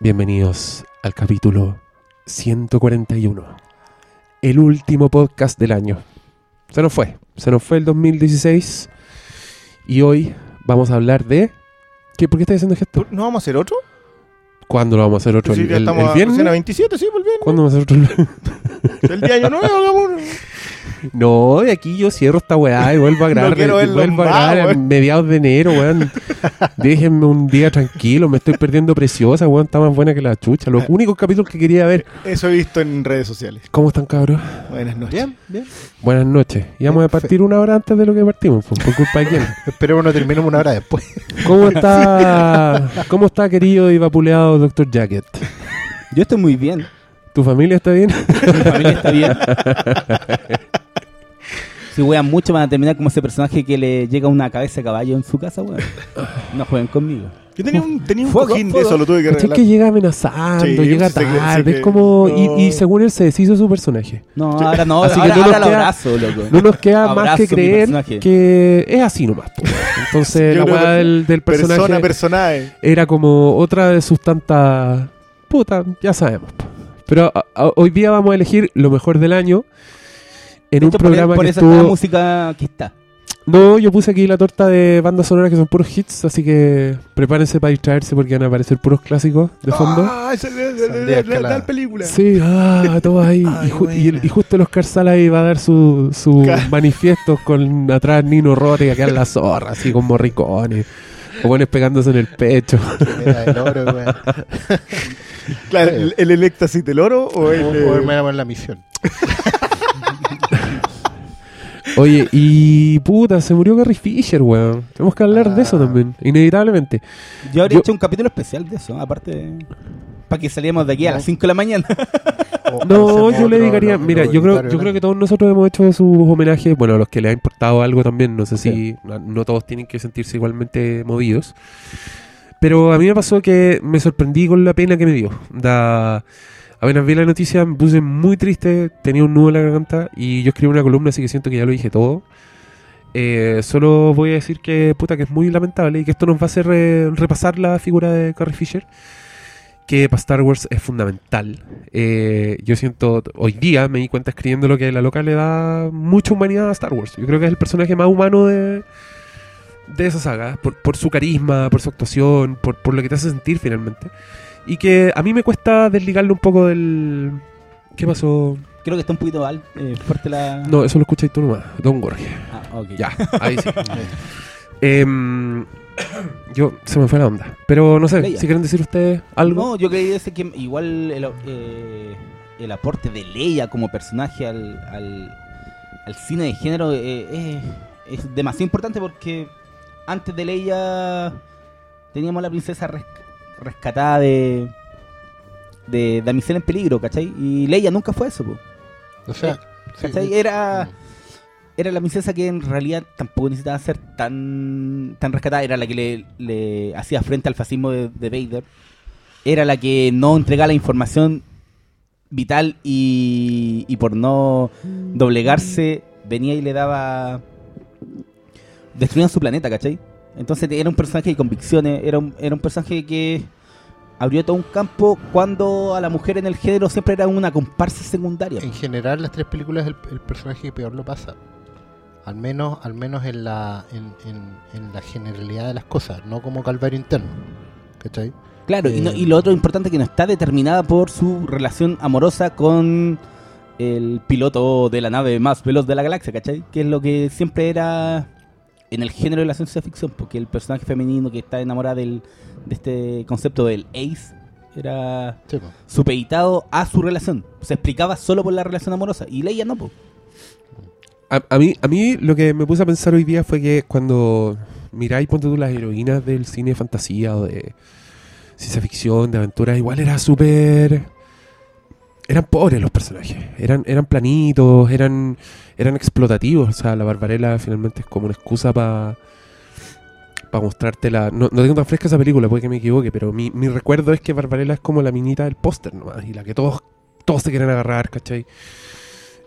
Bienvenidos al capítulo 141. El último podcast del año. Se nos fue. Se nos fue el 2016. Y hoy vamos a hablar de. ¿Qué, ¿Por qué estás haciendo gesto? ¿No vamos a hacer otro? ¿Cuándo lo vamos a hacer otro? Sí, ¿El, ya el- estamos el viernes? recién a 27, sí, pues el viernes. ¿Cuándo vamos a hacer otro? El día de año nuevo, hagamos. No, de aquí yo cierro esta weá y vuelvo a grabar. y vuelvo a grabar a mediados de enero, weón. Déjenme un día tranquilo, me estoy perdiendo preciosa, weón. Está más buena que la chucha. Los únicos capítulos que quería ver. Eso he visto en redes sociales. ¿Cómo están, cabros? Buenas noches. Bien, bien. Buenas noches. Íbamos a partir una hora antes de lo que partimos, pues, por culpa de quién. Esperemos no terminemos una hora después. ¿Cómo está, cómo está querido y vapuleado Dr. Jacket? Yo estoy muy bien. ¿Tu familia está bien? Mi familia está bien. Si wean mucho van a terminar como ese personaje que le llega una cabeza de caballo en su casa, weón. No jueguen conmigo. Yo tenía un, tenía un cojín de fuego. eso, lo tuve que ¿Cachai regalar. que llega amenazando, Sí, llega sí, sí, sí, tarde, que- es como... no. Y, y según él se deshizo su personaje. No, ahora no, Así que ahora, no nos ahora lo queda- abrazo, loco. No nos queda más Abrazo que mi creer que es así nomás. po. Entonces la weá que del, del personaje Persona, personaje. era como otra de sus tantas... Puta, ya sabemos. Pero a- a- hoy día vamos a elegir lo mejor del año en De un hecho, por, programa por que eso está la estuvo... música que está. No, yo puse aquí la torta de bandas sonoras que son puros hits, así que prepárense para distraerse porque van a aparecer puros clásicos de fondo. Ah, esa es la- película. Sí, ah, todos ahí. Ay, y, ju- y el- y justo el Oscar Sala ahí va a dar su, su manifiesto con atrás Nino Rote y acá en la zorra, así con morricones. O buenos pegándose en el pecho. El oro, weón. Claro, el, el, el éxtasis del oro o el. O- eh, o me llaman la misión. Oye, y puta, se murió Carrie Fisher, weón. Tenemos que hablar de eso Ah. también, inevitablemente. Yo habría Yo- hecho un capítulo especial de eso, aparte para que saliéramos de aquí a las 5 de la mañana. No, yo le dedicaría. Mira, yo creo, yo creo que todos nosotros hemos hecho sus homenajes. Bueno, a los que le ha importado algo también. No sé si. No, no todos tienen que sentirse igualmente movidos. Pero a mí me pasó que me sorprendí con la pena que me dio. Da, apenas vi la noticia, me puse muy triste. Tenía un nudo en la garganta. Y yo escribí una columna, así que siento que ya lo dije todo. Eh, solo voy a decir que puta que es muy lamentable y que esto nos va a hacer eh, repasar la figura de Carrie Fisher que para Star Wars es fundamental. Eh, yo siento, hoy día me di cuenta escribiendo lo que la loca le da mucha humanidad a Star Wars. Yo creo que es el personaje más humano de, de esa saga, por, su carisma, por su actuación, por lo que te hace sentir finalmente. Y que a mí me cuesta desligarlo un poco del... ¿Qué pasó? Creo que está un poquito al- eh, fuerte la. No, eso lo escucháis tú nomás. Don Gorge. Ah, ok. Ya, ahí sí. Em, yo, se me fue la onda. Pero no sé, si quieren decir ustedes algo. No, yo quería decir que igual el, eh, el aporte de Leia como personaje al, al, al cine de género eh, eh, es demasiado importante porque antes de Leia teníamos a la princesa rescatada de, de Damisela en peligro, ¿cachai? Y Leia nunca fue eso, po, O sea, sí, ¿cachai? sí. Era, era la princesa que en realidad tampoco necesitaba ser tan, tan rescatada, era la que le, le hacía frente al fascismo de, de Vader, era la que no entregaba la información vital y, y por no doblegarse venía y le daba... Destruían su planeta, ¿cachai? Entonces era un personaje de convicciones, era un, era un personaje que abrió todo un campo cuando a la mujer en el género siempre era una comparsa secundaria. En general, las tres películas el, el personaje que peor lo pasa. Al menos, al menos en la en, en- en la generalidad de las cosas, no como calvario interno. ¿Cachai? Claro, y, no- Eh, y lo otro importante que no está determinada por su relación amorosa con el piloto de la nave más veloz de la galaxia, ¿cachai? Que es lo que siempre era en el género de la ciencia ficción, porque el personaje femenino que está enamorada del, de este concepto del ace era Sí, supeditado a su relación. Se explicaba solo por la relación amorosa. Y Leia no, po. A, a mí, a mí lo que me puse a pensar hoy día fue que cuando miráis, ponte tú las heroínas del cine de fantasía o de ciencia ficción, de aventuras, igual era súper... Eran pobres los personajes, eran, eran planitos, eran, eran explotativos. O sea, la Barbarella finalmente es como una excusa para para mostrarte la... No, no tengo tan fresca esa película, puede que me equivoque, pero mi, mi recuerdo es que Barbarella es como la minita del póster nomás, y la que todos, todos se quieren agarrar, ¿cachai?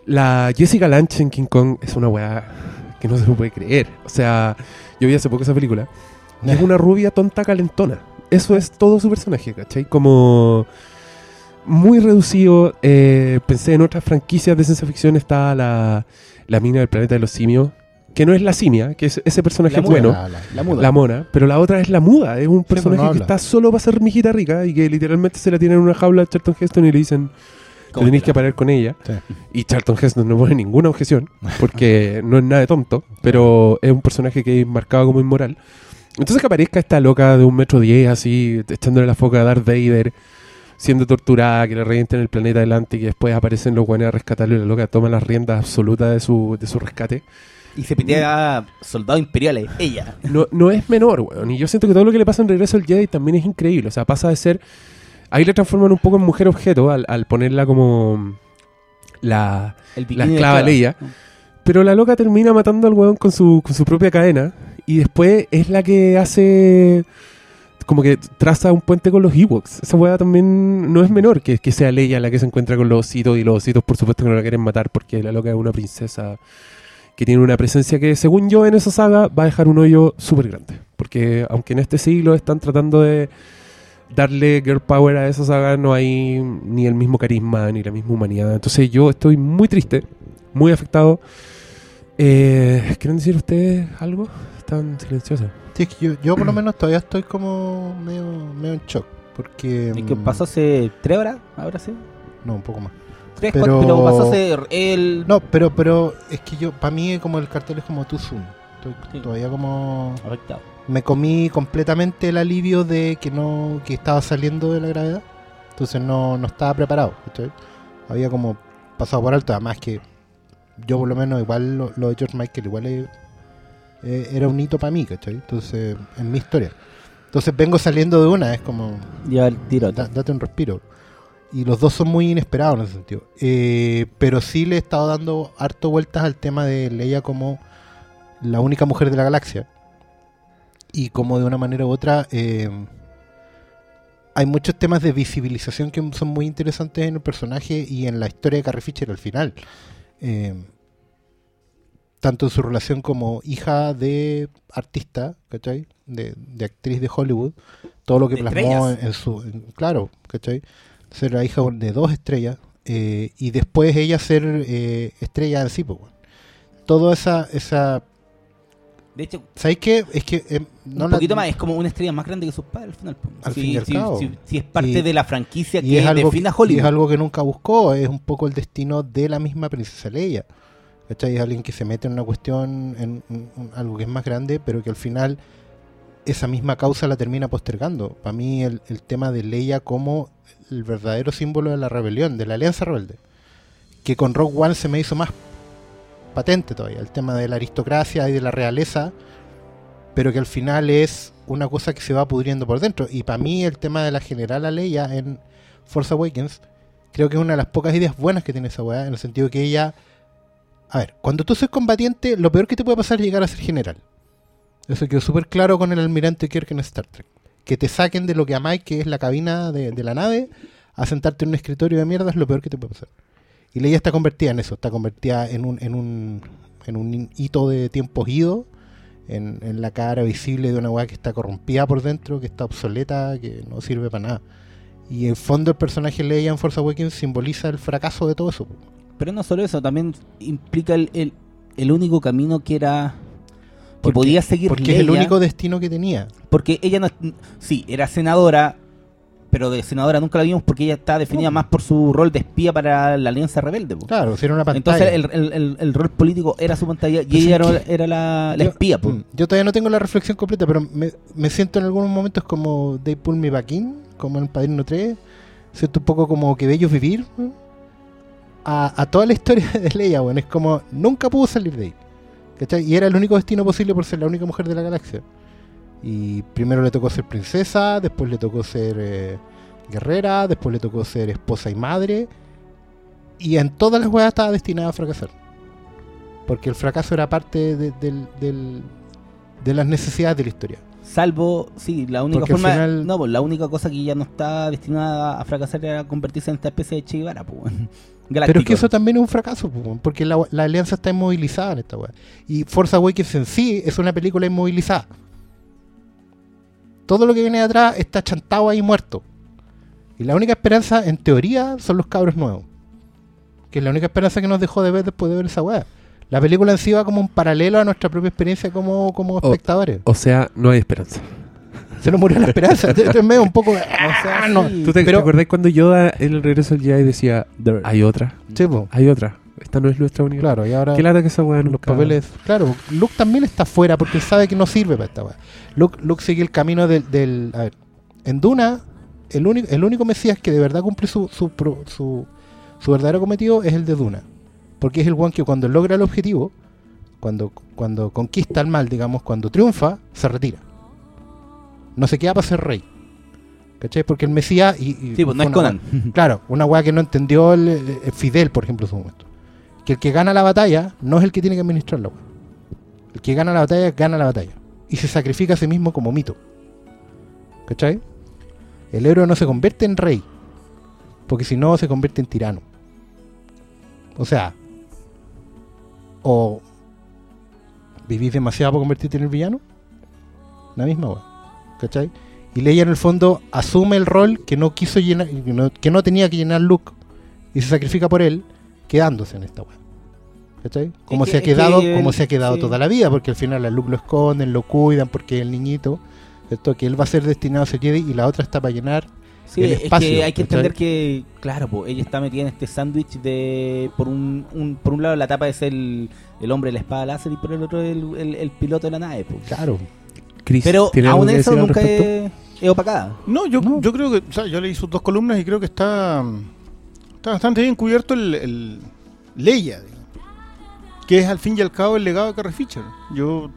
La Jessica Lange en King Kong es una weá que no se puede creer. O sea, yo vi hace poco esa película. Y es una rubia tonta calentona. eso es todo su personaje, ¿cachai? Como muy reducido. eh, pensé en otras franquicias de ciencia ficción, está la, la mina del planeta de los simios, que no es la simia, que es ese personaje La es muda, bueno. La- la- La muda. La mona, pero la otra es la muda, es un pues, personaje no que está solo para ser mijita rica y que literalmente se la tiene en una jaula a Charlton Heston y le dicen te ¿Cómo tenéis te que parar con ella. Sí. Y Charlton Heston no pone ninguna objeción, porque no es nada de tonto, pero es un personaje que es marcado como inmoral. Entonces que aparezca esta loca de un metro diez, así, echándole la foca a Darth Vader, siendo torturada, que le revienten el planeta adelante y que después aparecen los guanes a rescatarlo y la loca toma las riendas absolutas de su, de su rescate. Y se pitea a soldados imperiales, ella. No, no es menor, weón. Y yo siento que todo lo que le pasa en Regreso al Jedi también es increíble. O sea, pasa de ser... Ahí le transforman un poco en mujer objeto al, al ponerla como la, El la esclava Leia. Pero la loca termina matando al weón con su, con su propia cadena. Y después es la que hace. Como que traza un puente con los Ewoks. Esa weá también no es menor que, que sea Leia la que se encuentra con los ositos. Y los ositos, por supuesto, que no la quieren matar porque la loca es una princesa que tiene una presencia que, según yo, en esa saga va a dejar un hoyo súper grande. Porque aunque en este siglo están tratando de darle girl power a esa saga, no hay ni el mismo carisma ni la misma humanidad. Entonces yo estoy muy triste, muy afectado. Eh, ¿Quieren decir ustedes algo? Están silenciosos. Sí, yo, yo por lo menos todavía estoy como medio, medio en shock. Porque. ¿Y que mm, pasó hace tres horas? ¿Ahora sí? No, un poco más. Tres, Pero- cuatro, pero pasó hace el... No, pero, pero es que yo, para mí, como el cartel es como too soon. Estoy Sí. todavía como. Afectado. Me comí completamente el alivio de que no que estaba saliendo de la gravedad. Entonces no, no estaba preparado. ¿cachai? Había como pasado por alto. Además que yo, por lo menos, igual lo, lo de George Michael, igual es- eh, era un hito para mí, ¿cachai? Entonces, en mi historia. Entonces vengo saliendo de una, es como. Lleva el tiro. Da- date un respiro. Y los dos son muy inesperados en ese sentido. Eh, pero sí le he estado dando harto vueltas al tema de Leia como la única mujer de la galaxia. Y como de una manera u otra eh, hay muchos temas de visibilización que son muy interesantes en el personaje y en la historia de Carrie Fisher al final. Eh, tanto en su relación como hija de artista, ¿cachai? De, de actriz de Hollywood, todo lo que plasmó en, su... en- claro, ¿cachai? Ser la hija de dos estrellas eh, y después ella ser eh, estrella en sí, pues. Toda esa... esa De hecho, ¿Sabéis qué? Es que... eh, no un la- poquito más, es como una estrella más grande que sus padres al final. po. Al Si- fin y al si- cabo. si- si es parte Y- de la franquicia y que es algo, define a y Hollywood. es algo que nunca buscó, es un poco el destino de la misma princesa Leia. ¿Cachai? Es alguien que se mete en una cuestión, en, algo que es más grande, pero que al final esa misma causa la termina postergando. Para mí el, el tema de Leia como el verdadero símbolo de la rebelión, de la alianza rebelde, que con Rogue One se me hizo más patente todavía, el tema de la aristocracia y de la realeza, pero que al final es una cosa que se va pudriendo por dentro. Y para mí el tema de la general Leia en Force Awakens, creo que es una de las pocas ideas buenas que tiene esa weá, en el sentido que ella... A ver, cuando tú sois combatiente, lo peor que te puede pasar es llegar a ser general. Eso quedó súper claro con el almirante Kirk en Star Trek. Que te saquen de lo que amáis, que es la cabina de, la nave, a sentarte en un escritorio de mierda es lo peor que te puede pasar. Y Leia está convertida en eso, está convertida en un, en un, en un hito de tiempos ido, en, en la cara visible de una weá que está corrompida por dentro, que está obsoleta, que no sirve para nada. Y en fondo el personaje Leia en Force Awakens simboliza el fracaso de todo eso. Pero no solo eso, también implica el, el, el único camino que era. que Porque- podía seguir Porque es el único destino que tenía. Porque ella no. Sí, era senadora, pero de senadora nunca la vimos porque ella está definida más por su rol de espía para la Alianza Rebelde. po. Claro, si era una pantalla. Entonces el, el- el- el rol político era su pantalla y Pues ella era, era la, la yo- espía. po. Mm, Yo todavía no tengo la reflexión completa, pero me, me siento en algunos momentos como They Pull Me Back In, como en Padrino 3. Siento un poco como que bellos vivir. ¿no? A, toda la historia de Leia, bueno, es como nunca pudo salir de ahí. ¿cachai? Y era el único destino posible por ser la única mujer de la galaxia. Y primero le tocó ser princesa, después le tocó ser eh, guerrera, después le tocó ser esposa y madre. Y en todas las weas estaba destinada a fracasar. Porque el fracaso era parte de, del- de las necesidades de la historia. Salvo, sí, la única Porque forma. final- No, pues la única cosa que ya no está destinada a fracasar era convertirse en esta especie de Che Guevara, po. Pero es que eso también es un fracaso, weón, porque la, la alianza está inmovilizada en esta weá. Y Force Awakens en sí es una película inmovilizada. todo lo que viene de atrás está chantado ahí muerto. Y la única esperanza, en teoría, son los cabros nuevos. Que es la única esperanza que nos dejó de ver después de ver esa weá. La película en sí va como un paralelo a nuestra propia experiencia como, como espectadores. O sea, no hay esperanza. Se nos murió la esperanza. Esto es medio un poco. ah, no. sí. ¿Tú te, Pero- te acordás cuando Yoda en el regreso del Jedi decía, hay otra, Sí, po. hay otra? Esta no es nuestra única. Claro, y ahora Qué lata que esa weá los nunca- papeles. Claro, Luke también está fuera porque él sabe que no sirve para esta weá. Luke, Luke sigue el camino del, del- A ver, en Duna, el único, el único Mesías que de verdad cumple su, su, pro- su, su verdadero cometido es el de Duna. Porque es el one que cuando logra el objetivo, cuando, cuando conquista el mal, digamos, cuando triunfa, se retira. No se queda para ser rey. ¿Cachai? Porque el Mesías. Y, y Sí, pues no es Conan. Claro, una weá que no entendió el, el Fidel, por ejemplo, en su momento. Que el que gana la batalla no es el que tiene que administrar la weá. El que gana la batalla, gana la batalla. Y se sacrifica a sí mismo como mito. ¿Cachai? El héroe no se convierte en rey. Porque si no, se convierte en tirano. O sea, o vivís demasiado para convertirte en el villano. La misma weá. ¿Cachai? Y Leia en el fondo asume el rol que no quiso llenar, que no, tenía que llenar Luke y se sacrifica por él, quedándose en esta weá. ¿Cachai? Como que- se ha quedado, que como él- se ha quedado sí. toda la vida, porque al final a Luke lo esconden, lo cuidan, porque es el niñito, ¿cierto? Que él va a ser destinado a ser Jedi y la otra está para llenar. Sí, el es que hay que ¿cachai? entender que, claro, pues ella está metida en este sándwich de, por un, un- por un lado la tapa es el, el hombre de la espada láser y por el otro el, el- el piloto de la nave. pues. Claro. Chris, Pero ¿tiene algo aún eso nunca es, es opacada. No, yo, No. yo creo que, o sea, yo leí sus dos columnas y creo que está, está bastante bien cubierto el, el Leia, digamos, que es al fin y al cabo el legado de Carrie Fisher. Yo,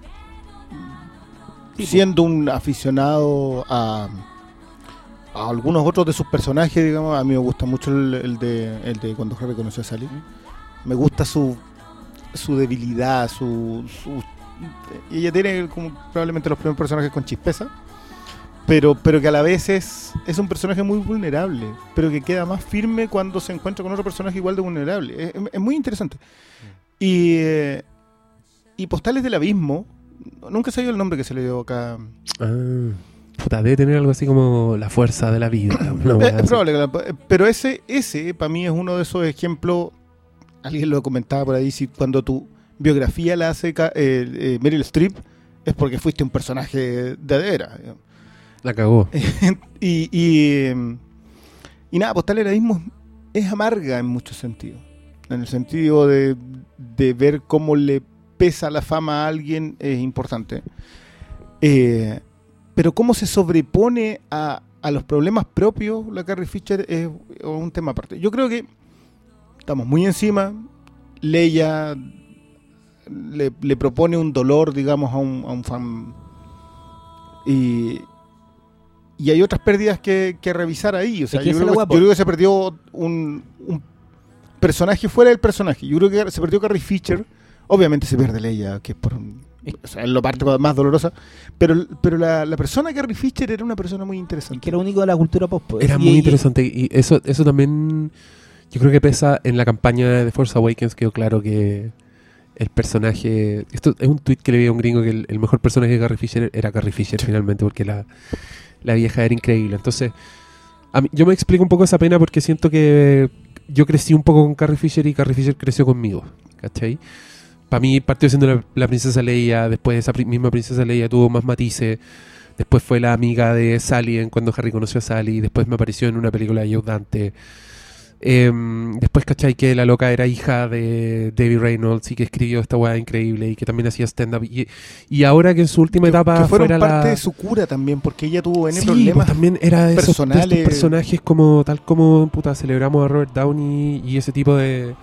siendo un aficionado a, algunos otros de sus personajes, digamos, a mí me gusta mucho el, de, el de cuando Harry conoció a Sally. Me gusta su, su debilidad, su, su- ella tiene como probablemente los primeros personajes con chispeza pero, pero que a la vez es, es un personaje muy vulnerable, pero que queda más firme cuando se encuentra con otro personaje igual de vulnerable. Es, muy interesante. Y, eh, y Postales del Abismo, nunca sé yo el nombre que se le dio acá. Ah, puta, debe tener algo así como la fuerza de la vida. una Eh, es probable, pero ese, ese para mí es uno de esos ejemplos, alguien lo comentaba por ahí, si cuando tu biografía la hace eh, eh, Meryl Streep, es porque fuiste un personaje de adera. La cagó. y, y, eh, y nada, Postal del Abismo es amarga en muchos sentidos. En el sentido de, de ver cómo le pesa la fama a alguien es importante. Eh, pero cómo se sobrepone a, a los problemas propios la Carrie Fisher es un tema aparte. Yo creo que estamos muy encima. Leia le, le propone un dolor, digamos, a un, a un fan. Y, y hay otras pérdidas que, que revisar ahí. O sea, yo, creo yo creo que se perdió un, un personaje fuera del personaje. Yo creo que se perdió Carrie Fisher. Obviamente se pierde Leia, que es por un- o sea, es la parte más dolorosa. Pero, pero la, la persona Carrie Fisher era una persona muy Es interesante. que era único de la cultura pop. pues. Era Y- muy interesante y eso eso también yo creo que pesa en la campaña de Force Awakens quedó claro que el personaje esto es un tweet que le vi a un gringo que el, el mejor personaje de Carrie Fisher era Carrie Fisher finalmente porque la, la vieja era increíble entonces a mí- yo me explico un poco esa pena porque siento que yo crecí un poco con Carrie Fisher y Carrie Fisher creció conmigo ¿cachai? Para mí partió siendo la, la princesa Leia, después esa misma princesa Leia tuvo más matices, después fue la amiga de Sally en cuando Harry conoció a Sally, después me apareció en una película de Joe Dante. Em, después, ¿cachai? Que la loca era hija de Debbie Reynolds y que escribió esta weá increíble y que también hacía stand-up. Y, y ahora que en su última etapa que fueron fuera parte la... de su cura también, porque ella tuvo N Sí, problemas. pues también era de esos, de estos personales. personajes como tal como puta celebramos a Robert Downey y ese tipo de,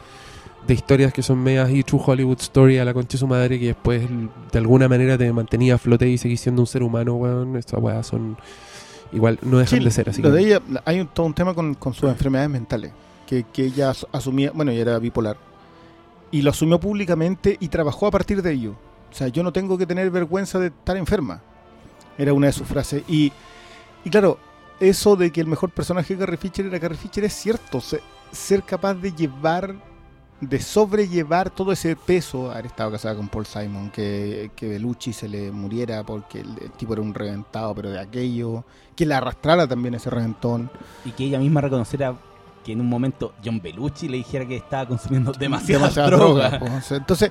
de historias que son medias y true Hollywood story a la concha de su madre que después de alguna manera te mantenía a flote y seguís siendo un ser humano, weón. Estas weas son igual no dejan Sí, de ser así. lo que- de ella, hay un, todo un tema con, con sus enfermedades mentales, que, que ella as- asumía, bueno, ella era bipolar, y lo asumió públicamente y trabajó a partir de ello. O sea, yo no tengo que tener vergüenza de estar enferma. Era una de sus frases. Y, y claro, eso de que el mejor personaje de Carrie Fisher era Carrie Fisher es cierto. Se- ser capaz de llevar de sobrellevar todo ese peso, haber estado casada con Paul Simon, que, que Bellucci se le muriera porque el, el tipo era un reventado, pero de aquello, que la arrastrara también ese reventón. Y que ella misma reconociera que en un momento John Belushi le dijera que estaba consumiendo demasiada, demasiada droga. droga, pues. Entonces,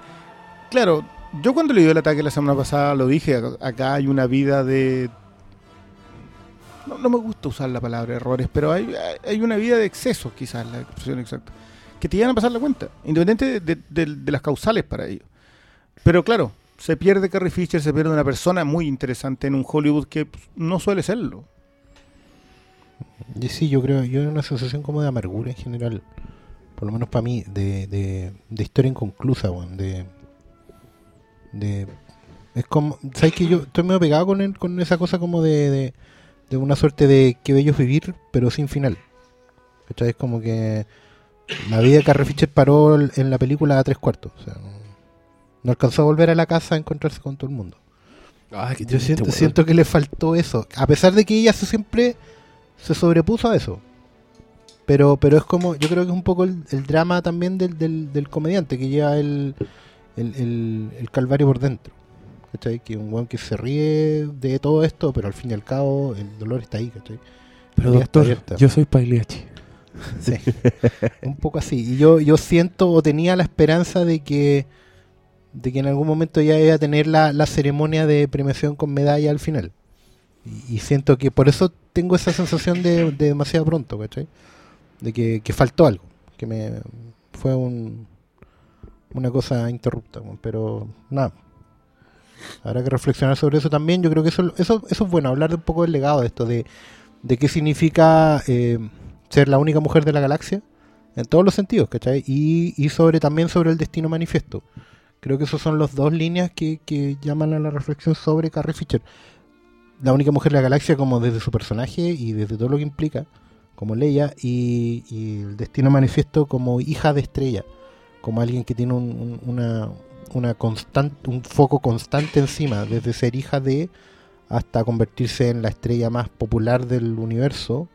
claro, yo cuando le dio el ataque la semana pasada lo dije, ac- acá hay una vida de... No, no me gusta usar la palabra errores, pero hay, hay una vida de excesos, quizás, la expresión exacta, que te llegan a pasar la cuenta, independiente de, las causales para ello. Pero claro, se pierde Carrie Fisher, se pierde una persona muy interesante en un Hollywood que pues, no suele serlo. Sí, yo creo, yo una sensación como de amargura en general, por lo menos para mí, de, de, historia inconclusa, weón, de, de, es como, ¿sabes que yo estoy medio pegado con, el- con esa cosa como de, de, de una suerte de que bello vivir, pero sin final? ¿Cachai? Es como que la vida de Carrie Fisher paró en la película a tres cuartos, o sea, no, no alcanzó a volver a la casa a encontrarse con todo el mundo. Qué Yo siento, siento que le faltó eso. A pesar de que ella se siempre se sobrepuso a eso. Pero, pero es como, yo creo que es un poco el, el drama también del, del, del comediante que lleva el, el, el- el calvario por dentro. ¿Cachai? Que un weón que se ríe de todo esto, pero al fin y al cabo el dolor está ahí, ¿cachai? Pero doctor, yo soy Pagliacci. Sí. un poco así. Y yo, yo siento o tenía la esperanza de que de que en algún momento ya iba a tener la, la ceremonia de premiación con medalla al final. Y, y siento que por eso tengo esa sensación de, de demasiado pronto, ¿cachai? De que, que faltó algo. Que me fue un, una cosa interrupta. Pero nada. Habrá que reflexionar sobre eso también. Yo creo que eso, eso, eso es bueno, hablar de un poco del legado de esto, de, de qué significa eh, ser la única mujer de la galaxia, en todos los sentidos, ¿cachai? Y, y sobre también sobre el destino manifiesto. Creo que esos son los dos líneas que, que llaman a la reflexión sobre Carrie Fisher. La única mujer de la galaxia como desde su personaje y desde todo lo que implica, como Leia, y, el destino manifiesto como hija de estrella, como alguien que tiene un, un- una, una un foco constante encima, desde ser hija de hasta convertirse en la estrella más popular del universo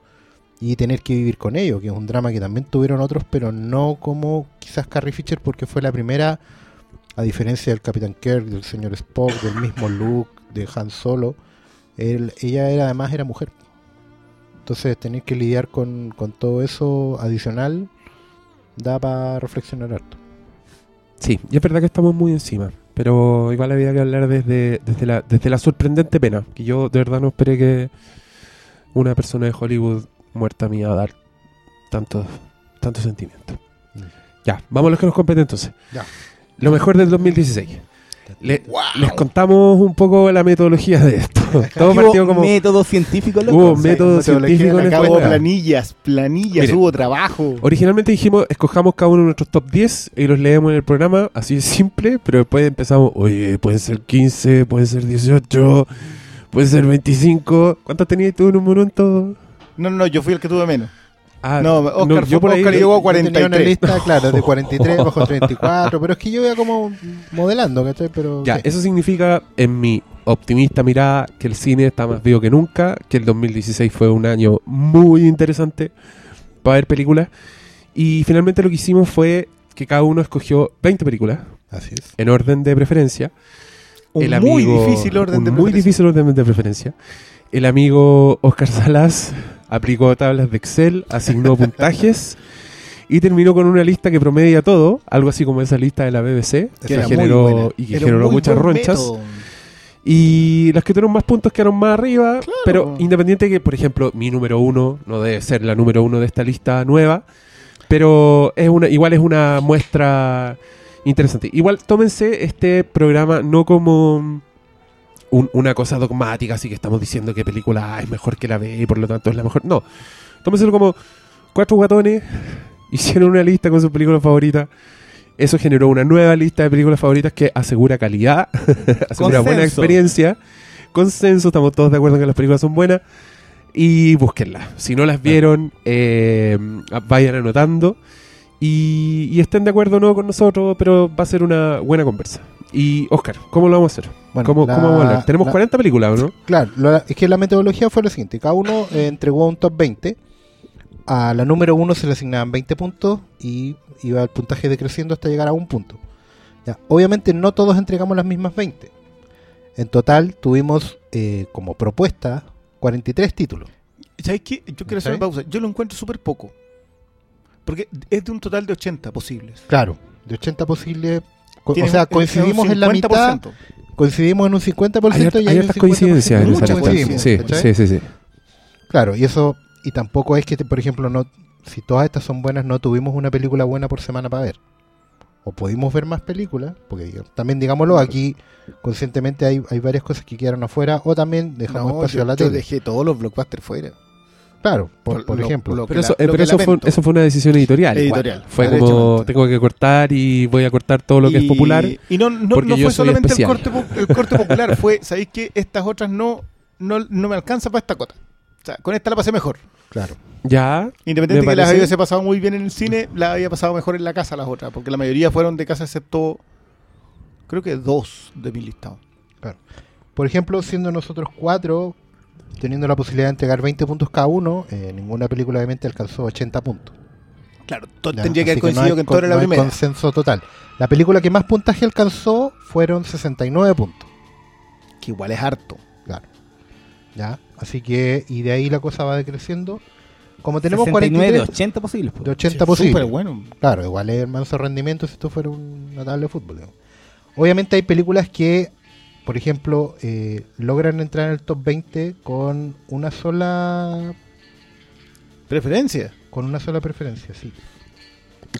y tener que vivir con ello, que es un drama que también tuvieron otros, pero no como quizás Carrie Fisher, porque fue la primera, a diferencia del Capitán Kirk, del señor Spock, del mismo Luke, de Han Solo, ella era además era mujer. Entonces tener que lidiar con, con todo eso adicional da para reflexionar harto. Sí, y es verdad que estamos muy encima. Pero igual había que hablar desde, desde, la, desde la sorprendente pena. Que yo de verdad no esperé que una persona de Hollywood muerta me iba a dar tantos tanto sentimientos. Mm. Ya, vamos a los que nos competen entonces. Ya. Lo mejor del 2016. Le- Les contamos un poco la metodología de esto. Todo Hubo partió como... método científico, loco. Hubo O sea, método científico en hubo planillas, planillas, Mire. hubo trabajo. Originalmente dijimos, escojamos cada uno de nuestros top 10 y los leemos en el programa, así de simple, pero después empezamos, oye, pueden ser 15, pueden ser 18, pueden ser 25. ¿Cuántos tenías tú en un momento? No, no, no, yo fui el que tuve menos. Ah, No, Oscar fue- por ahí Oscar le- llegó a Yo tenía una 43. lista, claro, de 43 bajo 34, pero es que yo iba como modelando, ¿cachai? Pero Ya, eso significa, en mi optimista mirada, que el cine está más vivo que nunca, que el 2016 fue un año muy interesante para ver películas. Y finalmente lo que hicimos fue que cada uno escogió 20 películas, así es. en orden de preferencia. Un el muy difícil orden un de muy preferencia. difícil orden de preferencia. El amigo Oscar Salas aplicó tablas de Excel, asignó puntajes y terminó con una lista que promedia todo, algo así como esa lista de la BBC, que generó y que Era generó muchas ronchas. método. Y las que tuvieron más puntos quedaron más arriba, Claro. pero independiente que, por ejemplo, mi número uno no debe ser la número uno de esta lista nueva, pero es una, igual es una muestra interesante. Igual tómense este programa no como un- una cosa dogmática, así que estamos diciendo que película A es mejor que la B y por lo tanto es la mejor. No, tómenselo como cuatro guatones hicieron una lista con sus películas favoritas. Eso generó una nueva lista de películas favoritas que asegura calidad, asegura buena experiencia, consenso, estamos todos de acuerdo en que las películas son buenas y búsquenlas. Si no las vieron, eh, vayan anotando y, y estén de acuerdo o no con nosotros, pero va a ser una buena conversa. Y Oscar, ¿cómo lo vamos a hacer? Bueno, ¿Cómo, la- cómo vamos a hablar? Tenemos la- 40 películas, ¿o ¿no? Claro, lo- es que la metodología fue la siguiente: cada uno eh, entregó un top 20. a la número 1 se le asignaban 20 puntos y iba el puntaje decreciendo hasta llegar a un punto. Ya, obviamente no todos entregamos las mismas 20. En total tuvimos eh, como propuesta 43 títulos. ¿Sabes qué? Yo quiero hacer una pausa. Yo lo encuentro súper poco. Porque es de un total de 80 posibles. Claro, de 80 posibles. O sea, un- coincidimos en la mitad, 50%. coincidimos en un 50% Hay, y hay hay 50% coincidencias en muchas esa respuesta. coincidencias, Sí, sí, sí, sí. Claro, y eso, y tampoco es que, por ejemplo, no si todas estas son buenas, no tuvimos una película buena por semana para ver. O pudimos ver más películas, porque también, digámoslo, aquí conscientemente hay, hay varias cosas que quedaron afuera, o también dejamos No, espacio yo, a la yo tele. dejé todos los blockbusters fuera. Claro, por, por Lo- ejemplo. lo que Pero la- eso, eh, pero eso, fue, eso fue una decisión editorial. Editorial. Fue Claro, como, tengo que cortar y voy a cortar todo lo que es popular. Y no, no, porque no yo fue solamente el corte, po- el corte popular, fue, ¿sabéis que Estas otras no, no, no me alcanza para esta cota. O sea, con esta la pasé mejor. Claro. Ya. Independiente Me que las hubiese pasado muy bien en el cine, la había pasado mejor en la casa las otras, porque la mayoría fueron de casa excepto, creo que dos de mi listado. Por ejemplo, siendo nosotros cuatro, teniendo la posibilidad de entregar 20 puntos cada uno, eh, ninguna película obviamente alcanzó 80 puntos. Claro, to- Ya, tendría que haber no coincidido hay que con- todo era la no hay primera. consenso total. La película que más puntaje alcanzó fueron 69 puntos. Que igual es harto. Claro. ¿Ya? Así que, y de ahí la cosa va decreciendo. Como tenemos 69 de 43 80 posibles. pues. de 80 Sí, posibles. Súper bueno. Claro, igual es el manso rendimiento si esto fuera un- una tabla de fútbol. digamos. Obviamente hay películas que, por ejemplo, eh, logran entrar en el top 20 con una sola Preferencia. con una sola preferencia, sí.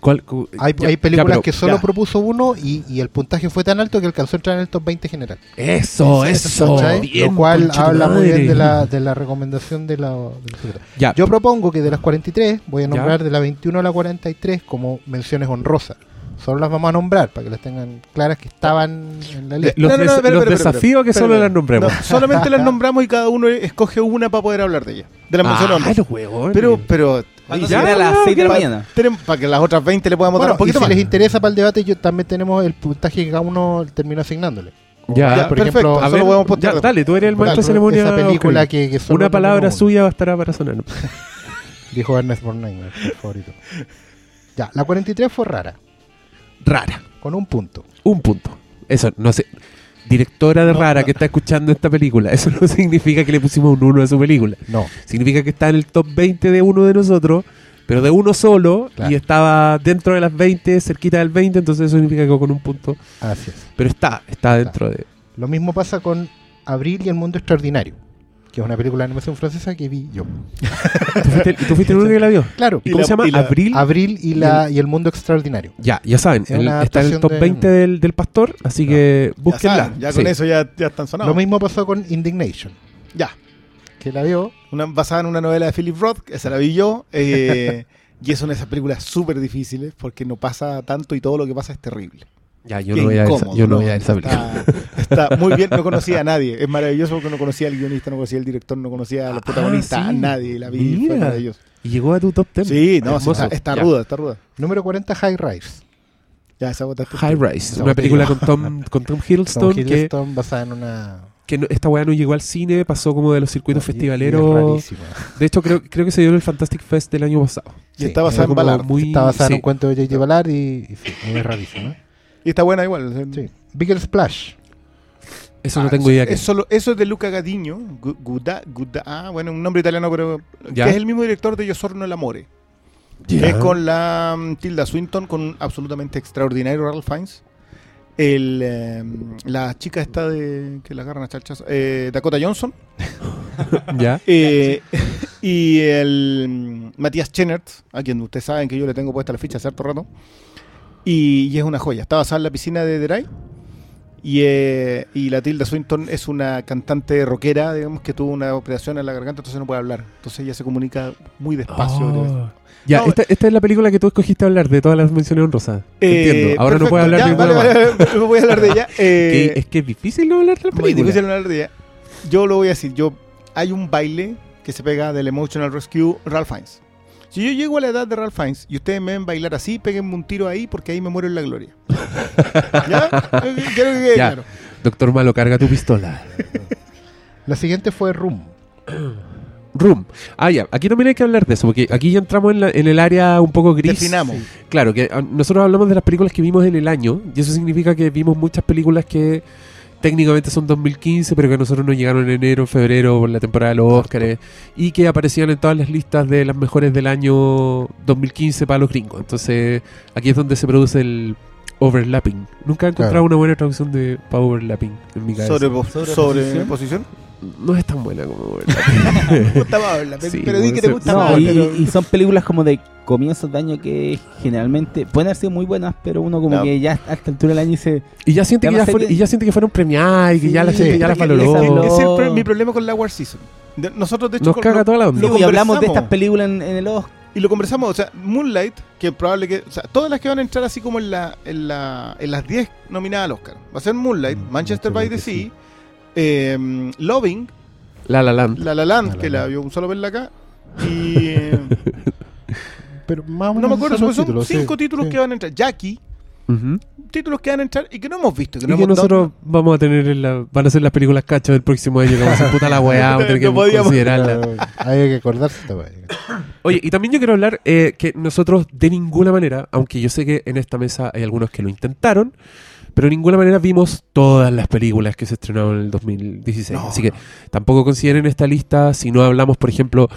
¿Cuál- cu- Hay, ya- hay ya, películas pero- que solo ya. propuso uno y, y el puntaje fue tan alto que alcanzó a entrar en el top 20 general. Eso, eso. Lo cual habla muy bien de la, de la recomendación de la, de la Yo propongo que de las 43 voy a Ya. nombrar de la 21 a la 43 como menciones honrosas. Solo las vamos a nombrar para que las tengan claras que estaban en la lista. los, No, no, no, des- espera, los espera, desafíos que solo las nombremos. No, solamente las nombramos y cada uno escoge una para poder hablar de ella. De la mención Ah, huevos. Pero, pero. Ya, a las no, 6 de la pa- mañana. Para que las otras 20 le podamos dar Bueno, un poquito y si más. les interesa para el debate, yo también tenemos el puntaje que cada uno termina asignándole. Ya, Ya, por perfecto. ejemplo, A ver, ya, dale, tú eres el maestro de ceremonia. Esa película que, que solo Una palabra suya bastará para sonar. Dijo Ernest Borgnine, mi favorito. Ya, la 43 fue rara, Rara. con un punto. Un punto. Eso, no sé. Directora de Rara que está escuchando esta película. Eso no significa que le pusimos un 1 a su película. No, Significa que está en el top 20 de uno de nosotros, pero de uno solo, Claro. y estaba dentro de las 20, cerquita del 20, entonces eso significa que con un punto. así es. Pero está, está dentro de. Lo mismo pasa con Abril y el Mundo Extraordinario, que es una película de animación francesa que vi yo. ¿Tú fuiste, tú fuiste el único que la vio? Claro, ¿Y cómo la- se llama? y la- Abril. Abril y, la, y el Mundo Extraordinario. Ya, ya saben, Es el- una está en el top de- 20 del, del Pastor, así que Ya, búsquenla. saben, ya Sí. con eso ya, ya están sonados. Lo mismo pasó con Indignation, Ya. que la vio. Una, basada en una novela de Philip Roth, que esa la vi yo. eh, y es una de esas películas súper difíciles porque no pasa tanto y todo lo que pasa es terrible. Ya, yo no voy a ver esa, incómodo, yo no ¿no? voy a ver esa película. Está, está muy bien, no conocía a nadie. Es maravilloso porque no conocía al guionista, no conocía al director, no conocía a los Ah, protagonistas, a nadie. La vi, fue Mira. maravilloso. Y llegó a tu top 10. Sí, no, está, ruda, está ruda. Número 40, High Rise. Ya, esa botaste. High Rise, Esa una película con Tom, con Tom Hiddleston, Tom que, Hiddleston basada en una... que no- esta weá no llegó al cine, pasó como de los circuitos festivaleros. De hecho, creo, creo que se dio en el Fantastic Fest del año pasado. Y Sí, está basada en Ballard. muy- Está basada en un cuento de J.J. Ballard y, y sí, es rarísimo. ¿eh? Y está buena igual. Sí. Bigger Splash. Eso Ah, no tengo idea que es solo, eso es de Luca Gadiño. Gu- Guda, Guda- ah, bueno, un nombre italiano, pero. Ya. Que es el mismo director de Yo Sorno el Amore. Es con la mm, Tilda Swinton, con un absolutamente extraordinario Ralph Fiennes. El, eh, la chica esta de que la agarran a charchas, eh, Dakota Johnson. ya. Eh, y el mm, Matías Chenert, a quien ustedes saben que yo le tengo puesta la ficha hace harto rato. Y, y es una joya. Está basada en la piscina de Deray. Y, eh, y la Tilda Swinton es una cantante rockera, digamos, que tuvo una operación en la garganta, entonces no puede hablar. Entonces ella se comunica muy despacio. Oh. Ya, No, esta, esta es la película que tú escogiste hablar de todas las menciones honrosas. Eh, Entiendo. Ahora no puedo hablar Ya, de ninguna vale, más. vale, vale, voy a hablar de ella. Eh, es que es difícil no hablar de la muy película. difícil hablar de ella. Yo lo voy a decir. Yo, hay un baile que se pega del Emotional Rescue Ralph Fiennes. Si yo llego a la edad de Ralph Fiennes y ustedes me ven bailar así, péguenme un tiro ahí porque ahí me muero en la gloria. ¿Ya? Quiero que quede Ya. claro. Doctor Malo, carga tu pistola. La siguiente fue Room. Room. Ah, ya. Aquí también hay que hablar de eso, porque aquí ya entramos en, la- en el área un poco gris. Definamos. Claro, que ah, nosotros hablamos de las películas que vimos en el año, y eso significa que vimos muchas películas que técnicamente son 2015, pero que a nosotros nos llegaron en enero, febrero, por la temporada de los Oscars, y que aparecían en todas las listas de las mejores del año 2015 para los gringos. Entonces, aquí es donde se produce el overlapping. Nunca he encontrado Claro. una buena traducción de pa overlapping en mi cabeza. Sobre, Sobre sobre posición. No es tan buena como overlapping. Me Sí, pero di que te gusta No, más. y, pero- y son películas como de comienzos de año que generalmente pueden haber sido muy buenas, pero uno como No. que ya a esta altura del año dice... y ya siente que ya qué- y ya siente que fueron premiadas y que Sí, ya la gente sí, ya las valoró. Ese es el mi problema con la War Season. De- nosotros, de hecho, Nos con- caga lo- toda la onda. lo y hablamos de estas películas en, en el Oscar. Y lo conversamos, o sea, Moonlight, que probable que. O sea, todas las que van a entrar así como en, la, en, la, en las 10 nominadas al Oscar. Va a ser Moonlight, Mm, Manchester by the Sea, eh, Loving, La La Land. La La Land, La La que la vio un solo verla acá. Y. eh, Pero más o no menos me acuerdo, son títulos, cinco sí, títulos sí. que van a entrar. Jackie, Ujú. títulos que van a entrar y que no hemos visto. Que Y no que hemos- nosotros no- vamos a tener en la, van a ser las películas cachas del próximo año que vamos a hacer puta la weá, vamos a tener que No podíamos. considerarla. Claro, Hay que acordarse esta weá. Oye, y también yo quiero hablar eh, que nosotros de ninguna manera, aunque yo sé que en esta mesa hay algunos que lo intentaron, pero de ninguna manera vimos todas las películas que se estrenaron en el 2016. No, Así que tampoco consideren esta lista si no hablamos, por ejemplo,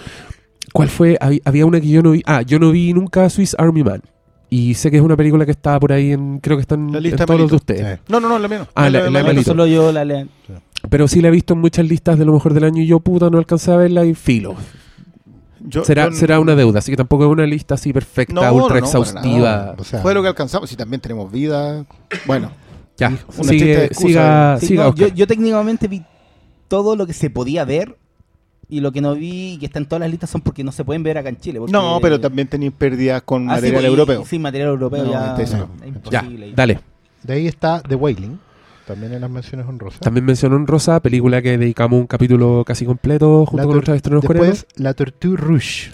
¿cuál fue? Hab- Había una que yo no vi. Ah, yo no vi nunca Swiss Army Man. Y sé que es una película que está por ahí en, creo que están La en todos los de ustedes. Sí. No, no, no, la menos. Ah, la- la. Solo yo la leo. Pero sí la he visto en muchas listas de lo mejor del año y yo, puta, no alcancé a verla y filo. Yo- será, yo- será una deuda, así que tampoco es una lista así perfecta, No, ultra no, no, exhaustiva. O sea, Fue lo que alcanzamos. Si también tenemos vida. Bueno, Ya, sigue, excusa. siga, Sí, siga no, yo, yo técnicamente vi todo lo que se podía ver y lo que no vi y que está en todas las listas son porque no se pueden ver acá en Chile. porque- no, pero también tenéis pérdidas con Ah, material pues, y- europeo. Sí, material europeo No, ya este Ya, dale. de ahí está The Wailing, también en las menciones honrosas. También mencionó en Rosa, película que dedicamos un capítulo casi completo junto La con nuestros estrenos coreanos. Después, La Tortue Rouge.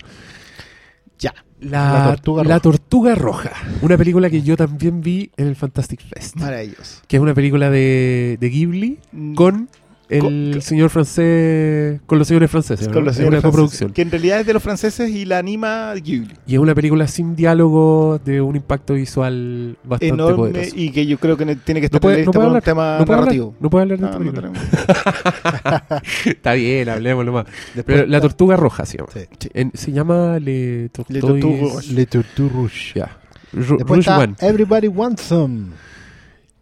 Ya. La, La Tortuga La Roja. Tortuga Roja. Una película que yo también vi en el Fantastic Fest. Maravilloso. Que es una película de, de Ghibli con el Con- señor francés, con los señores franceses. Con ¿no? los es señores una franceses, coproducción. Que en realidad es de los franceses y la anima Ghibli. Y es una película sin diálogo, de un impacto visual bastante Enorme poderoso. y que yo creo que ne- tiene que estar No puede- no puede por un hablar, tema No puedo hablar, narrativo. no puedo hablar de esta no película. Está bien, hablemoslo más. Después Pero La Tortuga Roja se llama. Sí. En- se llama Le. Tortuga Roja. Le Tortue Rouge. Ya. Ru- Después Rouge está One. Everybody Wants Some.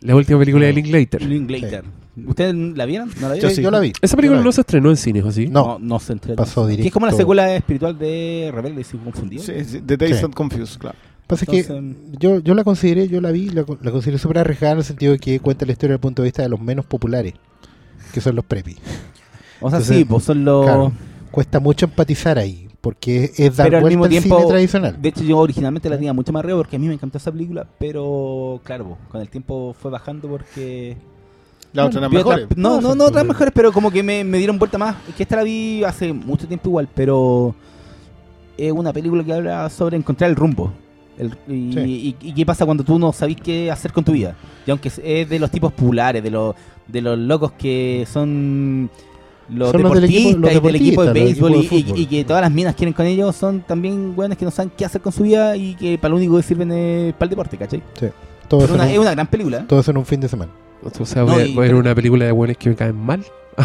La última película de Linklater. Linklater. ¿Ustedes la vieron? ¿No la Yo, vieron? sí. yo la vi. Esa película Yo la no vi. se estrenó en cines, ¿o sí? No. no se entrega. Pasó Que es directo. como la secuela espiritual de Rebelde, si confundido. Sí, sí, The Days Sí. Not Confused, claro. Pasa es que Entonces, yo, yo la consideré, yo la vi, la, la consideré súper arriesgada en el sentido de que cuenta la historia desde el punto de vista de los menos populares, que son los preppy. o sea, entonces, sí, pues son los... claro. Cuesta mucho empatizar ahí, porque es, dar Pero al vuelta mismo al tiempo- cine tradicional. De hecho, yo originalmente la tenía mucho más arriba porque a mí me encantó esa película, pero claro, con el tiempo fue bajando porque... La otra eran vi mejores. otras- no, no, no, otras mejores, pero como que me, me dieron vuelta más. Es que esta la vi hace mucho tiempo igual, pero es una película que habla sobre encontrar el rumbo. El- y, Sí. y- y qué pasa cuando tú no sabes qué hacer con tu vida. Y aunque es- es de los tipos populares, de los, de los locos que son los Son los del deportistas equipo- los y del equipo de deportistas, béisbol y, equipos de y- fútbol. y que todas las minas quieren con ellos, son también buenas que no saben qué hacer con su vida y que para lo único que sirven es para el deporte, ¿cachai? todo, Es eso una, es gran película. todo eso en un fin de semana. O sea, No, voy, a- y- voy a ver una película de buenos que me caen mal.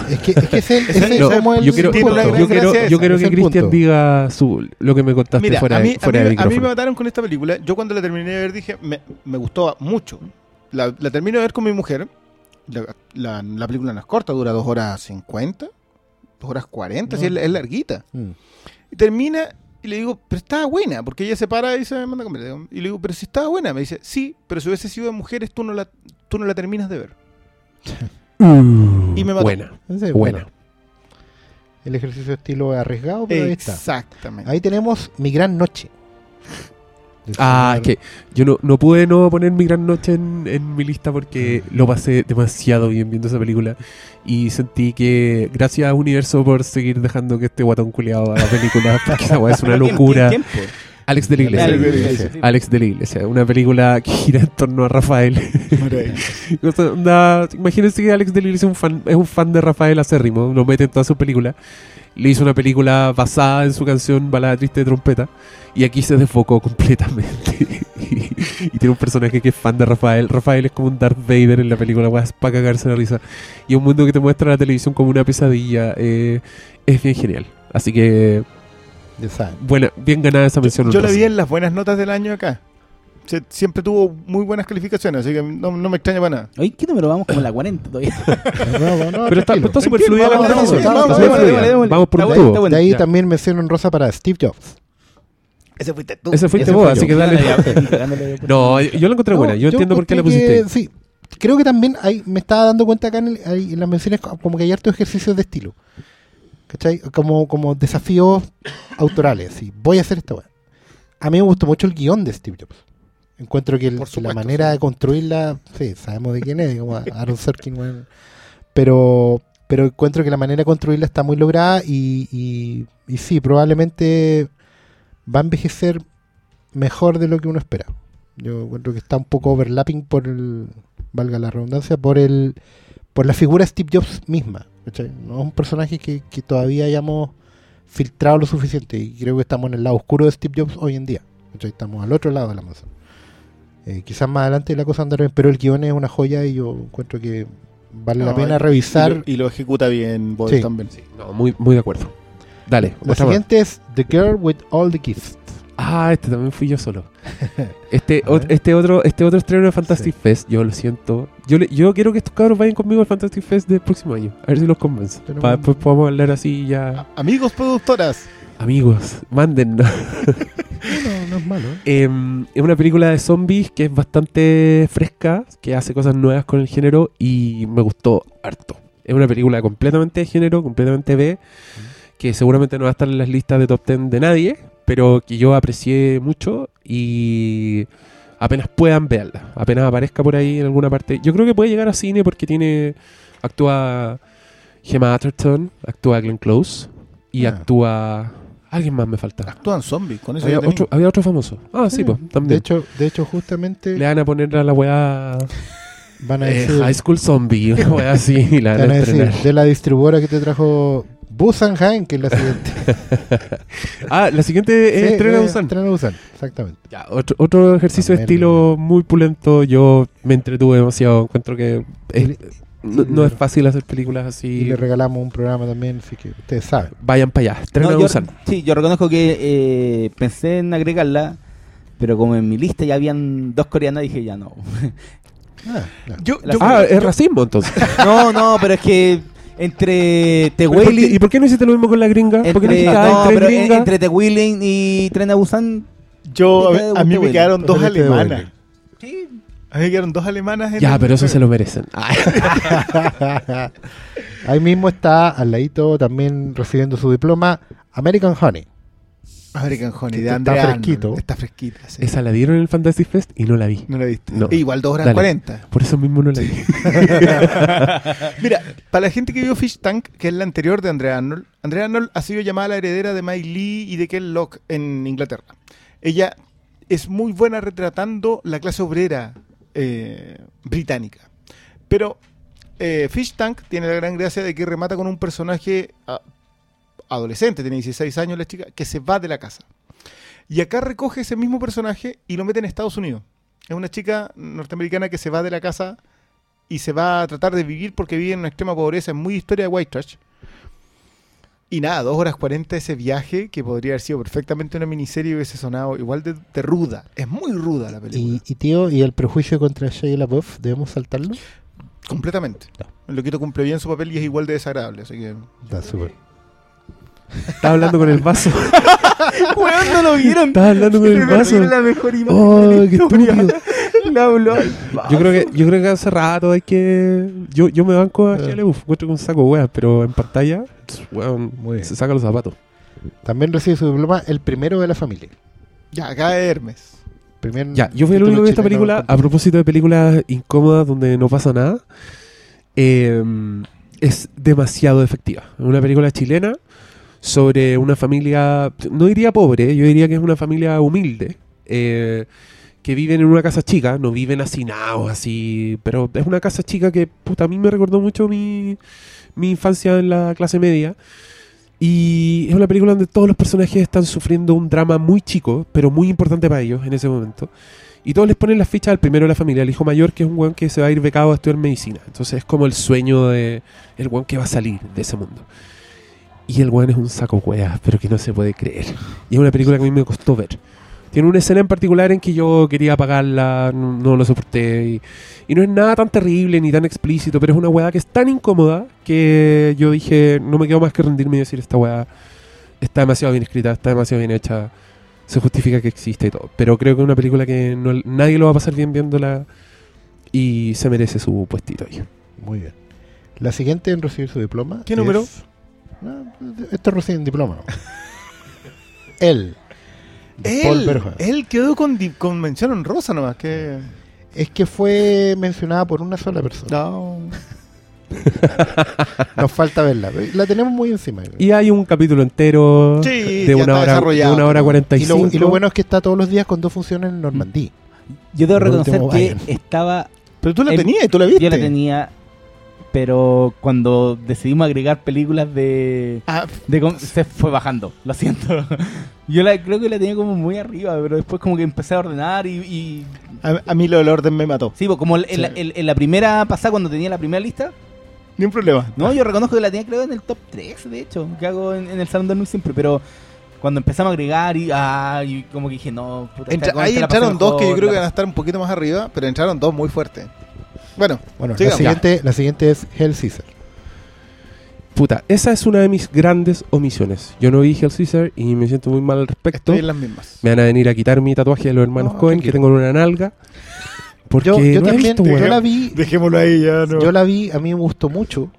Es que, es que ese, ese Ese- es No, como el yo quiero, gran yo quiero, yo quiero que Cristian diga su, lo que me contaste Mira, fuera, a mí, a, mí, de a mí micrófono. me mataron con esta película. Yo cuando la terminé de ver dije, me, me gustó mucho. La, la termino de ver con mi mujer. La, la- la película no es corta, dura 2 horas 50, 2 horas 40, sí, es, es larguita. Mm. Y termina y le digo, pero estaba buena, porque ella se para y se me manda a comer. Y le digo, pero si estaba buena. Me dice, sí, pero si hubiese sido de mujeres, tú no la, tú no la terminas de ver. Uh, Y me mató. buena, buena. bueno. El ejercicio de estilo es arriesgado, pero ahí está. Exactamente. Ahí tenemos Mi Gran Noche. Ah, es que yo no, no pude no poner mi gran noche en, en mi lista porque lo pasé demasiado bien viendo esa película y sentí que gracias a Universo por seguir dejando que este guatón culiado haga películas porque esa es una ¿Quién- quién- locura. Alex de la Iglesia. Alex de la Iglesia. Alex de la Iglesia, una película que gira en torno a Rafael. Onda, imagínense que Alex de la Iglesia es un fan, es un fan de Rafael acérrimo, lo mete en todas sus películas. Le hizo una película basada en su canción Balada Triste de Trompeta. Y aquí se desfocó completamente. y, y tiene un personaje que es fan de Rafael. Rafael es como un Darth Vader en la película, para cagarse la risa. Y un mundo que te muestra la televisión como una pesadilla. eh, es bien genial. Así que, Ya saben. buena, bien ganada esa mención. Yo la honrosa. vi en las buenas notas del año acá. Se- siempre tuvo muy buenas calificaciones, así que no, no me extraña para nada. Oye, ¿qué número vamos? Como en la 40 todavía. No, no, Pero está, tranquilo. está súper fluida la vamos, conversación. vamos, por un de ahí también mención honrosa para Steve Jobs. Ese fuiste tú. Ese fuiste vos, así que dale. No, yo la encontré buena. Yo entiendo por qué la pusiste. Sí, creo que también hay, me estaba dando cuenta acá en, el- en las menciones co- como que hay hartos ejercicios de estilo. ¿Cachai? Como, como desafíos autorales. Sí, voy a hacer esta weá. A mí me gustó mucho el guion de Steve Jobs. Encuentro que, el- Por que supuesto, la manera sí. de construirla, sí, sabemos de quién es, como Aaron Sorkin, pero, pero encuentro que la manera de construirla está muy lograda y, y, y sí, probablemente va a envejecer mejor de lo que uno espera. Yo encuentro que está un poco overlapping por el, valga la redundancia, por el, por la figura de Steve Jobs misma. ¿cachai? No es un personaje que, que todavía hayamos filtrado lo suficiente y creo que estamos en el lado oscuro de Steve Jobs hoy en día. ¿cachai? Estamos al otro lado de la masa. Eh, quizás más adelante la cosa andará bien, pero el guion es una joya y yo encuentro que vale la No, pena y- revisar. Y lo, y lo ejecuta bien Boyd Sí. también. No, muy, muy de acuerdo. Dale, la muestra más. siguiente es The Girl with All the Gifts. Ah, este también fui yo solo. Este, ver. este otro este otro estreno de Fantastic Fest, yo lo siento. Yo le- yo quiero que estos cabros vayan conmigo al Fantastic Fest del próximo año. A ver si los convenzo. Para después podamos hablar así ya. A- Amigos productoras. Amigos, mándennos. No, no es malo. ¿eh? Em, es una película de zombies que es bastante fresca, que hace cosas nuevas con el género y me gustó harto. Es una película completamente de género, completamente B, que seguramente no va a estar en las listas de top 10 de nadie, pero que yo aprecié mucho y apenas puedan verla, apenas aparezca por ahí en alguna parte. Yo creo que puede llegar a cine porque tiene actúa Gemma Atherton, actúa Glenn Close y Ah. actúa alguien más me falta. Actúan zombies, con eso Había ya otro, había otro famoso. Ah, sí, pues, De también. hecho, de hecho justamente Le van a poner a la weá van a eh, decir, High School Zombie, una weá así, la van van a a decir de la distribuidora que te trajo Busanheim, que es la siguiente. Ah, la siguiente es Sí, estrena eh, Busan. Estrena Busan, exactamente. Ya, otro, otro ejercicio de estilo muy pulento. Yo me entretuve demasiado. Encuentro que es- no, no es fácil hacer películas Y así. le regalamos un programa también, así que ustedes saben. Vayan para allá. No, yo- sí, yo reconozco que eh, pensé en agregarla, pero como en mi lista ya habían dos coreanas, dije ya no. Ah. Yo, yo- Ah, yo- es racismo entonces. no, no, pero es que entre The ¿Y por, qué, Wailing, y por qué no hiciste lo mismo con la gringa? ¿Por qué no entre, dijiste, ah, no, entre gringa? entre The Wailing y Tren a Busan, yo- a, a mí me quedaron dos alemanas. Wailing. A mí me quedaron dos alemanas en Ya, el- pero eso se lo merecen. Ah, Ahí mismo está al ladito también recibiendo su diploma American Honey. American Honey, Que de está Andrea fresquito. Arnold. Está fresquita, sí. Esa la dieron en el Fantasy Fest y no la vi. No la viste. No. E igual dos horas Dale. 40. Por eso mismo no la vi. Mira, para la gente que vio Fish Tank, que es la anterior de Andrea Arnold, Andrea Arnold ha sido llamada la heredera de Mike Lee y de Ken Locke en Inglaterra. Ella es muy buena retratando la clase obrera eh, británica. Pero eh, Fish Tank tiene la gran gracia de que remata con un personaje ah, adolescente, tiene 16 años la chica, que se va de la casa. Y acá recoge ese mismo personaje y lo mete en Estados Unidos. Es una chica norteamericana que se va de la casa y se va a tratar de vivir porque vive en una extrema pobreza. Es muy historia de White Trash. Y nada, dos horas 40 ese viaje que podría haber sido perfectamente una miniserie y hubiese sonado igual de, de ruda. Es muy ruda la película. Y, y tío, ¿y el prejuicio contra Shia LaBeouf debemos saltarlo? Completamente. Ya. El loquito cumple bien su papel y es igual de desagradable. Así que. Está súper. Estaba hablando con el vaso. Weón, no lo vieron. Estaba hablando con el vaso. la mejor imagen Oh, de la qué estúpido. Yo creo que yo creo que hace rato hay que yo, yo me banco a. Shia LaBeouf, encuentro con un saco weas, pero en pantalla weón, Muy bien. se saca los zapatos. También recibe su diploma el primero de la familia. Ya, acá es Hermes. Primer Ya, yo fui el único de esta película a propósito de películas incómodas donde no pasa nada. eh, es demasiado efectiva. Es una película chilena sobre una familia, no diría pobre, yo diría que es una familia humilde, eh, que viven en una casa chica, no viven hacinados así, pero es una casa chica que puta, a mí me recordó mucho mi, mi infancia en la clase media. Y es una película donde todos los personajes están sufriendo un drama muy chico, pero muy importante para ellos en ese momento. Y todos les ponen las fichas al primero de la familia, el hijo mayor, que es un weón que se va a ir becado a estudiar medicina. Entonces es como el sueño de el weón que va a salir de ese mundo. Y el weón es un saco weas, pero que no se puede creer. Y es una película que a mí me costó ver. Tiene una escena en particular en que yo quería apagarla, no, no lo soporté. Y, y no es nada tan terrible ni tan explícito, pero es una weá que es tan incómoda que yo dije, no me quedo más que rendirme y decir, esta weá está demasiado bien escrita, está demasiado bien hecha, se justifica que existe y todo. Pero creo que es una película que no- nadie lo va a pasar bien viéndola y se merece su puestito ahí. Muy bien. La siguiente en recibir su diploma. ¿Qué número? es- No, esto recién diploma. ¿no? Él. de Paul Él, quedó con, con mención honrosa nomás. Que... Es que fue mencionada por una sola persona. No. Nos falta verla. La tenemos muy encima. Y hay un capítulo entero Sí, de una hora, de una hora cuarenta y lo, cinco. y lo bueno es que está todos los días con dos funciones en Normandía. Yo debo reconocer que estaba. Pero tú la El- tenías y tú la viste. Yo la tenía. Pero cuando decidimos agregar películas de. Ah, de se fue bajando, lo siento. Yo la, creo que la tenía como muy arriba, pero después como que empecé a ordenar y... y- a, a mí lo del orden me mató. Sí, pues como en, Sí. la, en- en la primera pasada, cuando tenía la primera lista, Ni un problema. no, yo reconozco que la tenía creo en el top 3, de hecho, que hago en, en el Salón de Muy siempre, pero cuando empezamos a agregar y, ah, y como que dije, no, puta, Entra- ahí entraron dos que yo creo que van a estar un poquito más arriba, pero entraron dos muy fuertes. Bueno, Bueno, la siguiente, la siguiente es Hell Caesar. Puta, esa es una de mis grandes omisiones. Yo no vi Hell Caesar y me siento muy mal al respecto. estoy en las mismas. Me van a venir a quitar mi tatuaje de los hermanos No, Cohen que tengo en una nalga. Porque Yo, yo no he también, visto, yo la vi, Dejémoslo ahí ya, no. yo la vi, a mí me gustó mucho,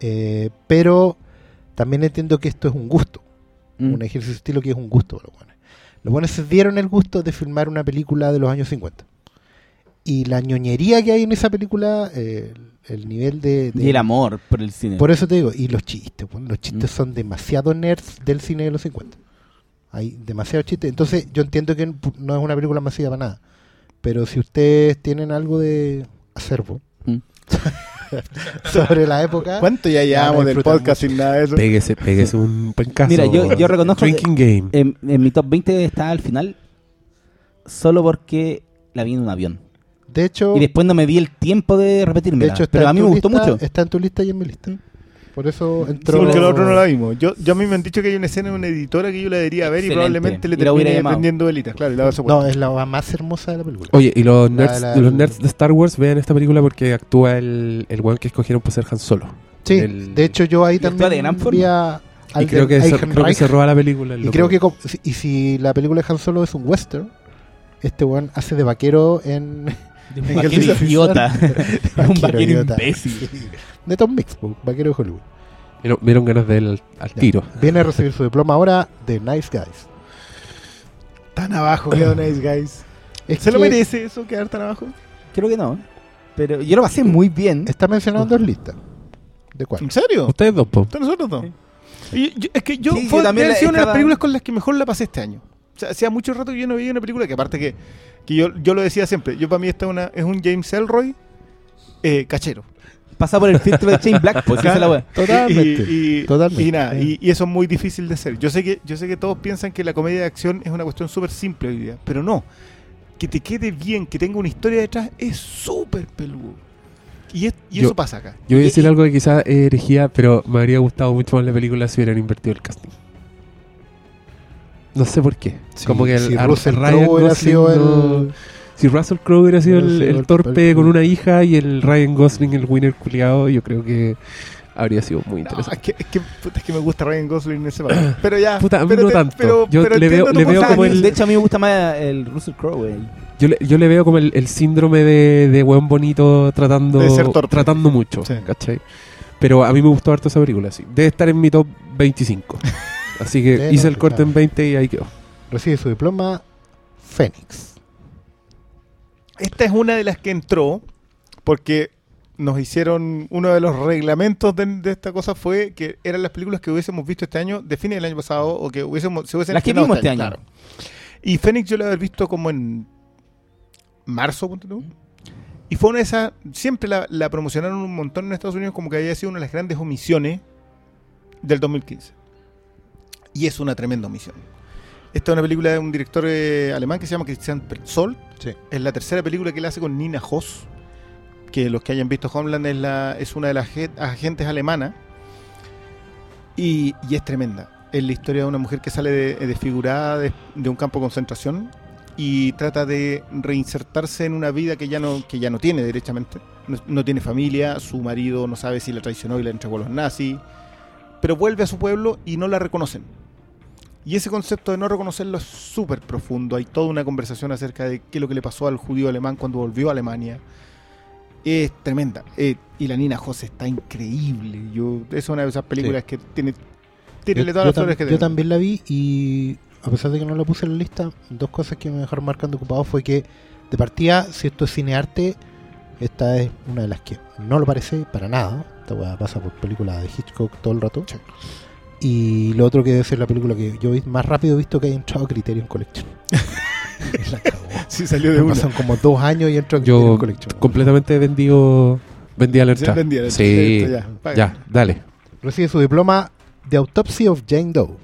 eh, pero también entiendo que esto es un gusto, Mm. un ejercicio de estilo que es un gusto para los buenos. Los buenos se dieron el gusto de filmar una película de los años 50. Y la ñoñería que hay en esa película, eh, el nivel de, de- Y el amor por el cine. Por eso te digo, y los chistes, bueno, los chistes Mm. son demasiado nerds del cine de los 50. Hay demasiados chistes. Entonces, yo entiendo que no es una película masiva para nada. Pero si ustedes tienen algo de acervo Mm. sobre la época, ¿Cuánto ya llevamos del podcast sin nada de eso? Péguese, péguese un pencazo. Mira, yo, yo reconozco que Drinking Game. en, en mi top 20 está al final solo porque la vi en un avión. De hecho, Y después no me di el tiempo de repetirme. de hecho está pero a en mí me tu gustó lista- mucho. Está en tu lista y en mi lista. Por eso Sí, entró. porque el otro no la vimos. Yo, yo a mí me han dicho que hay una escena en una editora que yo la debería ver y Excelente. probablemente le Y la hubiera termine vendiendo velitas. Claro, y la No, es la más hermosa de la película. Oye, y los La- nerds, la- los nerds de Star Wars vean esta película porque actúa el, el weón que escogieron para ser Han Solo. sí, el- de hecho, yo ahí Y también vi a Y Alden creo que, se, creo que se roba la película. el Y creo que y si la película de Han Solo es un western, este weón hace de vaquero en De un vaquero idiota. un Vaquero imbécil. de Tom Mix, po, vaquero de Hollywood. Vieron, vieron ganas de él al, Ya. tiro. Viene a recibir su diploma ahora de Nice Guys. Tan abajo quedó Nice Guys. Es ¿Se lo merece eso, quedar tan abajo? Creo que no. Pero yo lo pasé muy bien. Está mencionado en dos listas. ¿De cuál? ¿En serio? Ustedes dos, po. ¿De nosotros dos? Y yo- es que yo, Sí, fue, yo también una de las películas con las que mejor la pasé este año. O sea, hacía mucho rato que yo no veía una película que aparte que, que yo, yo lo decía siempre, yo para mí esta una, es un James Elroy eh, cachero. Pasa por el filtro de Chain Black, pues esa es la wea. Totalmente. Y, y- Totalmente. y nada, y, y eso es muy difícil de hacer. Yo sé que yo sé que todos piensan que la comedia de acción es una cuestión súper simple hoy día, pero no. Que te quede bien, que tenga una historia detrás, es súper peludo. Y, es- y Yo- eso pasa acá. Yo voy a decir y- algo que quizás es herejía, pero me habría gustado mucho más la película si hubieran invertido el casting. No sé por qué. Sí, Como que el, si Russell Ryan Crowe hubiera sido no- el- Si Russell Crowe hubiera sido el, torpe el- con una hija y el Ryan Gosling el winner culiado, yo creo que habría sido muy No, interesante. es, que, es, que, puta, es que me gusta Ryan Gosling en ese papel. Pero ya. Puta, a mí pero no te- tanto. Pero, Yo pero le veo- le como de el-. De hecho, a mí me gusta más el Russell Crowe. Yo le, yo le veo como el, el síndrome de, de buen bonito tratando, De ser torpe. tratando mucho, Sí. ¿cachai? Pero a mí me gustó harto esa película, sí. Debe estar en mi top 25. Así que Bueno, hice el corte en 20 y ahí quedó. Recibe su diploma Fénix. Esta es una de las que entró porque nos hicieron uno de los reglamentos de, de esta cosa fue que eran las películas que hubiésemos visto este año de fines del año pasado o que hubiésemos se hubiesen Las que vimos este año. claro. Y Fénix yo la había visto como en marzo. Y fue una de esas, siempre la, la promocionaron un montón en Estados Unidos como que había sido una de las grandes omisiones del 2015. Y es una tremenda omisión. Esta es una película de un director eh, alemán que se llama Christian Petzold. Sí. Es la tercera película que él hace con Nina Hoss, que los que hayan visto Homeland es, la, es una de las ge- agentes alemanas. Y, y es tremenda. Es la historia de una mujer que sale de- desfigurada de, de un campo de concentración y trata de reinsertarse en una vida que ya no, que ya no tiene derechamente. No, no tiene familia, su marido no sabe si la traicionó y la entregó a los nazis, pero vuelve a su pueblo y no la reconocen. Y ese concepto de no reconocerlo es súper profundo. Hay toda una conversación acerca de qué es lo que le pasó al judío alemán cuando volvió a Alemania. Es tremenda. Eh, y la Nina José está increíble. Yo, es una de esas películas que tiene, Yo, todas yo las flores que yo también la vi y a pesar de que no la puse en la lista, dos cosas que me dejaron marcando ocupado fue que de partida, si esto es cinearte, esta es una de las que no lo parece para nada. Esta weá pasa por películas de Hitchcock todo el rato. Sí. Y lo otro que debe ser la película que yo más rápido he visto que haya entrado a Criterion Collection. la cagó. Sí, salió de una. Pasan como dos años y entró a Criterion Yo Collection. completamente vendido. Vendía la Sí, entrada. Sí, entrada, ya, ya, dale. Recibe su diploma The Autopsy of Jane Doe.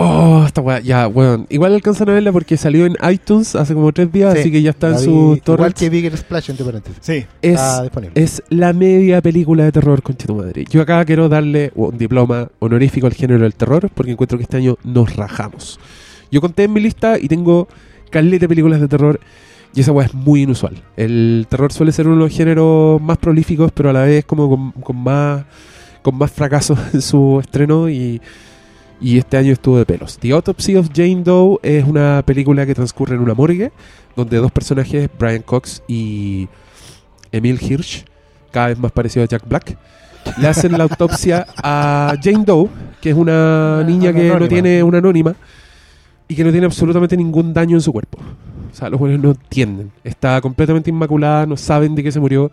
Oh, esta weá, ya, weón. Igual alcanzan a verla porque salió en iTunes hace como tres días, Sí, así que ya está en su Igual torrents. que Bigger Splash, entre paréntesis. Sí. Es, Está disponible. es la media película de terror, con tu madre. Yo acá quiero darle un diploma honorífico al género del terror porque encuentro que este año nos rajamos. Yo conté en mi lista y tengo caleta de películas de terror y esa weá es muy inusual. El terror suele ser uno de los géneros más prolíficos, pero a la vez como con, con más con más fracasos en su estreno y, y este año estuvo de pelos. The Autopsy of Jane Doe es una película que transcurre en una morgue donde dos personajes, Brian Cox y Emil Hirsch, cada vez más parecido a Jack Black, le hacen la autopsia a Jane Doe, que es una niña que no tiene una anónima y que no tiene absolutamente ningún daño en su cuerpo. O sea, los buenos no entienden. Está completamente inmaculada, no saben de qué se murió.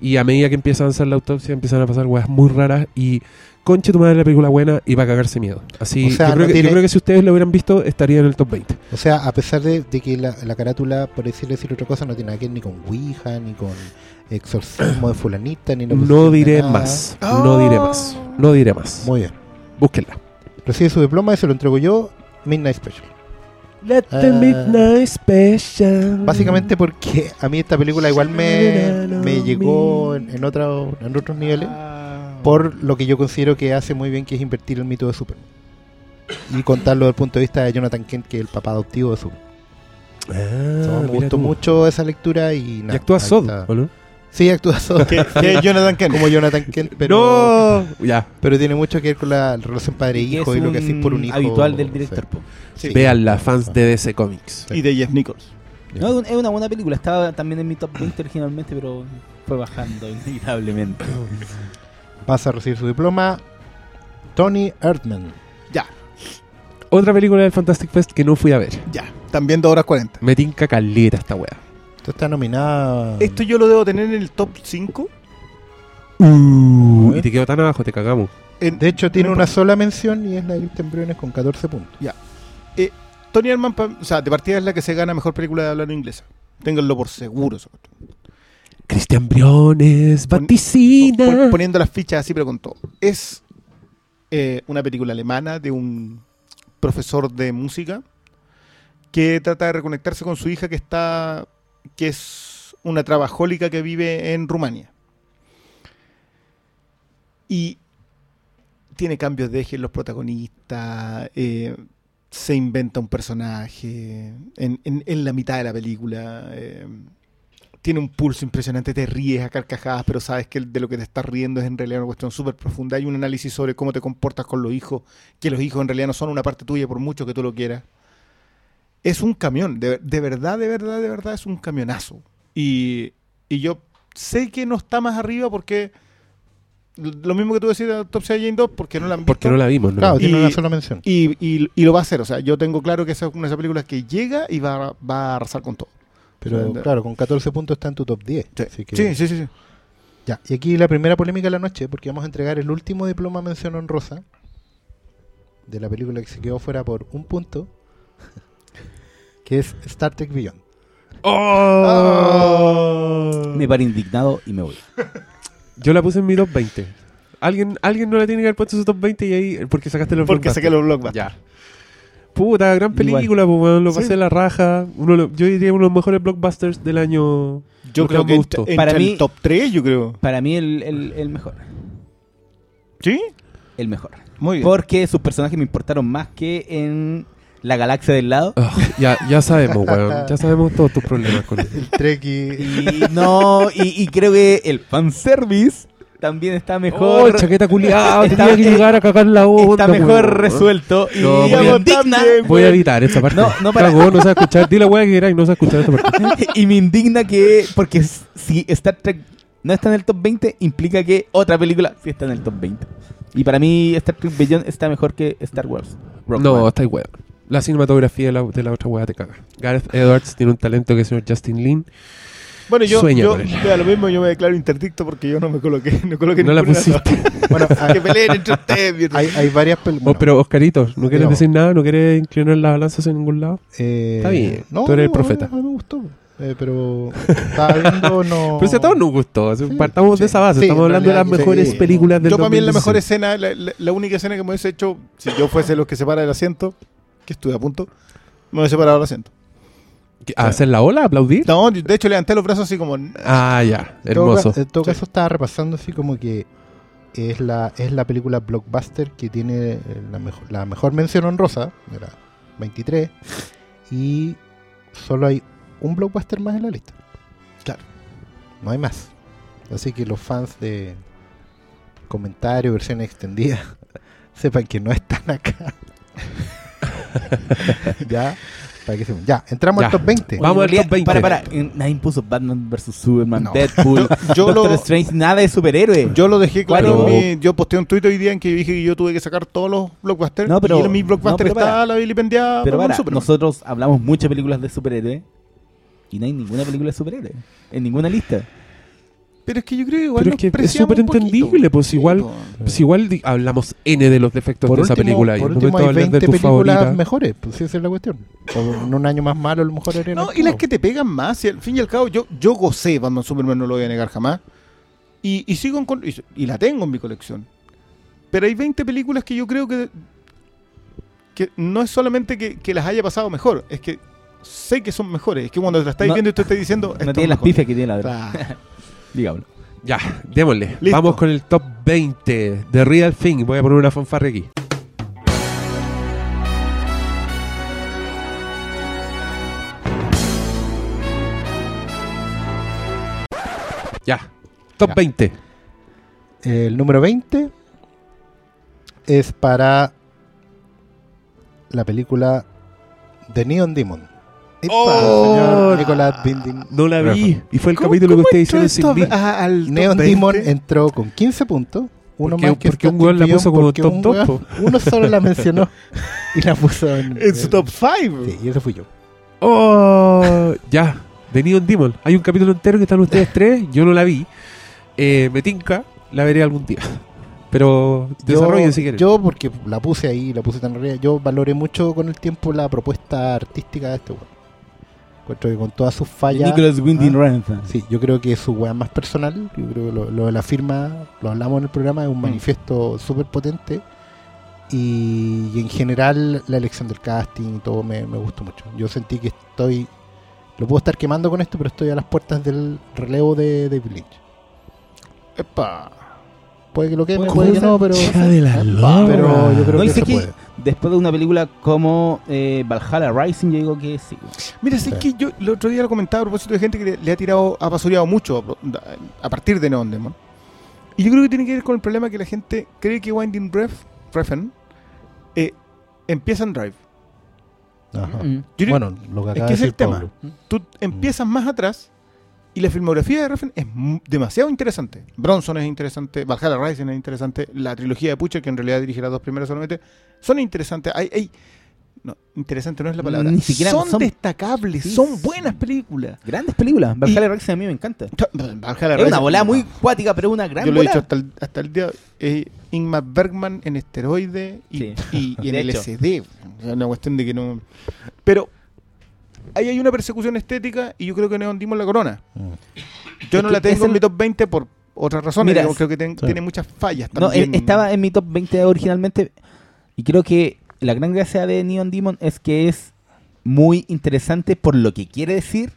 Y a medida que empieza a avanzar la autopsia, empiezan a pasar weas muy raras. Y conche tu madre la película buena y va a cagarse miedo. Así, O sea, yo, creo no que, tiene- yo creo que si ustedes lo hubieran visto, estaría en el top 20. O sea, a pesar de, de que la, la carátula, por decirle decir otra cosa, no tiene nada que ver ni con Ouija, ni con exorcismo de fulanita, ni No diré nada. más. No diré más. No diré más. Muy bien. Búsquenla. Recibe su diploma y se lo entrego yo, Midnight Special. Let the the midnight midnight special. Básicamente porque a mí esta película igual me, me llegó en, en, otro- en otros niveles Ah. Por lo que yo considero que hace muy bien, que es invertir el mito de Superman. Y contarlo desde el punto de vista de Jonathan Kent, que es el papá adoptivo de Superman. Ah, So, me gustó tú. mucho esa lectura y Y nada. actúa ahí Sod, está. ¿o no? Sí, actúa Sod. Que, que es Jonathan Kent. como Jonathan Kent, pero, No, ya. pero tiene mucho que ver con la relación Y padre-hijo es y, lo que un hacís por un hijo. habitual del director. Sí. Vean fans de DC Comics. Y de Jeff Nichols. No, es una buena película. Estaba también en mi top 20 originalmente, pero fue bajando inevitablemente. Pasa a recibir su diploma Tony Erdman. Ya, Otra película del Fantastic Fest que no fui a ver. ya. También 2 horas 40. Me tinca caleta esta wea. Esto está nominada. Esto yo lo debo tener en el top 5. Uh, y te quedó tan abajo, te cagamos. En- De hecho, tiene no una sola mención y es la de Kristen Briones con 14 puntos. Tony Herman, o sea, de partida es la que se gana mejor película de hablar inglesa. Ténganlo por seguro. eso. Cristian Briones, Pon- vaticina. Pon- poniendo las fichas así, pero con todo. Es eh, una película alemana de un profesor de música que trata de reconectarse con su hija que está que es una trabajólica que vive en Rumania. Y tiene cambios de eje en los protagonistas, eh, se inventa un personaje en, en- en la mitad de la película. eh, tiene un pulso impresionante, te ríes a carcajadas, pero sabes que de lo que te estás riendo es en realidad una cuestión súper profunda. Hay un análisis sobre cómo te comportas con los hijos, que los hijos en realidad no son una parte tuya por mucho que tú lo quieras. Es un camión, de, de verdad, de verdad, de verdad es un camionazo. Y, y yo sé que no está más arriba porque lo mismo que tú decías de Autopsia de Jane Doe, porque no la han visto. Porque no la vimos, ¿no? Claro, tiene Y- una sola mención. Y, y- y lo va a hacer, o sea, yo tengo claro que esa es una de esas películas que llega y va, va a arrasar con todo. Pero claro, con 14 puntos está en tu top 10. Sí, Así que- sí, sí, sí, sí. Ya, y aquí la primera polémica de la noche, porque vamos a entregar el último diploma mención honrosa de la película que se quedó fuera por un punto, que es Star Trek Beyond. ¡Oh! Me paré indignado y me voy. Yo la puse en mi top 20. Alguien, alguien no la tiene que haber puesto en su top 20 y ahí. Porque sacaste los Porque saqué los blockbusters. Ya. Puta, gran película, pues, weón, lo Sí. pasé la raja. Uno, yo diría uno de los mejores blockbusters del año. Yo Lo que creo que me entra, Para mí- el top 3, yo creo. Para mí el, el- el mejor. ¿Sí? El mejor. Muy bien. Porque sus personajes me importaron más que en la galaxia del lado. Ah, ya, ya sabemos, weón. Ya sabemos todos tus problemas con eso. El Trek y... Y no, y, y creo que el fanservice también está mejor. Oh, chaqueta culiada, tenía que llegar a cagar la onda. está mejor weón. resuelto. Y No, me voy a- indigna. Voy a evitar esa parte. No, no para- Cagó, no se va a escuchar. Di la weá que queráis, no se va a escuchar esta parte. y me indigna que, porque si Star Trek no está en el top 20, implica que otra película sí está en el top 20. Y para mí Star Trek Beyond está mejor que Star Wars. No, está weón. La cinematografía de la, de la otra weá te caga. Gareth Edwards tiene un talento que es el señor Justin Lin. Bueno, yo, Sueña yo con él. vea, lo mismo, yo me declaro interdicto porque yo no me coloqué. No, coloqué No la ninguna pusiste. Bueno, hay, Que peleen entre ustedes, mierda. hay, hay varias películas. Oh, pero Oscarito, ¿no quieres Digamos. decir nada? ¿No quieres inclinar las balanzas en ningún lado? Eh, Está bien, No, tú eres el profeta. A mí me gustó. eh, pero estaba viendo, no. Pero si a todos nos gustó. Sí, partamos de esa base. Sí, Estamos en hablando de las realidad, mejores sí. películas del Yo para mí es la 2016. mejor escena, la, la- la única escena que me hubiese hecho, si yo fuese los que separa el asiento, que estuve a punto, me hubiese separado el asiento. ¿A hacer la ola? ¿Aplaudir? No, de hecho levanté los brazos así como... Ah, ya. En todo Hermoso. En todo Sí. caso, estaba repasando así como que es la, es la película blockbuster que tiene eh, la mejor, la mejor mención honrosa, era 23, y solo hay un blockbuster más en la lista. Claro. No hay más. Así que los fans de comentario, versión extendida, sepan que no están acá. ya, para que se- Ya, entramos Ya. al top 20. Vamos al top 20. Para, para. Nadie puso Batman vs Superman, No. Deadpool, Yo- Doctor lo- Strange, nada de superhéroe. Yo lo dejé claro, mi- yo posteé un tweet hoy día en que dije que yo tuve que sacar todos los blockbusters. No, pero- y en mi blockbuster no, pero está para. la vilipendiada Pero para, nosotros hablamos muchas películas de superhéroe y no hay ninguna película de superhéroe en ninguna lista. Pero es que yo creo que igual Pero nos es que es súper entendible, pues Sí, igual-. Pues igual hablamos N de los defectos Por de esa película. Y por en último hay de hablar 20 de películas favorita. mejores, pues esa es la cuestión. O en un año más malo, a lo mejor era No, y las que te pegan más, y al fin y al cabo, yo, yo gocé Batman Superman, no lo voy a negar jamás. Y, y sigo con, y, y la tengo en mi colección. Pero hay 20 películas que yo creo que, que no es solamente que, que las haya pasado mejor, es que sé que son mejores. Es que cuando te la estáis No- viendo y te estáis diciendo. No tiene las pifias que tiene la verdad. Digámoslo. Ya, démosle. Listo. Vamos con el top 20 de Real Thing. Voy a poner una fanfarre aquí. Ya, top Ya. 20. El número 20 es para la película The Neon Demon. Epa, Oh. señor Nicolás Binding. No la vi. Y fue el ¿Cómo- capítulo que ustedes hicieron sin mí. al top Neon 20? Demon entró con 15 puntos. Uno Porque- más que porque un weón la puso como top un dos, weón- po. Uno solo la mencionó y la puso en, En su top 5. Sí, y ese fui yo. Oh, ya. De Neon Demon. Hay un capítulo entero que están ustedes tres. Yo no la vi. Eh, me tinca. La veré algún día. Pero desarrollen si quieren. yo, porque la puse ahí, la puse tan arriba, yo valoré mucho con el tiempo la propuesta artística de este weón. Encuentro que con todas sus fallas. Nicholas Winding ¿ah? Refn. Sí, yo creo que su weá más personal, yo creo que lo, lo de la firma, lo hablamos en el programa, es un Mm. manifiesto súper potente. Y, y en general la elección del casting y todo me, me gustó mucho. Yo sentí que estoy, lo puedo estar quemando con esto, pero estoy a las puertas del relevo de David Lynch. Epa. Puede que lo queme, Puede que no, pero... De la pero yo creo No, que se que puede. después de una película como eh, Valhalla Rising, yo digo que sí. Mira, Sí. que yo el otro día lo comentaba a propósito de gente que le, le ha tirado, ha basureado mucho a, a partir de Neon Demon. Y yo creo que tiene que ver con el problema que la gente cree que Winding Ref, Refn eh, empieza en Drive. Ajá. Mm. Yo creo- Bueno, lo que es acaba que de es el decir tema. Pablo. Tú empiezas más atrás y la filmografía de Refn es demasiado interesante. Bronson es interesante, Valhalla Rising es interesante, la trilogía de Pucher, que en realidad dirige las dos primeras solamente, son interesantes. Hay, hay- no, interesante no es la palabra. Ni siquiera son, son- destacables, Sí, son buenas películas. Grandes películas. Valhalla Rising a mí me encanta. Valhalla Es una bola muy cuática, pero una gran Yo lo he dicho hasta el, hasta el día. Eh, Ingmar Bergman en esteroide y, Sí. y- y en. LSD. Es una cuestión de que no. Pero ahí hay una persecución estética y yo creo que Neon Demon la corona. Mm. Yo Es no la tengo en mi top 20 por otras razones. Mira, creo que ten- sí. tiene muchas fallas No, también. eh, estaba en mi top 20 originalmente. Y creo que la gran gracia de Neon Demon es que es muy interesante por lo que quiere decir,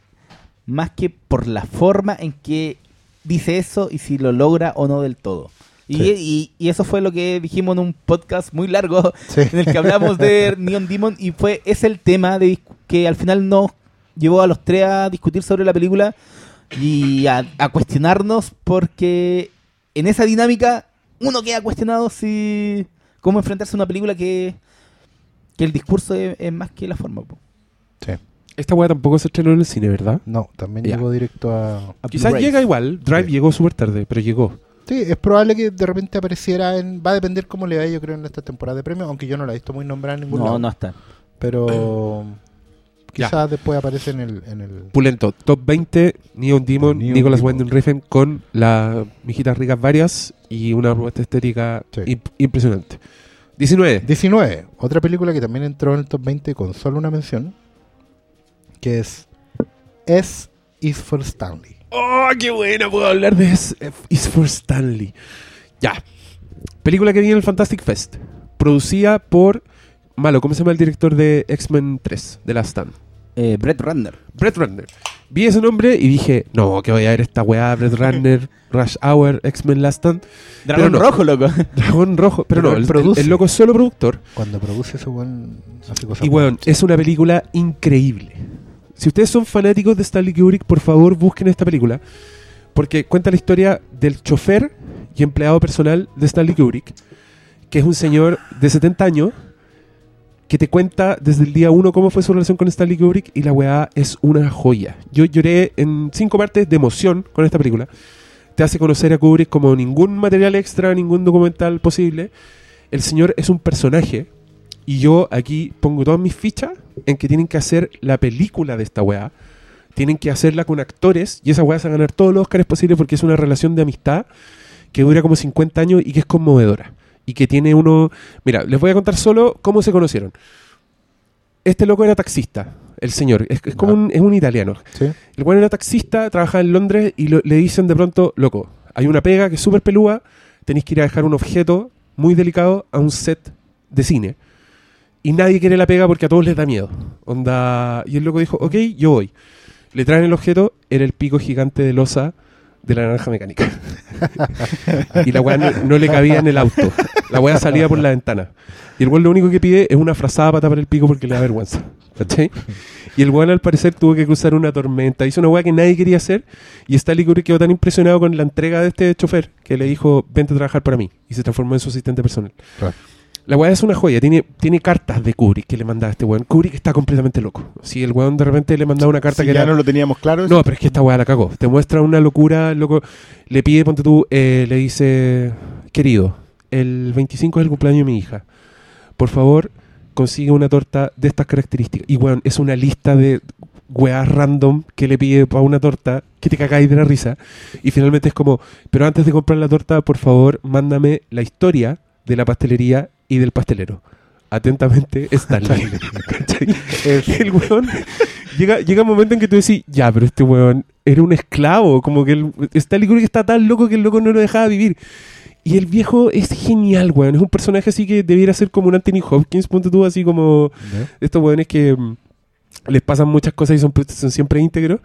más que por la forma en que dice eso y si lo logra o no del todo. Y, Sí. y- y eso fue lo que dijimos en un podcast muy largo Sí. en el que hablamos de Neon Demon y fue es el tema de que al final nos llevó a los tres a discutir sobre la película y a, a cuestionarnos porque en esa dinámica uno queda cuestionado si cómo enfrentarse a una película que, que el discurso es, es más que la forma. po. Sí. Esta weá tampoco se estrenó en el cine, ¿verdad? No, también llegó directo a... A Quizás llega igual. Drive Sí. llegó súper tarde, pero llegó. Sí, es probable que de repente apareciera en... Va a depender cómo le vaya, yo creo, en esta temporada de premios, aunque yo no la he visto muy nombrada en ningún No, lado. no está. Pero. Quizás después aparece en el... En el... Pulento. Top 20, Neon Demon, Neon Nicholas Demon. Winding Refn con las mijitas ricas varias y una propuesta estética Sí. imp- impresionante. 19. 19. Otra película que también entró en el top 20 con solo una mención, que es S is for Stanley. ¡Oh, qué buena! Puedo hablar de es, Is for Stanley. Ya. Película que viene en el Fantastic Fest. Producida por. Malo, ¿cómo se llama el director de X-Men 3? De Last Stand. Eh, Brett Ratner. Brett Runner. Vi ese nombre y dije, no, que voy a ver esta weá, Brett Runner, Rush Hour, X-Men Last Stand. Dragón no. rojo, loco. Dragón Rojo. Pero, Pero no, el, produce. el loco es solo productor. Cuando produce ese hace cosas Y weón, es una película increíble. Si ustedes son fanáticos de Stanley Kubrick, por favor busquen esta película. Porque cuenta la historia del chofer y empleado personal de Stanley Kubrick, que es un señor de 70 años que te cuenta desde el día uno cómo fue su relación con Stanley Kubrick y la weá es una joya. Yo lloré en cinco partes de emoción con esta película. Te hace conocer a Kubrick como ningún material extra, ningún documental posible. El señor es un personaje y yo aquí pongo todas mis fichas en que tienen que hacer la película de esta weá. Tienen que hacerla con actores y esa weá se va a ganar todos los Oscars posibles porque es una relación de amistad que dura como 50 años y que es conmovedora. Y que tiene uno... Mira, les voy a contar solo cómo se conocieron. Este loco era taxista, el señor. Es, es como Ya. un, es un italiano. Sí. El bueno era taxista, trabajaba en Londres y lo- le dicen de pronto, loco, hay una pega que es súper pelúa, tenéis que ir a dejar un objeto muy delicado a un set de cine. Y nadie quiere la pega porque a todos les da miedo. Onda... Y el loco dijo, ok, yo voy. Le traen el objeto, era el pico gigante de losa de la naranja mecánica. y la weá no, le cabía en el auto. La weá salía por la ventana. Y el weón lo único que pide es una frazada para tapar el pico porque le da vergüenza. ¿Cachai? Y el weón al parecer tuvo que cruzar una tormenta. Hizo una weá que nadie quería hacer. Y Stanley Kubrick quedó tan impresionado con la entrega de este chofer que le dijo, vente a trabajar para mí. Y se transformó en su asistente personal. Claro. La weá es una joya. Tiene, tiene cartas de Kubrick que le mandaba a este weón. Kubrick está completamente loco. Si el weón de repente le mandaba una carta Si que ya era... no lo teníamos claro. No, pero es que esta weá la cagó. Te muestra una locura, loco. Le pide, ponte tú, eh, le dice, querido, el 25 es el cumpleaños de mi hija. Por favor, consigue una torta de estas características. Y weón, es una lista de weas random que le pide para una torta que te cagáis de la risa. Y finalmente es como, pero antes de comprar la torta, por favor, mándame la historia de la pastelería y del pastelero. Atentamente, Stanley. El weón llega, llega un momento en que tú decís, ya, pero este weón era un esclavo, como que el, Stanley Kubrick está tan loco que el loco no lo dejaba vivir. Y el viejo es genial, weón. Es un personaje así que debiera ser como un Anthony Hopkins, ponte tú, así como estos weones que mm, les pasan muchas cosas y son, son siempre íntegros.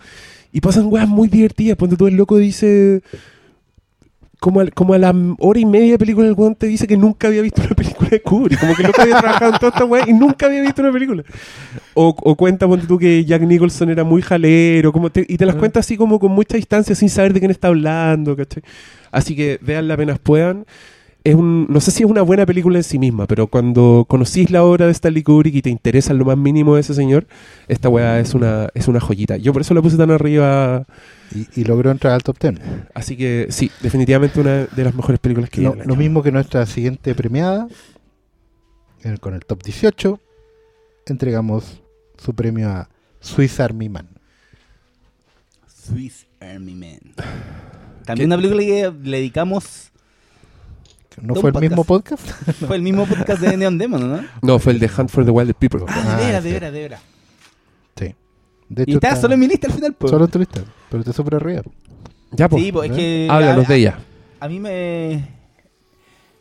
Y pasan weas muy divertidas. Ponte tú, el loco dice. Como, al- como a la hora y media de película, el weón te dice que nunca había visto una película de Kubrick. Como que loco había trabajado en toda esta wea y nunca había visto una película. O, o cuenta, ponte tú, que Jack Nicholson era muy jalero. Como te- y te las Ah. cuenta así como con mucha distancia, sin saber de quién está hablando, ¿cachai? Así que veanla apenas puedan. Es un, no sé si es una buena película en sí misma, pero cuando conocís la obra de Stanley Kubrick y te interesa lo más mínimo de ese señor, esta weá es una, es una joyita. Yo por eso la puse tan arriba. Y, y logró entrar al top 10. Así que sí, definitivamente una de las mejores películas que el lo mismo que nuestra siguiente premiada, en- con el top 18, entregamos su premio a Swiss Army Man. Swiss Army Man. También una película que le dedicamos. ¿No De fue el mismo podcast? Fue el mismo podcast de Neon Demon, ¿no? No, fue el de Hunt for the Wild People. Ah, de Ah, veras, sí. de veras, de veras. Sí. De Y estaba está solo en mi lista al final, pues. solo en tu lista, pero está súper arriba. Ya, pues. Sí, pues es que. Háblanos a- de ella. A mí me.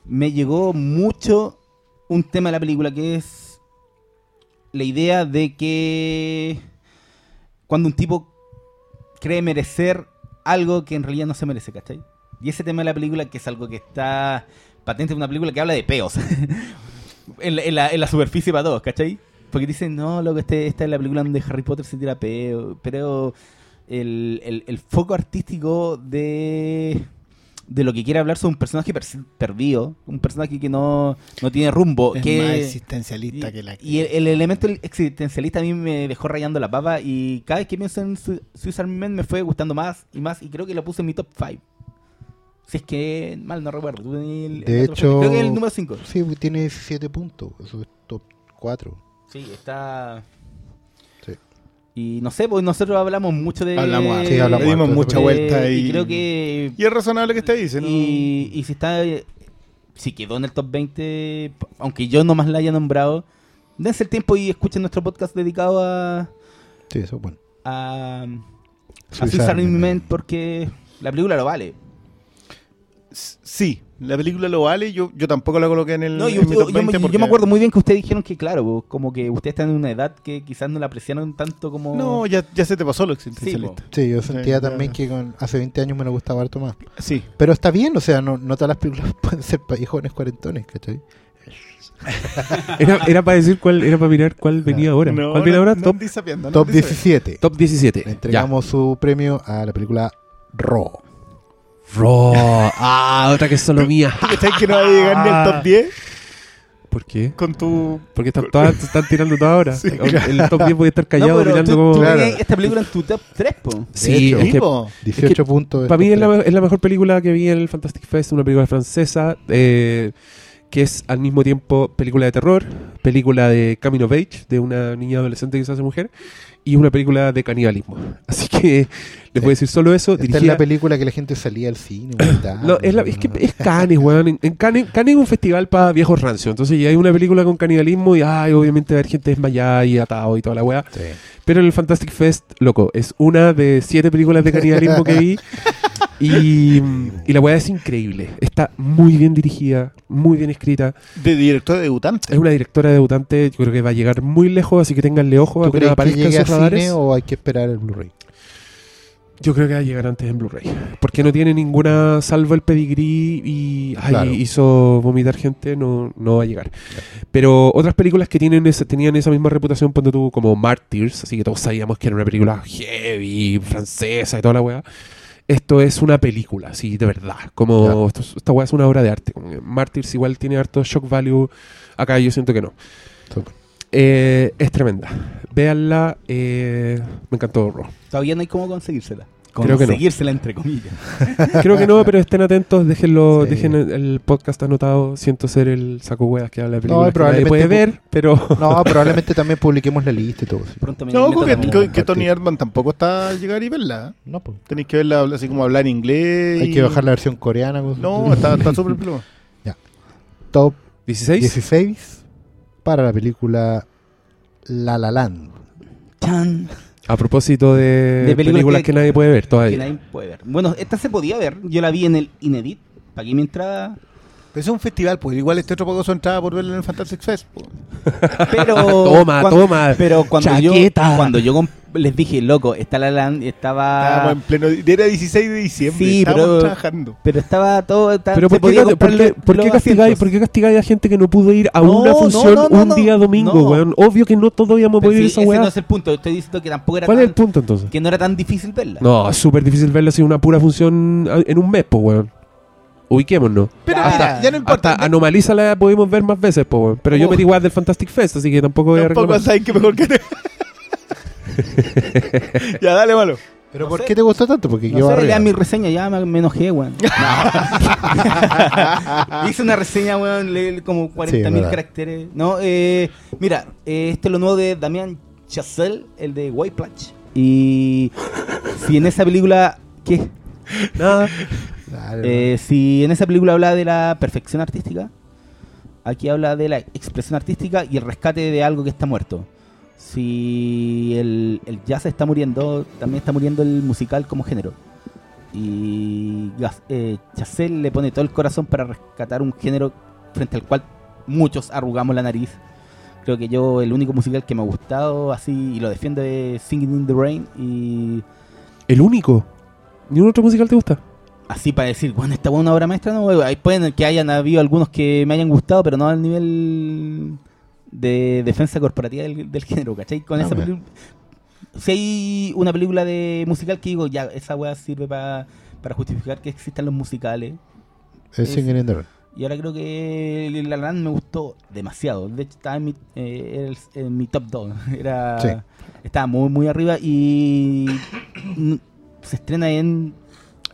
Me llegó mucho un tema de la película que es. La idea de que. Cuando un tipo cree merecer algo que en realidad no se merece, ¿cachai? Y ese tema de la película, que es algo que está patente en una película que habla de peos. en, la, en la- en la superficie para todos, ¿cachai? Porque dicen, no, loco, este, esta es la película donde Harry Potter se tira peo. Pero el, el- el foco artístico de, de lo que quiere hablar sobre un personaje per- perdido, un personaje que no, no tiene rumbo. Es que, más existencialista y, que la y el, el elemento existencialista a mí me dejó rayando la papa y cada vez que pienso en Su- Army Man me fue gustando más y más y creo que lo puse en mi top 5. Si es que mal no recuerdo. tú el- De el hecho- creo que es el número 5. Sí, tiene 17 puntos. Eso es top 4. Sí, está... Sí. Y no sé, pues nosotros hablamos mucho de... Hablamos, Sí, hablamos le dimos mucha vuelta y, y creo que... y es razonable que esté ahí. ¿no? Y, y si está... Si quedó en el top 20, aunque yo nomás la haya nombrado, dense el tiempo y escuchen nuestro podcast dedicado a... Sí, eso es bueno. a, a Army Army Man. Man porque la película lo vale. Sí, la película lo vale. Yo, yo tampoco la coloqué en el No, yo, en mi yo- top yo me- 20 yo porque- me acuerdo muy bien que ustedes dijeron que, claro, como que ustedes están en una edad que quizás no la apreciaron tanto como. No, ya, ya se te pasó lo existencialista. Sí, yo sentía ya. también que con, hace 20 años me lo gustaba harto más. Sí. Pero está bien, o sea, no, no todas las películas pueden ser para jóvenes cuarentones, ¿cachai? Era, era para decir cuál, era para mirar cuál venía ahora. No, ¿Cuál viene ahora? no top, andís sapeando, no Top andís sapeando. 17. top 17. Le Ya. entregamos su premio a la película Raw. Raw. Ah, otra que es solo mía. ¿Tú cachai que no va a llegar ni al top 10 ¿Por qué? con tu... Porque están todas, se están tirando todas ahora. Sí, El top 10 puede estar callado no, pero mirando tú, como. tú Claro. esta película en tu top 3, po. Sí, hecho, es que Tipo, 18 puntos. de para mí es la, es la mejor película que vi en el Fantastic Fest, una película francesa eh, que es al mismo tiempo película de terror, película de coming of age, de una niña adolescente que se hace mujer, y una película de canibalismo. Así que les voy a decir solo eso. Esta es la película que la gente salía al cine. No, es, la- es que es Cannes, weón. En, en Cannes, Cannes es un festival para viejos rancios. Entonces ya hay una película con canibalismo y ay, obviamente va a haber gente desmayada y atado y toda la weá. Sí. Pero en el Fantastic Fest, loco, es una de siete películas de canibalismo que vi. Y, y la weá es increíble. Está muy bien dirigida, muy bien escrita. de director debutante. Es una directora debutante, yo creo que va a llegar muy lejos, así que tenganle ojo ¿Tú apenas crees que aparezca en a sus radares. cine o hay que esperar el Blu-ray? Yo creo que va a llegar antes en Blu-ray. Porque no tiene ninguna, salvo el pedigrí y ay, Claro. hizo vomitar gente, no, no va a llegar. Pero otras películas que tienen tenían esa misma reputación, ponte tú, como Martyrs, así que todos sabíamos que era una película heavy, francesa y toda la weá. Esto es una película, sí, de verdad. Como esto esta weá es una obra de arte. Como que Martyrs igual tiene harto shock value. Acá yo siento que no. Eh, es tremenda. Véanla. eh, me encantó Raw. Todavía no hay cómo conseguírsela. Creo que no. Conseguírsela, entre comillas. Creo que no, pero estén atentos, déjenlo, Sí. dejen el, el podcast anotado. Siento ser el saco hueas que habla de películas No, probablemente puede pu- ver, pero No, probablemente también publiquemos la lista y todo. sí. No, que, también. que- que Tony Erdman tampoco está a llegar y verla. No, pues. Tenéis que verla así como hablar inglés. Hay y- que bajar la versión coreana. pues. No, está está súper pluma. Top 16. 16 para la película La La Land. Chan. A propósito de, De películas, películas que, que- nadie puede ver Que todavía. nadie puede ver. Bueno, esta se podía ver. Yo la vi en el Inedit. Pagué mi entrada. Pero es un festival, pues igual este otro pagó su entrada por verla en el Fantastic Fest. pues. Pero. Toma, toma. Pero cuando yo, Chaqueta. cuando yo les dije, loco, está la Land, estaba. Estábamos en pleno. Era 16 de diciembre. Sí, estábamos pero- trabajando. Pero estaba todo. estaba- Pero ¿por qué, no- por qué- por qué castigáis, asientos. por qué castigáis a gente que no pudo ir a No, una función no, no, un no. día domingo, No. weón? Obvio que no todos íbamos a ir a esa ese weá. no es el punto. Estoy diciendo que tampoco era ¿Cuál es tan- el punto entonces? que no era tan difícil verla. No, es súper difícil verla así una pura función a- en un mes, pues, weón. Ubiquémonos. Pero Ya, mira, ya no importa. Hasta Anomalízala podemos ver más veces, weón. Pero yo Oh. metí igual del Fantastic Fest, así que tampoco voy a Tampoco sabes que mejor que te. ya, dale, malo. ¿Pero No por sé. qué te gustó tanto? Porque No yo sé, mi reseña, ya me, me enojé, weón. No. Hice una reseña, weón, leí como 40.000 Sí, caracteres. No, eh, mira, eh, este es lo nuevo de Damián Chazelle, el de White Plage. Y si en esa película, ¿qué? Nada. Dale, Eh, si en esa película habla de la perfección artística, aquí habla de la expresión artística y el rescate de algo que está muerto. Si el, el jazz está muriendo, también está muriendo el musical como género. Y eh, Chazelle le pone todo el corazón para rescatar un género frente al cual muchos arrugamos la nariz. Creo que yo, el único musical que me ha gustado así y lo defiendo es Singing in the Rain. Y El único. ¿Ni un otro musical te gusta? Así para decir, bueno, esta buena obra maestra, no, hay pueden que hayan habido algunos que me hayan gustado, pero no al nivel de defensa corporativa del, del género, ¿cachai? Con Ah, esa película. Si hay una película de musical que digo, ya, esa weá sirve pa- para justificar que existan los musicales. Es Es-. Y ahora creo que La La Land me gustó demasiado. De hecho, estaba en mi, eh, el- en mi top 2. Era, Sí. Estaba muy, muy arriba y se estrena en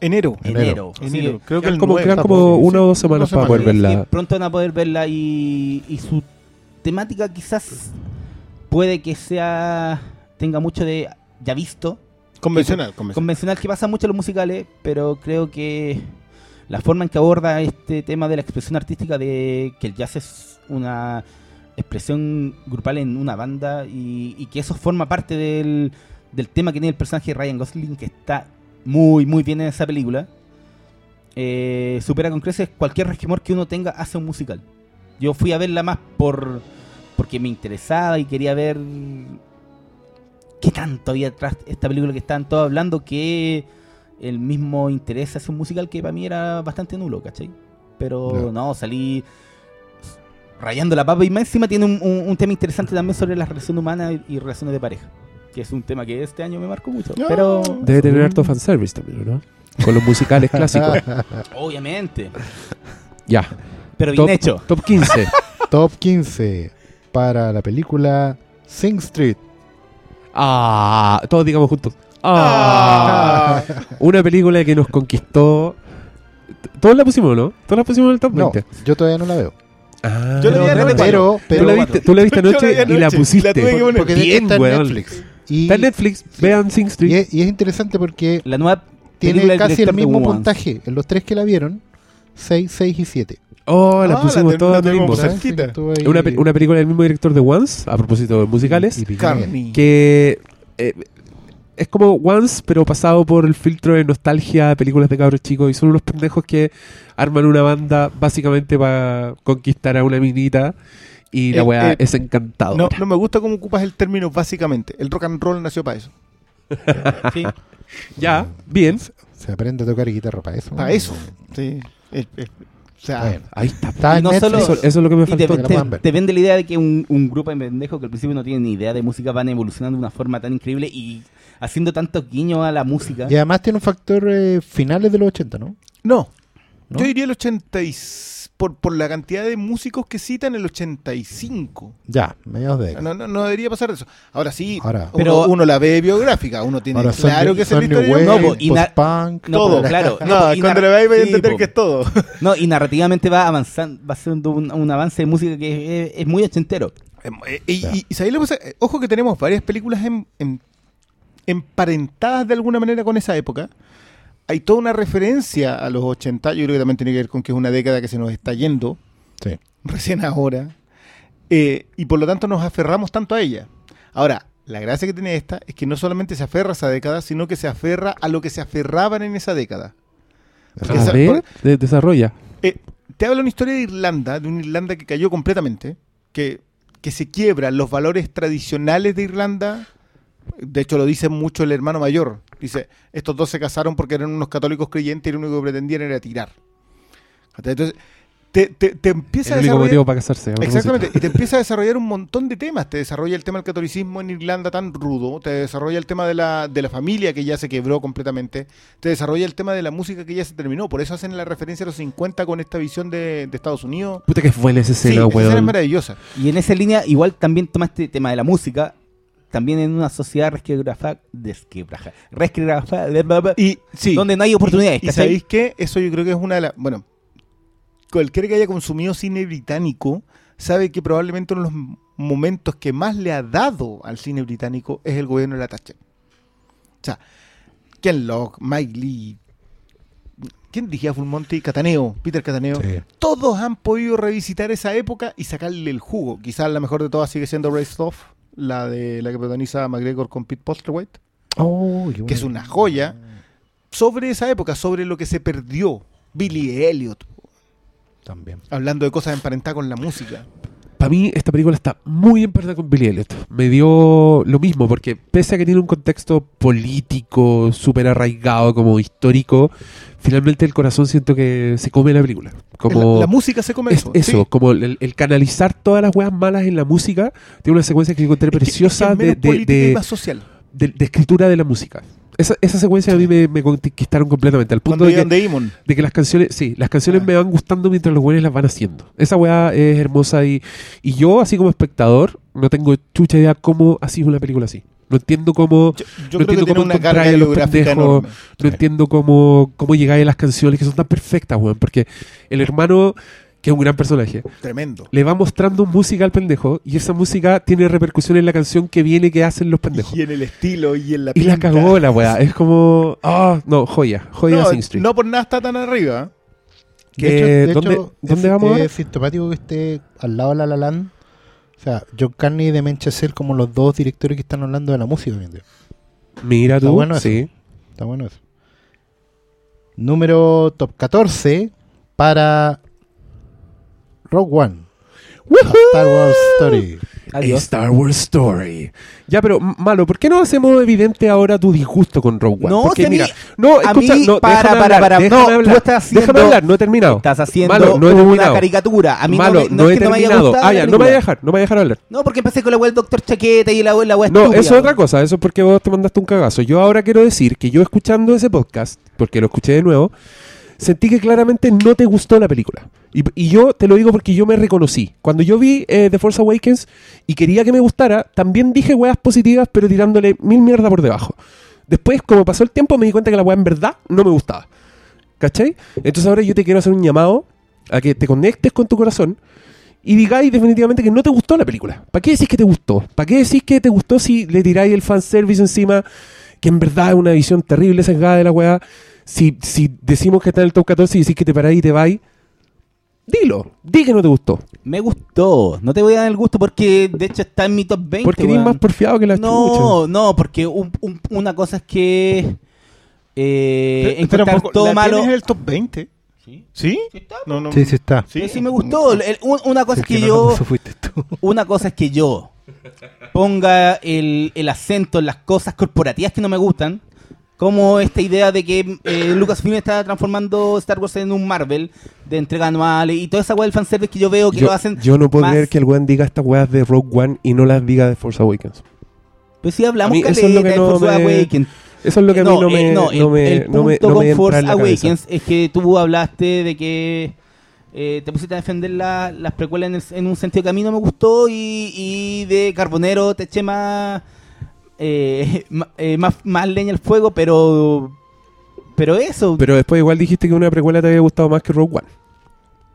Enero. Enero. enero. Que- Creo que el como, 9. quedan está como por- una o dos semanas para poder verla. Pronto van a poder verla y, y su temática quizás puede que sea tenga mucho de ya visto Convencional, convencional. convencional que pasa mucho en los musicales pero creo que la forma en que aborda este tema de la expresión artística de que el jazz es una expresión grupal en una banda y, y que eso forma parte del, del tema que tiene el personaje de Ryan Gosling que está muy muy bien en esa película eh, supera con creces cualquier resquemor que uno tenga hacia un musical. Yo fui a verla más por porque me interesaba y quería ver qué tanto había atrás esta película que estaban todos hablando que el mismo interés hacia un musical que para mí era bastante nulo, ¿cachai? Pero no, salí rayando la papa y más encima tiene un, un- un tema interesante también sobre las relaciones humanas y, y relaciones de pareja, que es un tema que este año me marcó mucho. No. Pero Debe tener harto fanservice también, ¿no? Con los musicales clásicos. obviamente, Ya. pero bien Top, hecho. top 15. Top 15 para la película Sing Street. Ah, todos digamos juntos. Ah, una película que nos conquistó. Todos la pusimos, ¿no? Todos la pusimos en el top No, 20. yo todavía no la veo. Ah, Yo la vi no, anoche. Pero, Tú pero la viste, tú la viste anoche y la pusiste. la tuve que poner. porque Bien, está en weón. Netflix. Y, Está en Netflix, vean Sing y Street. es, y es interesante porque La nueva tiene del casi el mismo puntaje en los tres que la vieron. 6, 6 y 7. Oh, la Ah, pusimos todas la en el tenemos mismo. Una, una película del mismo director de Once, a propósito de musicales, y que eh, es como Once, pero pasado por el filtro de nostalgia de películas de cabros chicos, y son unos pendejos que arman una banda básicamente para conquistar a una minita, y la Eh, weá eh, es encantadora. No, no me gusta cómo ocupas el término básicamente. El rock and roll nació para eso. Sí. Ya, bien. Se aprende a tocar guitarra para eso. Para eso. Sí. O sea, Bueno, Ahí está. está no solo- Eso, eso es lo que me te, faltó. te- ver. te vende la idea de que un, un grupo de pendejos que al principio no tienen ni idea de música van evolucionando de una forma tan increíble y haciendo tantos guiños a la música. Y además tiene un factor eh, finales de los 80, ¿no? no. ¿No? Yo diría el 80 y s- por, por la cantidad de músicos que citan el 85. Ya, mediados de. No, no, no debería pasar eso. Ahora sí, Ahora- uno, Pero- uno la ve biográfica, uno tiene claro que es el historia. po, y post-punk. No, todo. po, claro. No, No, y cuando la veis vais a entender po. que es todo. No, y narrativamente va avanzando, va haciendo un, un avance de música que es, es muy ochentero. Eh, Y, y, y ¿sabéis lo que pasa? Eh, Ojo que tenemos varias películas en- en- emparentadas de alguna manera con esa época. Hay toda una referencia a los 80, yo creo que también tiene que ver con que es una década que se nos está yendo, Sí. recién ahora, eh, y por lo tanto nos aferramos tanto a ella. Ahora, la gracia que tiene esta es que no solamente se aferra a esa década, sino que se aferra a lo que se aferraban en esa década. A esa- ver, por- de- desarrolla. eh, te habla una historia de Irlanda, de una Irlanda que cayó completamente, que, que se quiebran los valores tradicionales de Irlanda. De hecho, lo dice mucho el hermano mayor. Dice, estos dos se casaron porque eran unos católicos creyentes y lo único que pretendían era tirar. Entonces, te, te, te empieza El a único desarrollar... motivo para casarse. Exactamente, y te empieza a desarrollar un montón de temas. Te desarrolla el tema del catolicismo en Irlanda tan rudo, te desarrolla el tema de la, de la familia que ya se quebró completamente, te desarrolla el tema de la música que ya se terminó. Por eso hacen la referencia a los 50 con esta visión de, de Estados Unidos. Puta que buena esa Sí, escena, esa escena es maravillosa. Y en esa línea, igual también toma este tema de la música, también en una sociedad resquebrajada, resquebrajada, Y sí, donde no hay oportunidades, y, y sabéis qué? Eso yo creo que es una de las... Bueno, cualquiera que haya consumido cine británico sabe que probablemente uno de los momentos que más le ha dado al cine británico es el gobierno de la Thatcher. O sea, Ken Loach, Mike Lee, ¿quién dirigía Full Monty? Cataneo, Peter Cataneo. Sí. Todos han podido revisitar esa época y sacarle el jugo. Quizás la mejor de todas sigue siendo Race Off, la de la que protagoniza McGregor con Pete Postlethwaite. Oh, Que es una joya. sobre esa época, sobre lo que se perdió. Billy Elliot, También. hablando de cosas emparentadas con la música. Para mí esta película está muy emparentada con Billy Elliot. Me dio lo mismo, porque pese a que tiene un contexto político súper arraigado, como histórico, finalmente el corazón siento que se come la película. Como la, la música se come es- eso. sí. como el, el canalizar todas las weas malas en la música, tiene una secuencia que encontré Es que- preciosa es que es de, de- de- más social. de- de escritura de la música. Esa, esa secuencia a mí me, me conquistaron completamente, al punto Cuando de que, de que las canciones, sí, las canciones Ah. me van gustando mientras los güeyes las van haciendo. Esa weá es hermosa y, y yo, así como espectador, no tengo chucha idea cómo ha sido una película así. No entiendo cómo, Yo, yo no creo entiendo cómo una carga a los pendejos. no entiendo cómo, cómo llegáis a las canciones que son tan perfectas, weón. Porque el hermano, que es un gran personaje, Tremendo. le va mostrando música al pendejo y esa música tiene repercusión en la canción que viene que hacen los pendejos. Y en el estilo y en la Y la pinta. cagó la weá. Es como. Ah, no, joya. Joya no, Sing Street. no por nada está tan arriba. Que- de hecho, de ¿dónde- hecho, dónde es, vamos ahora? Es sintomático que esté al lado de La La Land. O sea, John Carney y Demen Chazelle como los dos directores que están hablando de la música hoy en día. Mira Está tú. bueno eso. sí. Está bueno eso. Número top 14 para Rogue One. Star Wars Story. A. Star Wars Story. Ya, pero malo, ¿por qué no hacemos evidente ahora tu disgusto con Rogue One? No, Porque mira, no, escucha, mí- no, para, para, hablar, para, no, tú hablar, estás haciendo- déjame hablar, no he terminado. Estás haciendo Malo, no he una terminado. caricatura. A mí Malo, no, me, no, no es he que no me haya terminado. Ah, ya, no me voy a dejar, no me voy a dejar hablar. No, porque empecé con la web del Doctor Chaqueta y la web la web No, estúpida, eso es otra cosa, eso es porque vos te mandaste un cagazo. Yo ahora quiero decir que yo escuchando ese podcast, porque lo escuché de nuevo, sentí que claramente no te gustó la película. Y, yo te lo digo porque yo me reconocí. Cuando yo vi eh, The Force Awakens y quería que me gustara, también dije weas positivas, pero tirándole mil mierda por debajo. Después, como pasó el tiempo, me di cuenta que la wea en verdad no me gustaba. ¿Cachai? Entonces ahora yo te quiero hacer un llamado a que te conectes con tu corazón y digáis definitivamente que no te gustó la película. ¿Para qué decís que te gustó? ¿Para qué decís que te gustó si le tiráis el fanservice encima? Que en verdad es una visión terrible sesgada de la weá. Si, si decimos que está en el top 14 y decís que te paráis y te vais, dilo. Di que no te gustó. Me gustó. No te voy a dar el gusto porque de hecho está en mi top 20. Porque eres más porfiado que la No, chucha. no, porque un- un- una cosa es que eh, Pero- encontrar todo ¿la malo. tienes en el top 20? Sí, ¿Sí? sí está. No, no. Sí, sí está. Sí, sí me gustó. El- un- una cosa es que no yo, tú. una cosa es que yo ponga el, el acento en las cosas corporativas que no me gustan, como esta idea de que eh, Lucasfilm está transformando Star Wars en un Marvel de entrega anuales y toda esa weá del fanservice que yo veo que Yo, lo hacen. yo no puedo más- creer que el weón diga estas weas de Rogue One y no las diga de Force Awakens. Pues sí, hablamos mí eso es lo que de no Force me- Awakens. Eso es lo que a mí no, eh, me, no, no, el- me, el no me, punto no me con Force. Awakens es que tú hablaste de que eh, te pusiste a defender la- las precuelas en, el- en un sentido que a mí no me gustó y, y de Carbonero te eché más, eh, eh, más, más leña al fuego, pero pero eso, Pero después igual dijiste que una precuela te había gustado más que Rogue One.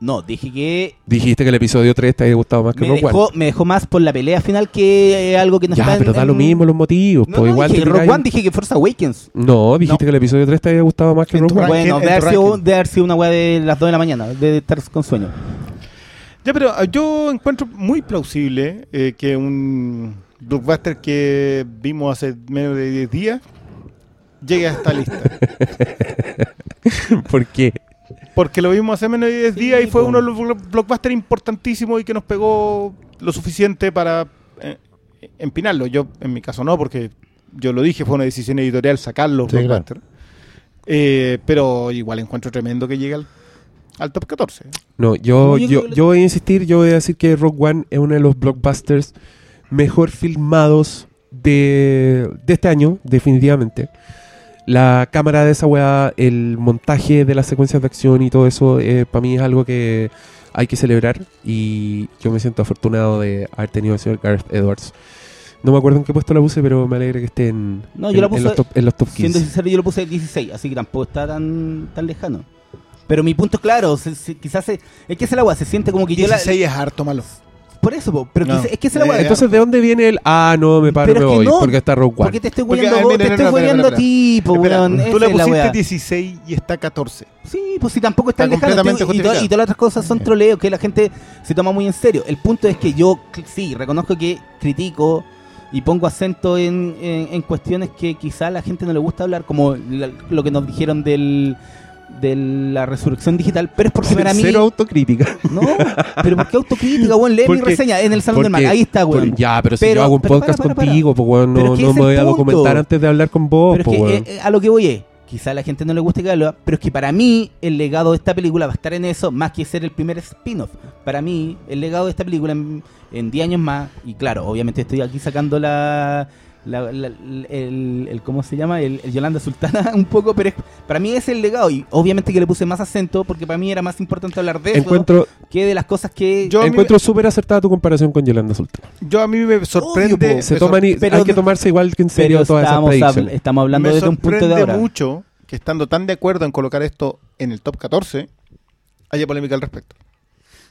no, dije que Dijiste que el episodio 3 te había gustado más que me Rogue dejó, One. me dejó más por la pelea final que eh, algo que no ya, está en- pero da lo mismo los motivos. No, pues no, igual dije te Rogue One, dije que Force Awakens. No, dijiste que el episodio 3 te había gustado más que Rogue One. Bueno, en debe haber, sido, debe haber sido una weá de las 2 de la mañana, de estar con sueño. Ya, pero ah, yo encuentro muy plausible eh, que un blockbuster que vimos hace menos de 10 días llegue a esta lista. ¿Por qué? Porque lo vimos hace menos de 10 Sí, días y fue uno de los blo- blockbusters importantísimos y que nos pegó lo suficiente para eh, empinarlo. Yo, en mi caso, no, porque yo lo dije, fue una decisión editorial sacarlo. Sí, claro. blockbuster. Eh, pero igual encuentro tremendo que llegue al, al top 14. No, yo, yo yo, voy a insistir, yo voy a decir que Rogue One es uno de los blockbusters mejor filmados de, de este año, definitivamente. La cámara de esa weá, el montaje de las secuencias de acción y todo eso, para mí es algo que hay que celebrar y yo me siento afortunado de haber tenido al señor Gareth Edwards. No me acuerdo en qué puesto la puse, pero me alegra que esté en, No, yo en- la en puse- los top, en los top Siendo 15. sincero, yo lo puse 16, así que tampoco está tan, tan lejano. Pero mi punto es claro, se- se- quizás se- es que ese agua se siente como que yo la- 16 es harto malo. Por eso, po, pero No. quizás- es que agua Eh, Entonces, ¿de dónde viene el ah, no, me paro, Pero me es que voy? no, porque está Rogue One. porque te estoy hueando, hueando a ti, po, Espera, weón, tú le es la pusiste wea. 16 y está 14. Sí, pues si tampoco está Está lejano. tío, y, to- justificado. y todas las otras cosas son troleos que la gente se toma muy en serio. El punto es que yo, sí, reconozco que critico y pongo acento en, en- en cuestiones que quizá a la gente no le gusta hablar, como la- lo que nos dijeron del de la resurrección digital, pero es porque para mí... Cero autocrítica. No, pero ¿por qué autocrítica, weón? Lee mi reseña en el Salón del Mal. Porque- Ahí está, weón. ya, pero si Pero- yo hago un podcast para, para, para. contigo, pues weón, no, me voy a documentar antes de hablar con vos, Pero es que weón. eh, a lo que voy es, quizá a la gente no le guste que hable, pero es que para mí el legado de esta película va a estar en eso, más que ser el primer spin-off. Para mí, el legado de esta película en, en 10 años más, y claro, obviamente estoy aquí sacando la... la- la- el, el- ¿Cómo se llama? El, el Yolanda Sultana un poco, pero es- para mí es el legado y obviamente que le puse más acento porque para mí era más importante hablar de eso Encuentro, que de las cosas que... Yo- encuentro súper acertada tu comparación con Yolanda Sultana. Yo a mí me sorprende. po. Se me toman y- pero hay que tomarse igual que en serio todas esas estamos, habl- predicciones. estamos hablando me desde un punto de sorprende ahora. mucho que estando tan de acuerdo en colocar esto en el top 14, haya polémica al respecto.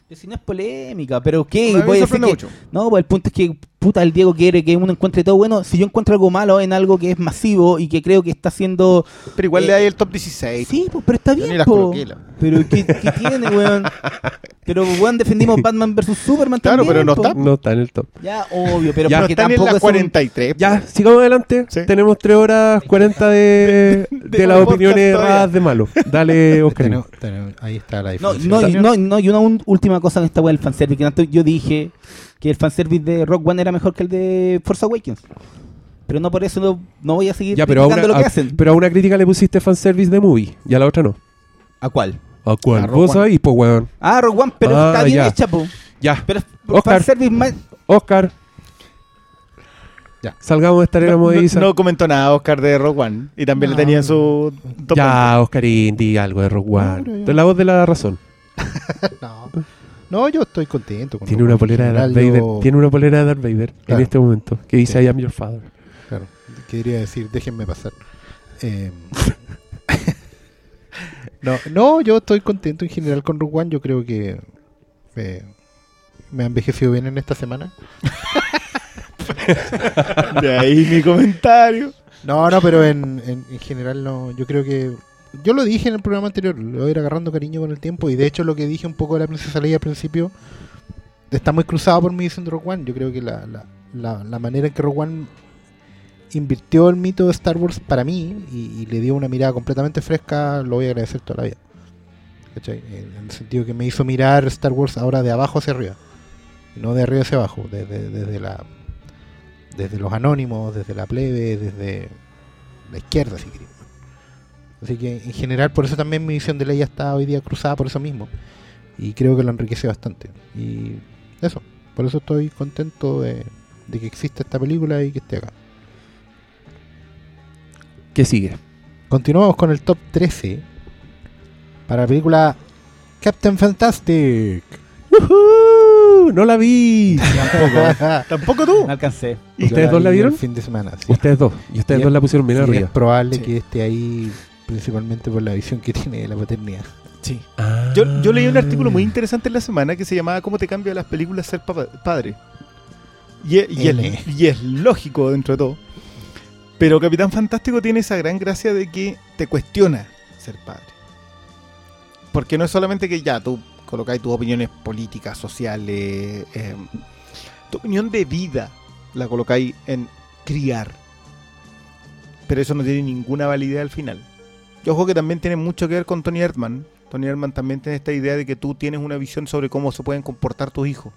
Pero si no es polémica, pero ¿qué? Voy a decir sorprende que- mucho. No, pues el punto es que, puta, el Diego quiere que uno encuentre todo bueno. Si yo encuentro algo malo en algo que es masivo y que creo que está haciendo... Pero igual Eh, le hay el top 16. Sí, pues, pero está Yo bien, po. la- Pero ¿qué, qué tiene, weón? Pero, weón, defendimos Batman vs. Superman Claro, también, pero no po. está. No está en el top. Ya, obvio, pero Ya, No porque están en tampoco la es un- 43. Ya, sigamos adelante. Sí. Tenemos 3 horas 40 de, de, De las opiniones erradas de malo. Dale, Oscar. Tenemos- tenemos- ahí está la No, diferencia. no, y- no, no, y una un- última cosa en esta weá del fanservice. Que antes yo dije que el fanservice de Rock One era mejor que el de Force Awakens. Pero no por eso no, no voy a seguir Ya, pero a, una, criticando lo que a- hacen. pero a una crítica le pusiste fanservice de movie y a la otra no. ¿A cuál? ¿A cuál? A Vos sabés, pues, weón. Ah, Rogue One, pero Ah, está bien ya. hecha, po. Ya, Pero es Oscar. fanservice más... Oscar. Ya. Salgamos de esta arena No, no- movediza. no comentó nada Oscar de Rock One. Y también No. le tenía su top ya, Oscarín, di algo de Rogue One. la voz de la razón. No. No, yo estoy contento. con Tiene una One. polera de Darth Vader. yo- Tiene una polera de Darth Vader en este momento. Que dice Sí. I am your father. Claro, quería decir, déjenme pasar. Eh, no, no, yo estoy contento en general con Rogue One. Yo creo que eh, me ha envejecido bien en esta semana. De ahí mi comentario. No, no, pero en, en, en general no. Yo creo que. Yo lo dije en el programa anterior, lo voy a ir agarrando cariño con el tiempo. Y de hecho, lo que dije un poco de la Princesa Leia al principio está muy cruzado por mí diciendo Rogue One. Yo creo que la, la, la, la manera en que Rogue One invirtió el mito de Star Wars para mí y, le dio una mirada completamente fresca, lo voy a agradecer toda la vida. ¿Cachai? En, el sentido que me hizo mirar Star Wars ahora de abajo hacia arriba. No de arriba hacia abajo, desde, desde la desde los anónimos, desde la plebe, desde la izquierda, si querés. Así que en general, por eso también mi visión de ley está hoy día cruzada por eso mismo. Y creo que lo enriquece bastante. Y eso, por eso estoy contento de, de que exista esta película y que esté acá. ¿Qué sigue? Continuamos con el top 13 para la película Captain Fantastic. ¡Woohoo! ¡No la vi! Tampoco tú. No alcancé. ¿Ustedes dos la vi vieron? El fin de semana. sí. Ustedes dos. Y ustedes Y dos la pusieron bien Y es arriba. probable Sí. que esté ahí principalmente por la visión que tiene de la paternidad. Sí. Ah. Yo, yo leí un artículo muy interesante en la semana que se llamaba ¿Cómo te cambia las películas ser padre? Y, es- y L. es, y es lógico dentro de todo. Pero Capitán Fantástico tiene esa gran gracia de que te cuestiona ser padre. Porque no es solamente que ya tú colocáis tus opiniones políticas, sociales, eh, tu opinión de vida la colocáis en criar. Pero eso no tiene ninguna validez al final. Y ojo que también tiene mucho que ver con Tony Erdman. Tony Erdman también tiene esta idea de que tú tienes una visión sobre cómo se pueden comportar tus hijos.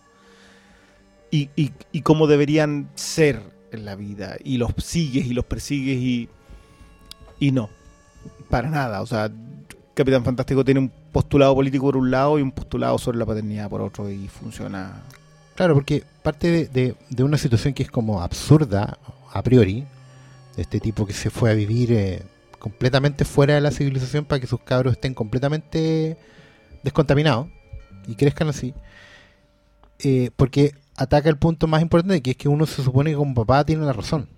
Y, y- y cómo deberían ser en la vida. Y los sigues y los persigues y, y no. Para nada. O sea, Capitán Fantástico tiene un postulado político por un lado y un postulado sobre la paternidad por otro. Y funciona. Claro, porque parte de una situación que es como absurda a priori, de este tipo que se fue a vivir eh, completamente fuera de la civilización para que sus cabros estén completamente descontaminados y crezcan así, eh, porque ataca el punto más importante, que es que uno se supone que como papá tiene la razón.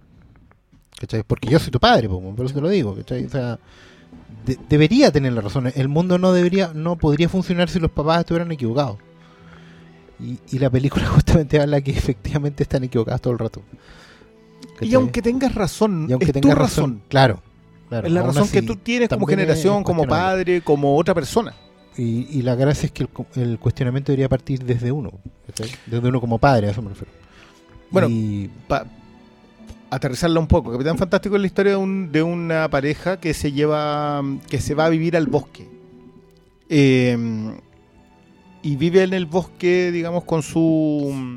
¿Cachai? Porque yo soy tu padre, po, por eso te lo digo. ¿cachai? O sea, de- debería tener la razón. El mundo no debería, no podría funcionar si los papás estuvieran equivocados. Y, y la película justamente habla que efectivamente están equivocados todo el rato. Y aunque tengas razón, Y aunque es tengas tu razón, razón. claro, claro, Es la razón que tú tienes como generación, como padre, como otra persona. Y, y la gracia es que el, cuestionamiento debería partir desde uno, desde uno como padre, a eso me refiero. Bueno, y, aterrizarla un poco. Capitán Fantástico es la historia de, un- de una pareja que se lleva, que se va a vivir al bosque. Eh, y vive en el bosque, digamos, con su...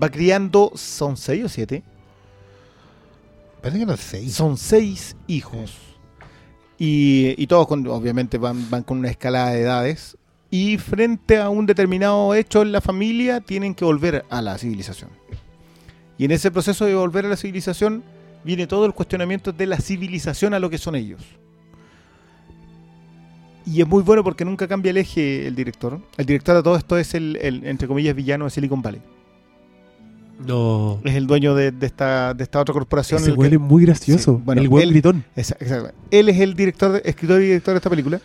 Va criando, son seis o siete, Parece que eran seis. son seis hijos. Y, y todos, con- obviamente, van, van con una escalada de edades. Y frente a un determinado hecho en la familia, tienen que volver a la civilización. Y en ese proceso de volver a la civilización, viene todo el cuestionamiento de la civilización a lo que son ellos. Y es muy bueno porque nunca cambia el eje el director. El director de todo esto es el, el, entre comillas, villano de Silicon Valley. No. Es el dueño de, de esta, de esta otra corporación. Ese que- huele muy gracioso. Sí, bueno, el buen gritón. Exacto. Él es el director, escritor y director de esta película.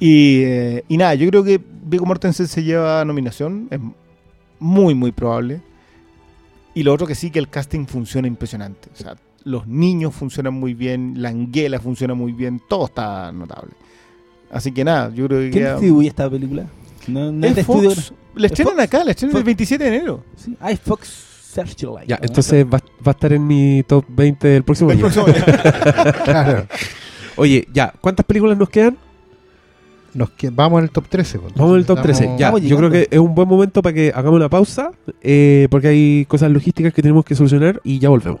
Y, eh, y nada, yo creo que Viggo Mortensen se lleva nominación. Es muy, muy probable. Y lo otro que sí, que el casting funciona impresionante. O sea, los niños funcionan muy bien, la anguela funciona muy bien, todo está notable. Así que nada, yo creo que ¿Quién queda- distribuye esta película? No, no es Fox. La ¿Es estrenan Fox? acá, la estrenan el Fox. 27 de enero. Sí. Es Fox Searchlight. Ya, entonces va, va a estar en mi top 20 del próximo El año. próximo año. Claro. Oye, ya, ¿cuántas películas nos quedan? Nos que- vamos en el top 13. pues. Vamos en el top Estamos- 13. Ya, yo creo que es un buen momento para que hagamos una pausa, eh, porque hay cosas logísticas que tenemos que solucionar y ya volvemos.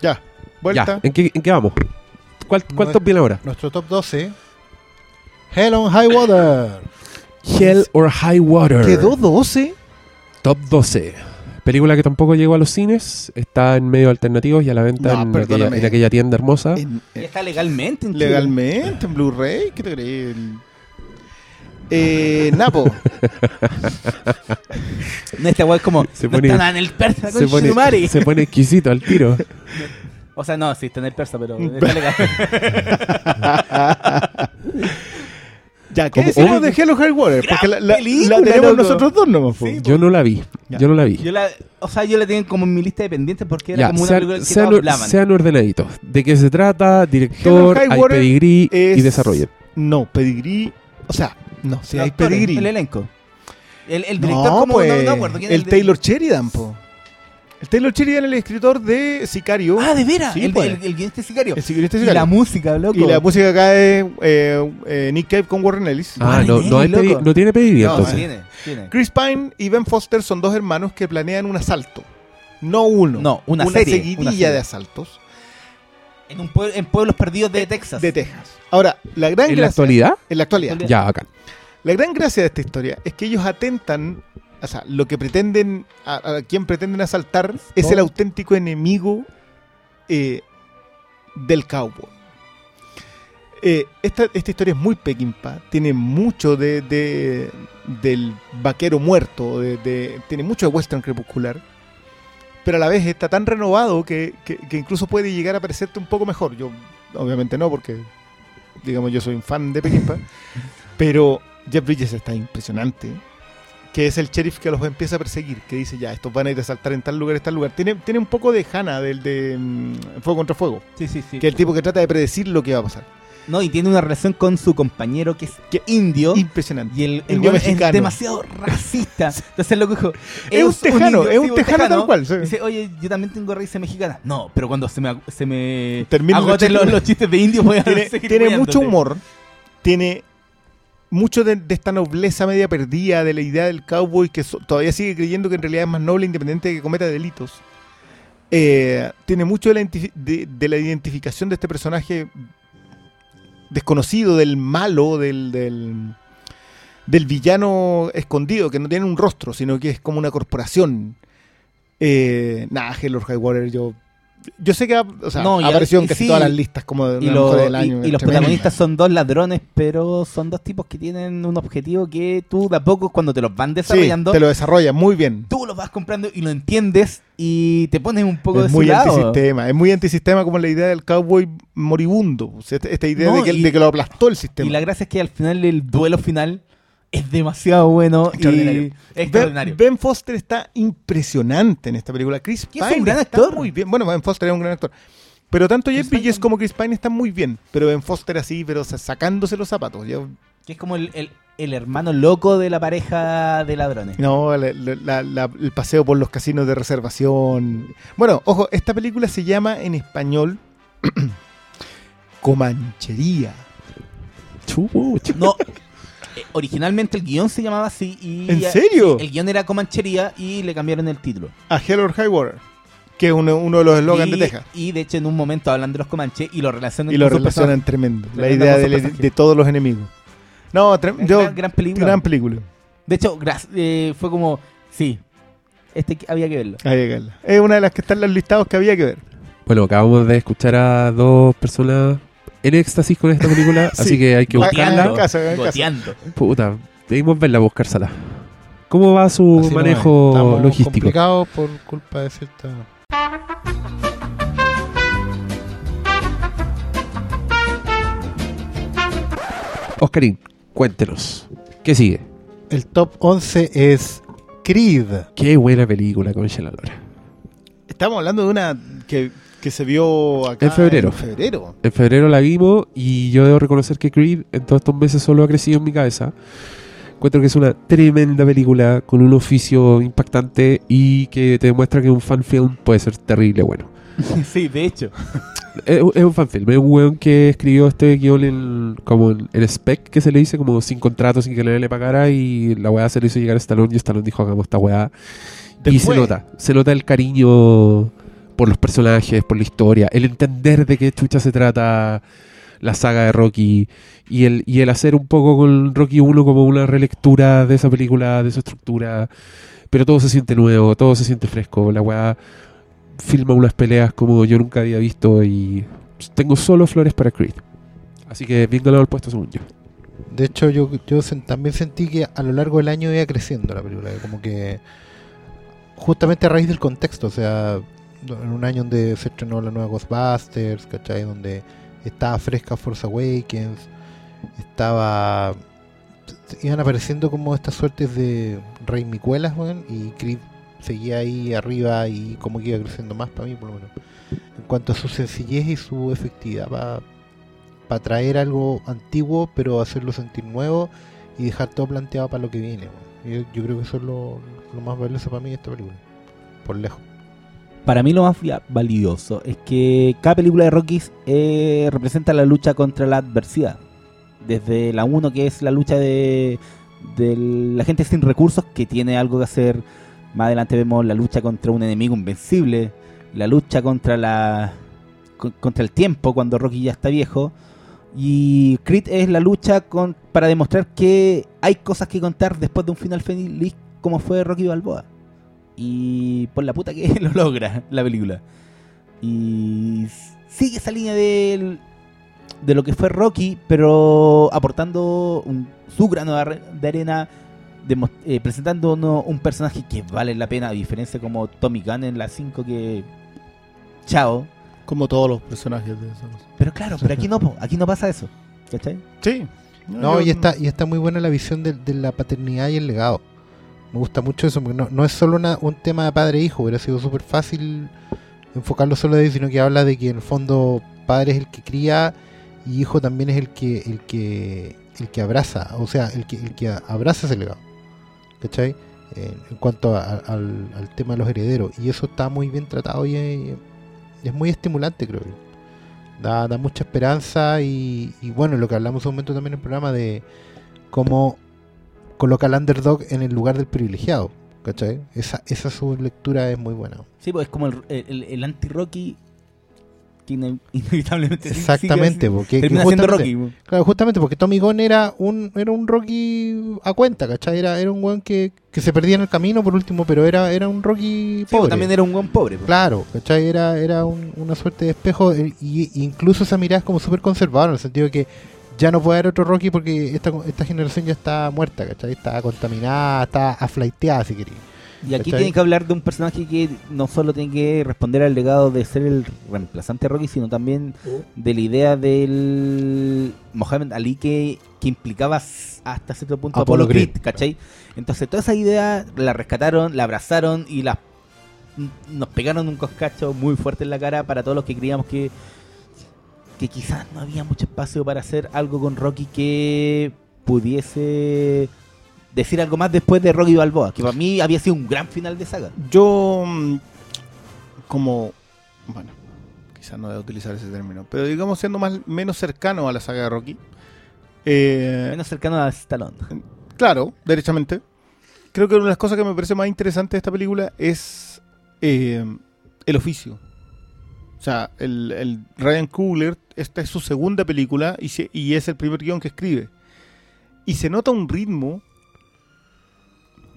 ya, vuelta. Ya, ¿en qué, en qué vamos? ¿Cuál, cuál No top viene ahora? Nuestro top 12. Hell on High Water. Hell or High Water. Quedó 12. Top 12. Película que tampoco llegó a los cines, está en medios alternativos y a la venta No, en, aquella, perdóname. en aquella tienda hermosa. En- Y está legalmente. en. Legalmente, en Blu-ray, ¿qué te crees? El- Eh, Napo, No, Esta weá es como. Se no pone- está nada en el persa se, con pone, Shunumari. se pone exquisito al tiro. O sea, no, sí está en el persa, pero está legal. ya, ¿qué ¿Cómo? decimos Oh. de Hello High Water? Porque la, la- película, la tenemos loco. nosotros dos nomás. Sí, Yo no la vi. Ya. Yo no la vi. Yo la, o sea, yo la tengo como en mi lista de pendientes porque era Ya, como una sean, película que sean- todos hablaban. sean ordenaditos. ¿De qué se trata? Director, hay Water pedigrí y es- desarrollo. No, pedigrí. O sea, no, si hay pedigrí. El elenco. El, el director, no, como, pues, no, no me acuerdo el de- Taylor Sheridan, po. El Taylor Sheridan es el escritor de Sicario. Ah, de veras. Sí, el, pues. el, el guionista sicario. El guionista y Sicario. la música, loco. Y la música acá es eh, eh, Nick Cave con Warren Ellis. Ah, no, no, hay loco. pedi- no tiene pedigrí No, entonces. tiene, tiene. Chris Pine y Ben Foster son dos hermanos que planean un asalto. No uno. No, una serie, seguidilla una serie. de asaltos En, un pue- en pueblos perdidos de Texas. de Texas. Ahora, la gran ¿En la gracia. actualidad? En la. Actualidad. Ya, acá. La gran gracia de esta historia es que ellos atentan. O sea, lo que pretenden. A, a quien pretenden asaltar es el auténtico enemigo eh, del cowboy. Eh, esta, esta historia es muy pequimpa, tiene mucho de, de- del vaquero muerto, de, de- tiene mucho de western crepuscular, pero a la vez está tan renovado que, que- que incluso puede llegar a parecerte un poco mejor. Yo, obviamente no, porque digamos yo soy un fan de Pequimpa, pero Jeff Bridges está impresionante, que es el sheriff que los empieza a perseguir, que dice ya, estos van a ir a saltar en tal lugar, en tal lugar. Tiene, tiene un poco de Hannah del de mm, Fuego contra Fuego, Sí, sí, sí. que es el tipo que trata de predecir lo que va a pasar. No, y tiene una relación con su compañero que es indio. Impresionante. Y el, el Indio weón es mexicano. demasiado racista. Entonces lo que dijo. Es un tejano, indio, es un tejano tal cual, sí. Dice, oye, yo también tengo raíces mexicanas. No, pero cuando se me, se me agoten los, chistes. los chistes de indio, voy a tiene, tiene mucho humor, tiene mucho de, esta nobleza media perdida de la idea del cowboy que todavía sigue creyendo que en realidad es más noble e independiente de que cometa delitos. Eh, tiene mucho de la, identifi- de- de la identificación de este personaje desconocido, del malo, del, del, del villano escondido, que no tiene un rostro, sino que es como una corporación. Eh, nah, Hell or High Water, yo... Yo sé que ha, o sea, No, apareció en casi sí, todas las listas como de Y, lo- del año. y los protagonistas son dos ladrones, pero son dos tipos que tienen un objetivo que tú de a poco, cuando te los van Sí, desarrollando, te lo desarrolla muy bien. tú los vas comprando y lo entiendes y te pones un poco de Es su muy lado. antisistema. Es muy antisistema como la idea del cowboy moribundo. O sea, esta, esta idea No, de, que, y- de que lo aplastó el sistema. Y la gracia es que al final el duelo final es demasiado bueno Extraordinario. y extraordinario. Ben, Ben Foster está impresionante en esta película. Chris Que es Pine un gran está actor. muy bien. Bueno, Ben Foster es un gran actor. Pero tanto Jeff Pine Bridges como Chris Pine están muy bien. Pero Ben Foster así, pero sa- sacándose los zapatos. Yo Que es como el, el- el hermano loco de la pareja de ladrones. No, la- la- la- el paseo por los casinos de reservación. Bueno, ojo, esta película se llama en español Comanchería. Chucha. No, eh, originalmente el guion se llamaba así y... ¿En serio? El guion era Comanchería y le cambiaron el título. A Hell or High Water, que es uno, uno de los eslogans de Texas. y de hecho en un momento hablan de los Comanches y lo relacionan Y lo con sus relacionan tremendo. La idea de, todos los enemigos. No, yo- Gran, gran película. gran película. De hecho, gra- eh, fue como... Sí, este había que verlo. Hay que verla. Es una de las que están en los listados que había que ver. Bueno, acabamos de escuchar a dos personas en éxtasis con esta película, Sí. así que hay que buscarla. en casa, en. Goteando. Puta, debimos verla, buscársela. ¿Cómo va su Así no manejo Estamos logístico? complicados por culpa de cierta. Oscarín, cuéntenos. ¿Qué sigue? El top 11 es Creed. Qué buena película con la Lora. Estamos hablando de una que, que se vio acá En febrero. En febrero. En febrero la vimos y yo debo reconocer que Creed en todos estos meses solo ha crecido en mi cabeza. Encuentro que es una tremenda película con un oficio impactante y que te demuestra que un fan film puede ser terrible bueno. sí, de hecho. Es, es un fan film, es un weón que escribió este guion en, como en, en spec que se le dice, como sin contrato, sin que nadie le pagara y la weá se le hizo llegar a Stallone y Stallone dijo hagamos esta weá. Y se Después- nota, se nota el cariño por los personajes, por la historia, el entender de qué chucha se trata la saga de Rocky y el, hacer un poco con Rocky 1 como una relectura de esa película, de su estructura, pero todo se siente nuevo, todo se siente fresco, la weá filma unas peleas como yo nunca había visto y tengo solo flores para Creed. Así que bien ganado el puesto según yo. De hecho, yo, también sentí que a lo largo del año iba creciendo la película. Como que justamente a raíz del contexto, o sea, en un año donde se estrenó la nueva Ghostbusters, ¿cachai? Donde estaba fresca Force Awakens, estaba... Iban apareciendo como estas suertes de Rey Micuelas, weón, y Creed seguía ahí arriba y como que iba creciendo más para mí, por lo menos. En cuanto a su sencillez y su efectividad para traer algo antiguo, pero hacerlo sentir nuevo y dejar todo planteado para lo que viene. yo creo que eso es lo, lo más valioso para mí de esta película. Por lejos. Para mí lo más valioso es que cada película de Rocky eh, representa la lucha contra la adversidad. Desde la 1 que es la lucha de, de la gente sin recursos que tiene algo que hacer. Más adelante vemos la lucha contra un enemigo invencible. La lucha contra la con- contra el tiempo cuando Rocky ya está viejo. Y Creed es la lucha con, para demostrar que hay cosas que contar después de un final feliz como fue Rocky Balboa. Y por la puta que lo logra la película. Y sigue esa línea del- de lo que fue Rocky, pero aportando un- su grano de de arena, demo- eh, presentándonos un personaje que vale la pena, a diferencia como Tommy Gunn en la 5 que... Chao. Como todos los personajes de esos. Pero claro, pero aquí no, aquí no pasa eso. ¿Cachai? Sí. No, yo- y está, y está muy buena la visión de, de la paternidad y el legado. Me gusta mucho eso, porque no, no es solo una- un tema de padre e hubiera sido súper fácil enfocarlo solo de ahí, sino que habla de que en el fondo padre es el que cría y hijo también es el que el que el que abraza, o sea, el que el que abraza ese legado. ¿Cachai? Eh, en cuanto al, al tema de los herederos. Y eso está muy bien tratado y es, es muy estimulante, creo yo. Da, da mucha esperanza y, y bueno, lo que hablamos un momento también en el programa de cómo coloca al underdog en el lugar del privilegiado. ¿Cachai? Esa, esa su lectura es muy buena. Sí, pues es como el, el- el anti-Rocky que ine- inevitablemente Exactamente, porque termina siendo Rocky. Claro, justamente porque Tommy Gunn era un, era un Rocky a cuenta, ¿cachai? Era, era un weón que, que se perdía en el camino por último, pero era, era un Rocky Sí, pues pobre. también era un buen pobre. pues. Claro, ¿cachai? Era, era un- una suerte de espejo eh, y incluso esa mirada es como súper conservadora en el sentido de que ya no puede haber otro Rocky porque esta, esta generación ya está muerta, ¿cachai? Está contaminada, está aflaiteada si queréis. Y aquí tiene que hablar de un personaje que no solo tiene que responder al legado de ser el reemplazante de Rocky, sino también de la idea del Mohamed Ali que, que implicaba hasta cierto punto a Apollo Apollo Creed, Creed. ¿cachai? Entonces toda esa idea la rescataron, la abrazaron y la, nos pegaron un coscacho muy fuerte en la cara para todos los que creíamos que, que quizás no había mucho espacio para hacer algo con Rocky que pudiese decir algo más después de Rocky Balboa, que para mí había sido un gran final de saga. Yo, mm, como, bueno, quizás no debo utilizar ese término, pero digamos siendo más menos cercano a la saga de Rocky. eh, Menos cercano a Stallone. Claro, derechamente. Creo que una de las cosas que me parece más interesante de esta película es eh, el oficio. O sea, el, el Ryan Coogler, esta es su segunda película y, se- y es el primer guion que escribe. Y se nota un ritmo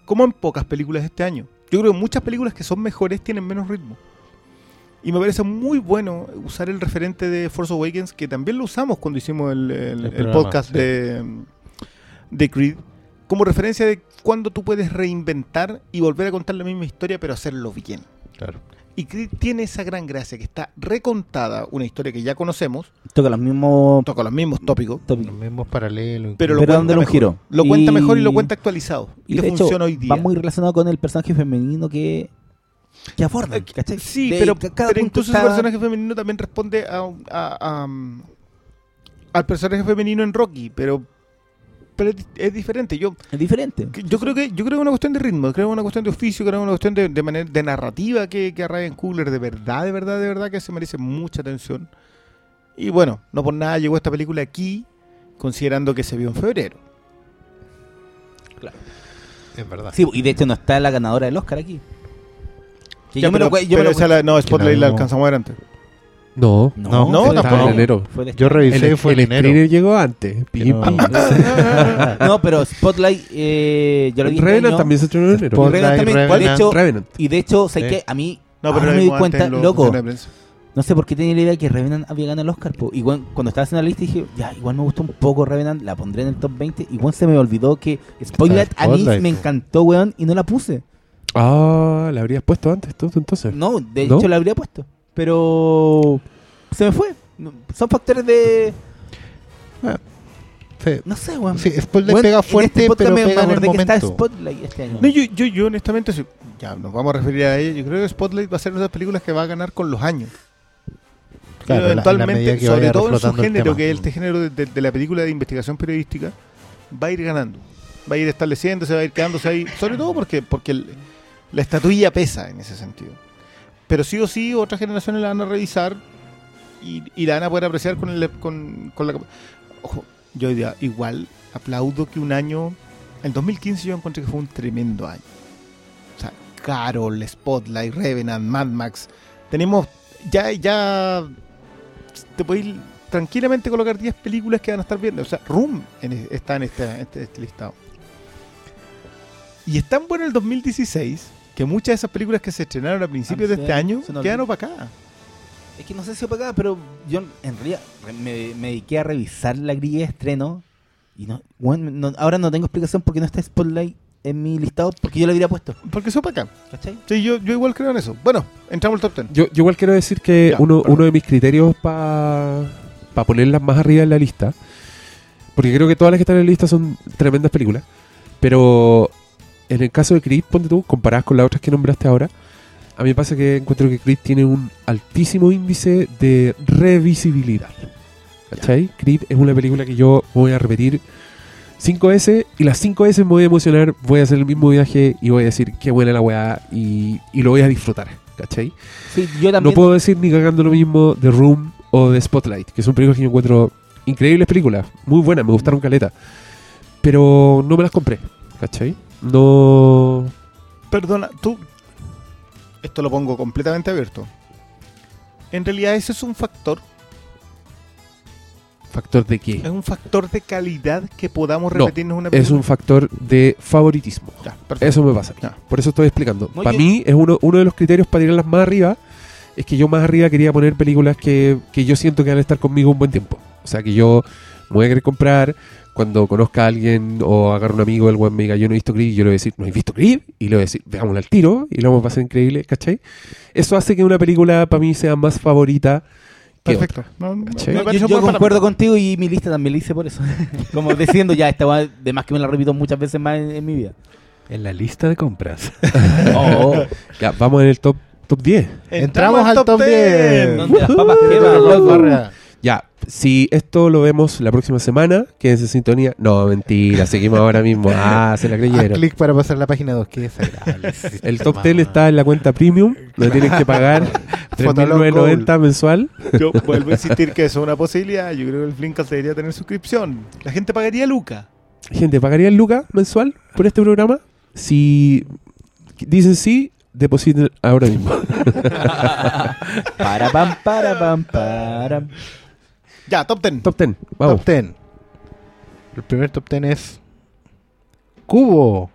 como en pocas películas de este año. Yo creo que muchas películas que son mejores tienen menos ritmo. Y me parece muy bueno usar el referente de Force Awakens, que también lo usamos cuando hicimos el, el- El el programa, podcast sí. de, de Creed, como referencia de cuando tú puedes reinventar y volver a contar la misma historia, pero hacerlo bien. Claro. Y Creed tiene esa gran gracia, que está recontada una historia que ya conocemos, Toca los mismos toca los mismos tópicos, tópicos. Los mismos paralelos. pero, lo Pero cuenta mejor. giro. Lo cuenta Y- mejor y lo cuenta actualizado. Y, Y le de hecho, funciona hoy día. va muy relacionado con el personaje femenino que, que abordan, Eh, ¿cachai? Sí, De- pero, ca- cada pero incluso está- ese personaje femenino también responde a, a- a- um, al personaje femenino en Rocky, pero, pero es, di- es diferente. Yo, es diferente. que- yo creo que yo creo que es una cuestión de ritmo, creo que es una cuestión de oficio, creo que es una cuestión de, de manera de narrativa que, que a Ryan Coogler de verdad, de verdad, de verdad que se merece mucha atención. Y bueno, no por nada llegó esta película aquí, considerando que se vio en febrero. Es verdad. Sí, y de hecho no está la ganadora del Oscar aquí. Que Ya, yo me lo pero- yo me pero lo esa la- no, Spotlight la alcanzamos a ver antes. No. No, no, tampoco. en enero. Fue de- Yo revisé, El, fue el en enero. screener llegó antes. Pim, no- pim. No, pero Spotlight, eh, yo lo vi Revenant también se estrenó en enero. Spotlight, Revenant también, de Revenant. hecho, Revenant. y de hecho, sé Sí. que a mí No, me di cuenta, loco, de no sé por qué tenía la idea que Revenant había ganado el Oscar. po. Y bueno, cuando estaba haciendo la lista dije, ya, igual me gustó un poco Revenant, la pondré en el top 20. Y bueno, se me olvidó que Spotlight a mí me encantó, weón, y no la puse. Ah, la habrías puesto antes tú, entonces. No, de ¿No? hecho la habría puesto. Pero se me fue. Son factores de... Sí, No sé, weón. sí, Spotlight pega en fuerte, este pero pega en el acordé que está momento. Spotlight este año. No, yo, yo, yo honestamente, ya nos vamos a referir a ella. Yo creo que Spotlight va a ser una de las películas que va a ganar con los años. Claro, Pero eventualmente, que sobre todo en su el género, que es este género de, de- de la película de investigación periodística, va a ir ganando. Va a ir estableciéndose, va a ir quedándose ahí. Sobre todo porque, porque el- la estatuilla pesa en ese sentido. Pero sí o sí, otras generaciones la van a revisar y, y la van a poder apreciar con, el, con, con la... Ojo, yo diría, igual aplaudo que un año... El 2015 yo encontré que fue un tremendo año. O sea, Carol, Spotlight, Revenant, Mad Max. Tenemos... Ya, ya... Te podéis tranquilamente colocar 10 películas que van a estar viendo. O sea, Room está en este- este listado. Y es tan bueno el 2016 que muchas de esas películas que se estrenaron a principios de sí, este año olvidó. opacadas. Es que no sé si opacada, pero yo en realidad re- me, me dediqué a revisar la grilla de estreno y no, weón, no- ahora no tengo explicación por qué no está Spotlight en mi listado porque yo lo hubiera puesto. Porque se opacan. ¿Cachai? Sí, yo, yo igual creo en eso. Bueno, entramos al top 10. Yo, yo igual quiero decir que Ya, uno, uno de mis criterios para ponerlas más arriba en la lista, porque creo que todas las que están en la lista son tremendas películas, pero en el caso de Creed, ponte tú, comparadas con las otras que nombraste ahora, a mí me pasa que encuentro que Creed tiene un altísimo índice de revisibilidad. ¿Cachai? Creed es una película que yo voy a repetir cinco veces y las cinco veces me voy a emocionar, voy a hacer el mismo viaje y voy a decir qué buena la weá y, y lo voy a disfrutar. ¿Cachai? Sí, yo también. No puedo decir ni cagando lo mismo de Room o de Spotlight, que son películas que yo encuentro increíbles películas, muy buenas, me gustaron caleta. Pero no me las compré, ¿cachai? No. Perdona, tú. Esto lo pongo completamente abierto. En realidad, ese es un factor. ¿Factor de qué? Es un factor de calidad que podamos No, repetirnos una Es película. un factor de favoritismo. Ya, perfecto. Eso me pasa. Ya. Por eso estoy explicando. Para yo- mí es uno, uno de los criterios para tirarlas más arriba. Es que yo más arriba quería poner películas que, que yo siento que van a estar conmigo un buen tiempo. O sea, que yo me voy a querer comprar cuando conozca a alguien o agarre un amigo, el buen me diga, yo no he visto Creed, y yo le voy a decir, ¿no he visto Creed? Y le voy a decir, veámosla al tiro, y lo vamos a pasar increíble, ¿cachai? Eso hace que una película para mí sea más favorita que. Perfecto. Yo, yo buen concuerdo contigo y mi lista también la hice por eso. Como diciendo ya, esta weá, de más que me la repito muchas veces más en, en mi vida. En la lista de compras. Oh, Ya, vamos en el top, top 10. Entramos al top 10. Donde las papas queman, Loco. Ya, si esto lo vemos la próxima semana, quédense en sintonía. No, mentira, seguimos ahora mismo. Ah, se la Haz creyeron. clic para pasar a la página 2. Qué desagradable. El top 10 está en la cuenta premium, donde tienen que pagar Fotolog 3.990 mensual. Yo vuelvo a insistir que eso es una posibilidad. Yo creo que el Flinkas debería tener suscripción. La gente pagaría Luca. Gente, ¿pagarían lucas mensual por este programa? Si dicen sí, depositen ahora mismo. Para pam, para pam, para. Ya, top 10. Top 10, vamos. Top 10. El primer top 10 es Cubo.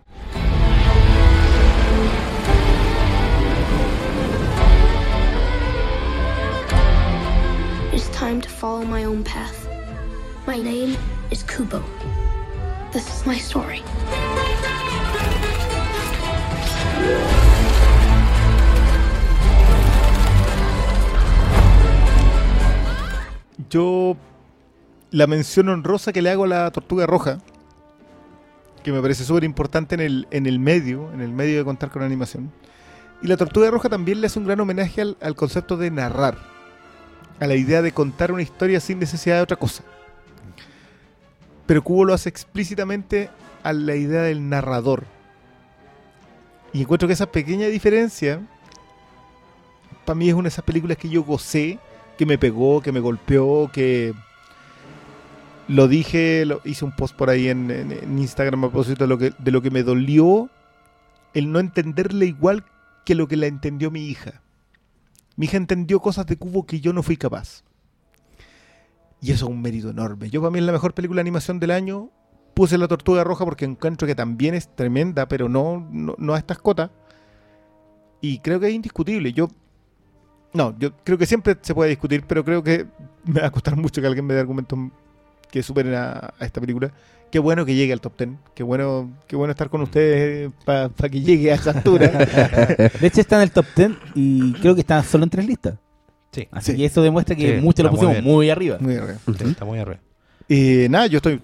It's time to follow my own path. My name is Kubo. This is my story. Yo la mención honrosa que le hago a la tortuga roja, que me parece súper importante en el, en el medio, en el medio de contar con animación. Y la tortuga roja también le hace un gran homenaje al, al concepto de narrar, a la idea de contar una historia sin necesidad de otra cosa. Pero Kubo lo hace explícitamente a la idea del narrador. Y encuentro que esa pequeña diferencia, para mí es una de esas películas que yo gocé que me pegó, que me golpeó, que lo dije, lo, hice un post por ahí en, en- en Instagram a propósito de lo, que, de lo que me dolió el no entenderle igual que lo que la entendió mi hija. Mi hija entendió cosas de Cubo que yo no fui capaz. Y eso es un mérito enorme. Yo para mí es la mejor película de animación del año. Puse La Tortuga Roja porque encuentro que también es tremenda, pero no, no, no a estas cotas. Y creo que es indiscutible. Yo no, yo creo que siempre se puede discutir, pero creo que me va a costar mucho que alguien me dé argumentos que superen a, a esta película. Qué bueno que llegue al top 10. Qué bueno, qué bueno estar con ustedes para que llegue a esa altura. De hecho, está en el top 10 y creo que está solo en tres listas. Sí. Así Sí. que eso demuestra que Sí, muchos lo muy pusimos muy, arriba. Muy bien. Está muy arriba. Y nada, yo estoy.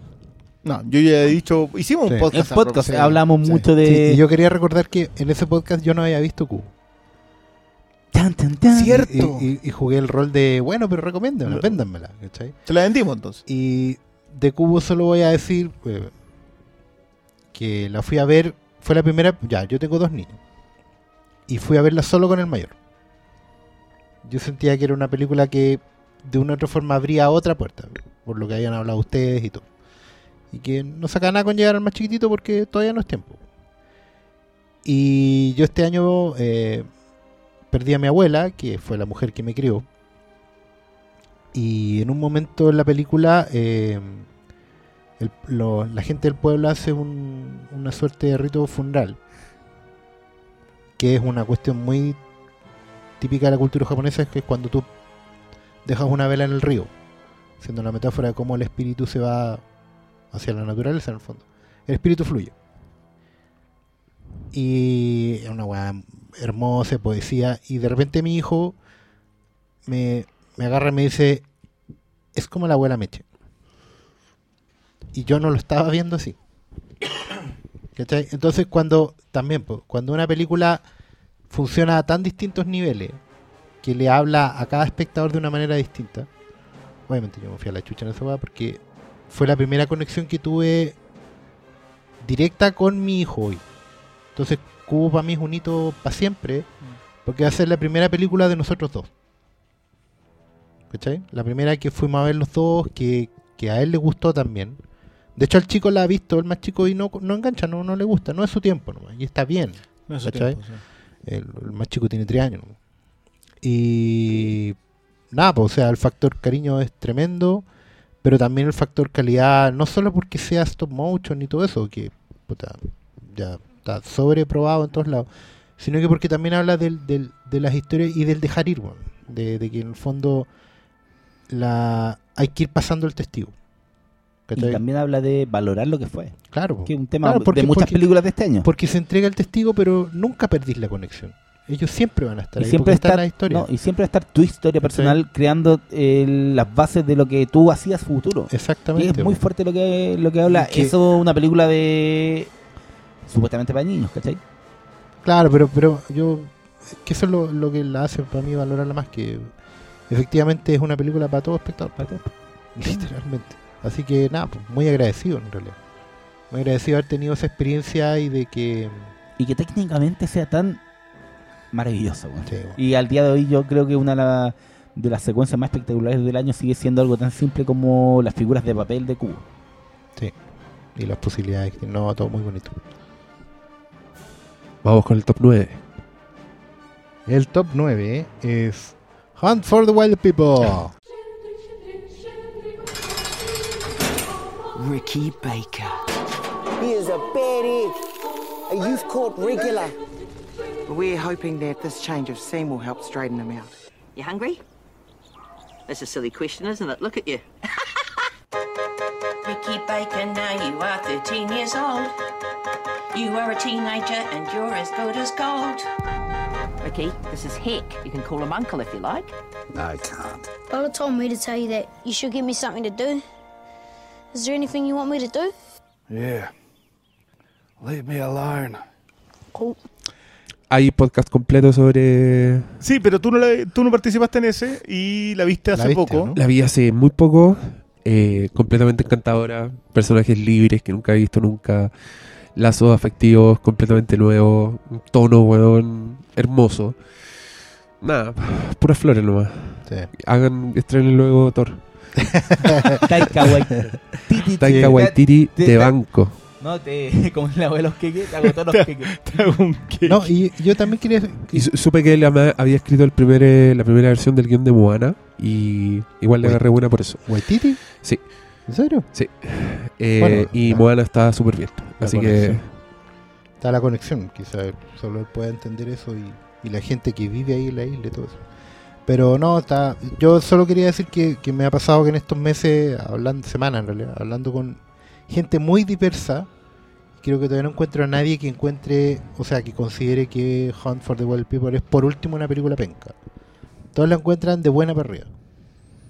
No, yo ya he dicho. Hicimos Sí. un podcast. En podcast hablamos Sí. mucho de. Sí, y yo quería recordar que en ese podcast yo no había visto Cubo. Tan, tan, tan. Cierto. Y, y- y jugué el rol de, bueno, pero recomiéndamela, Lo- véndanmela, ¿cachai? Te la vendimos entonces. Y de Cubo solo voy a decir eh, que la fui a ver, fue la primera, ya, yo tengo dos niños. Y fui a verla solo con el mayor. Yo sentía que era una película que de una u otra forma abría otra puerta, por lo que habían hablado ustedes y todo. Y que no saca nada con llegar al más chiquitito porque todavía no es tiempo. Y yo este año eh, perdí a mi abuela, que fue la mujer que me crió. Y en un momento en la película, el- lo- la gente del pueblo hace un- una suerte de rito funeral, que es una cuestión muy típica de la cultura japonesa, que es cuando tú dejas una vela en el río, siendo una metáfora de cómo el espíritu se va hacia la naturaleza en el fondo. El espíritu fluye. Y es una weá hermosa, poesía, y de repente mi hijo me, me agarra y me dice, es como la abuela Meche. Y yo no lo estaba viendo así. ¿Cachai? Entonces cuando, también, po, cuando una película funciona a tan distintos niveles, que le habla a cada espectador de una manera distinta, obviamente yo me fui a la chucha en esa porque fue la primera conexión que tuve directa con mi hijo hoy. Entonces Cubo para mí es un hito para siempre, porque va a ser la primera película de nosotros dos. ¿Cachai? La primera que fuimos a ver los dos, que, que a él le gustó también. De hecho, el chico la ha visto, el más chico, y no, no engancha, no, no le gusta, no es su tiempo nomás, y está bien. No es su ¿Cachai? tiempo, sí. El, el más chico tiene tres años. Y nada, pues, o sea, el factor cariño es tremendo, pero también el factor calidad, no solo porque sea stop motion y todo eso, que puta, ya está sobreprobado en todos lados, sino que porque también habla del, del- de las historias y del dejar ir, de, de que en el fondo la hay que ir pasando el testigo. Y también habla de valorar lo que fue. Claro. Que es un tema Claro, porque- de muchas porque- películas de este año. porque se entrega el testigo, pero nunca perdís la conexión. Ellos siempre van a estar y ahí, siempre, está en la historia. no, y siempre va a estar tu historia personal creando eh, las bases de lo que tú hacías futuro. Exactamente. es muy fuerte lo que, lo que habla. Y que- Eso es una película de. Supuestamente para niños, ¿cachai? Claro, pero pero yo que eso es lo, lo que la hace para mí valorarla más que efectivamente es una película para todo espectador. Literalmente. Así que nada, pues, muy agradecido en realidad. Muy agradecido de haber tenido esa experiencia y de que... Y que técnicamente sea tan maravillosa, sí, bueno, Y al día de hoy yo creo que una de, la- de las secuencias más espectaculares del año sigue siendo algo tan simple como las figuras de papel de cubo. y las posibilidades, que no, todo muy bonito. Vamos con el top 9. El top 9 es Hunt for the Wild People. Ricky Baker. He is a bad egg, a youth court regular. We're hoping that this change of scene will help straighten him out. You hungry? That's a silly question, isn't it? Look at you. Ricky Baker, now you are 13 years old. You are a teenager and you're as good as gold. Ricky, this is Heck. You can call him Uncle if you like. I can't. Lola told me to tell you that you should give me something to do. Is there anything you want me to do? Yeah. Leave me alone. Cool. Hay podcast completo sobre... Sí, pero tú no, la- tú no participaste en ese y la viste La hace viste, poco. ¿no? La vi hace muy poco, eh, completamente encantadora, personajes libres que nunca he visto nunca, lazos afectivos completamente nuevos, un tono, weón, hermoso. Nada, puras flores nomás. Sí. Hagan, estrenen luego Thor. Taika Waititi. Taika Waititi te- de banco. No, te, como de los queques, te hago todos los queques. Te hago un. No, y yo también quería... Y su- supe que él había escrito el primer, eh, la primera versión del guion de Moana y igual le agarré buena por eso. ¿Waititi? Sí. ¿En serio? Eh, Bueno, y ah. Moana está súper bien. Así que. Está la conexión, quizá solo él pueda entender eso y, y la gente que vive ahí en la isla y todo eso. Pero no, está. Yo solo quería decir que, que me ha pasado que en estos meses, hablando, semanas en realidad, hablando con gente muy diversa, creo que todavía no encuentro a nadie que encuentre, o sea, que considere que Hunt for the Wild People es por último una película penca. Todos la encuentran de buena para arriba.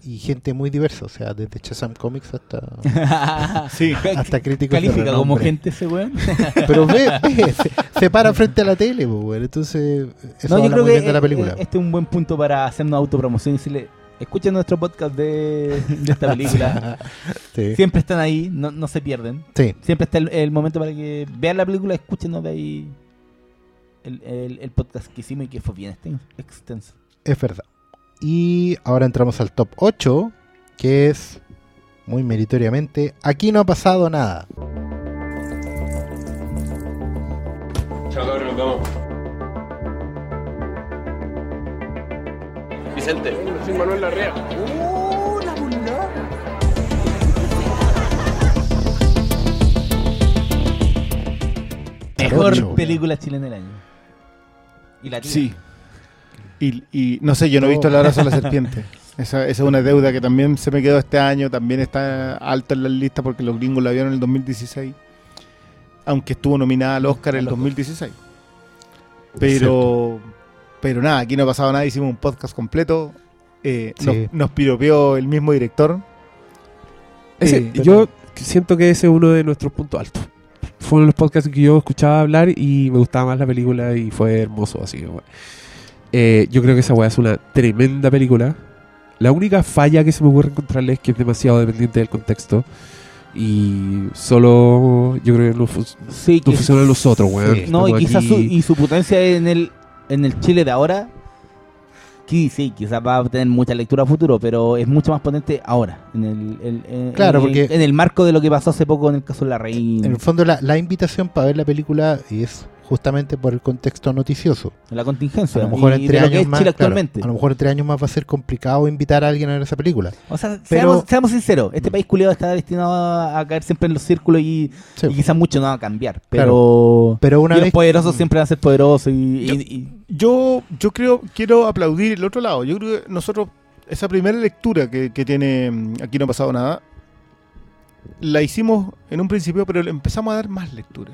Y gente muy diversa, o sea, desde Shazam Comics hasta, Sí. hasta críticos Califica como gente ese weón. Pero ve, ve, se, se para frente a la tele, pues, weón. Entonces, eso No, yo creo muy que bien de la eh, película. este es un buen punto para hacernos autopromoción y decirle, escuchen nuestro podcast de, de esta película. sí. Siempre están ahí, no, no se pierden. Sí, Siempre está el, el momento para que vean la película, escúchenos de ahí el, el- el podcast que hicimos y que fue bien exten- extenso. es verdad. Y ahora entramos al top 8, que es, muy meritoriamente, Aquí no ha pasado nada. Chao, cabrón, nos vemos. Vicente, soy Manuel Larrea. Mejor Jarocho. película chilena del año. Y la Sí. Y, y no sé, yo no he visto el abrazo a la serpiente. Esa, esa es una deuda que también se me quedó este año, también está alta en la lista porque los gringos la vieron en el 2016, aunque estuvo nominada al Oscar en el Al Oscar. 2016. Pero, pero nada, aquí no ha pasado nada, hicimos un podcast completo, eh, Sí. nos, nos piropeó el mismo director. Ese- Eh, yo siento que ese es uno de nuestros puntos altos. Fue uno de los podcasts que yo escuchaba hablar y me gustaba más la película y fue hermoso. Así que, bueno. Eh, yo creo que esa weá es una tremenda película. La única falla que se me ocurre encontrarle es que es demasiado dependiente del contexto. Y solo yo creo que no, fu- Sí, no que- funcionan los otros, weón. Sí. No, y quizás su, y su potencia en el, en el Chile de ahora, sí, sí, quizás va a tener mucha lectura a futuro, pero es mucho más potente ahora, en el, el- en- Claro, en- porque- en el marco de lo que pasó hace poco en el caso de la reina, En el fondo, la, la invitación para ver la película es justamente por el contexto noticioso. la contingencia, A lo mejor entre años más, claro, a lo mejor entre años más va a ser complicado invitar a alguien a ver esa película. O sea, Pero- seamos, seamos sinceros, este país culiado está destinado a, caer siempre en los círculos y, Sí. y quizás mucho no va a cambiar, Claro. pero, Pero una y los vez poderosos siempre van a ser poderosos y, y- Yo- y- Yo, yo creo, quiero aplaudir el otro lado. Yo creo que nosotros, esa primera lectura que, que tiene mm, Aquí no ha pasado nada, la hicimos en un principio, pero le empezamos a dar más lectura.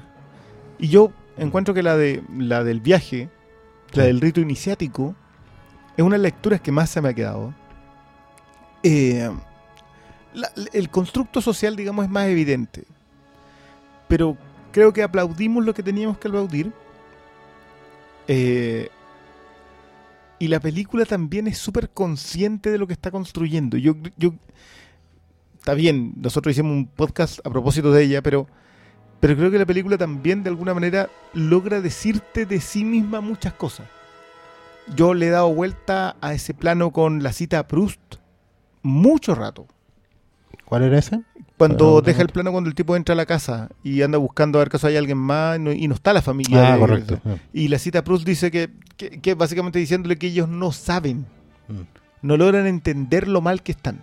Y yo encuentro que la de la del viaje, la del rito iniciático, es una de las lecturas que más se me ha quedado. Eh, la- el constructo social, digamos, es más evidente. Pero creo que aplaudimos lo que teníamos que aplaudir. Eh, y la película también es súper consciente de lo que está construyendo. Yo, yo, está bien, nosotros hicimos un podcast a propósito de ella, pero, pero creo que la película también de alguna manera logra decirte de sí misma muchas cosas. Yo le he dado vuelta a ese plano con la cita a Proust mucho rato. ¿Cuál era ese? Cuando Pero, deja el plano cuando el tipo entra a la casa y anda buscando a ver caso hay alguien más y no, y no está la familia. Ah, de- correcto. Y la cita a Proust dice que, que, que básicamente diciéndole que ellos no saben, Mm. no logran entender lo mal que están.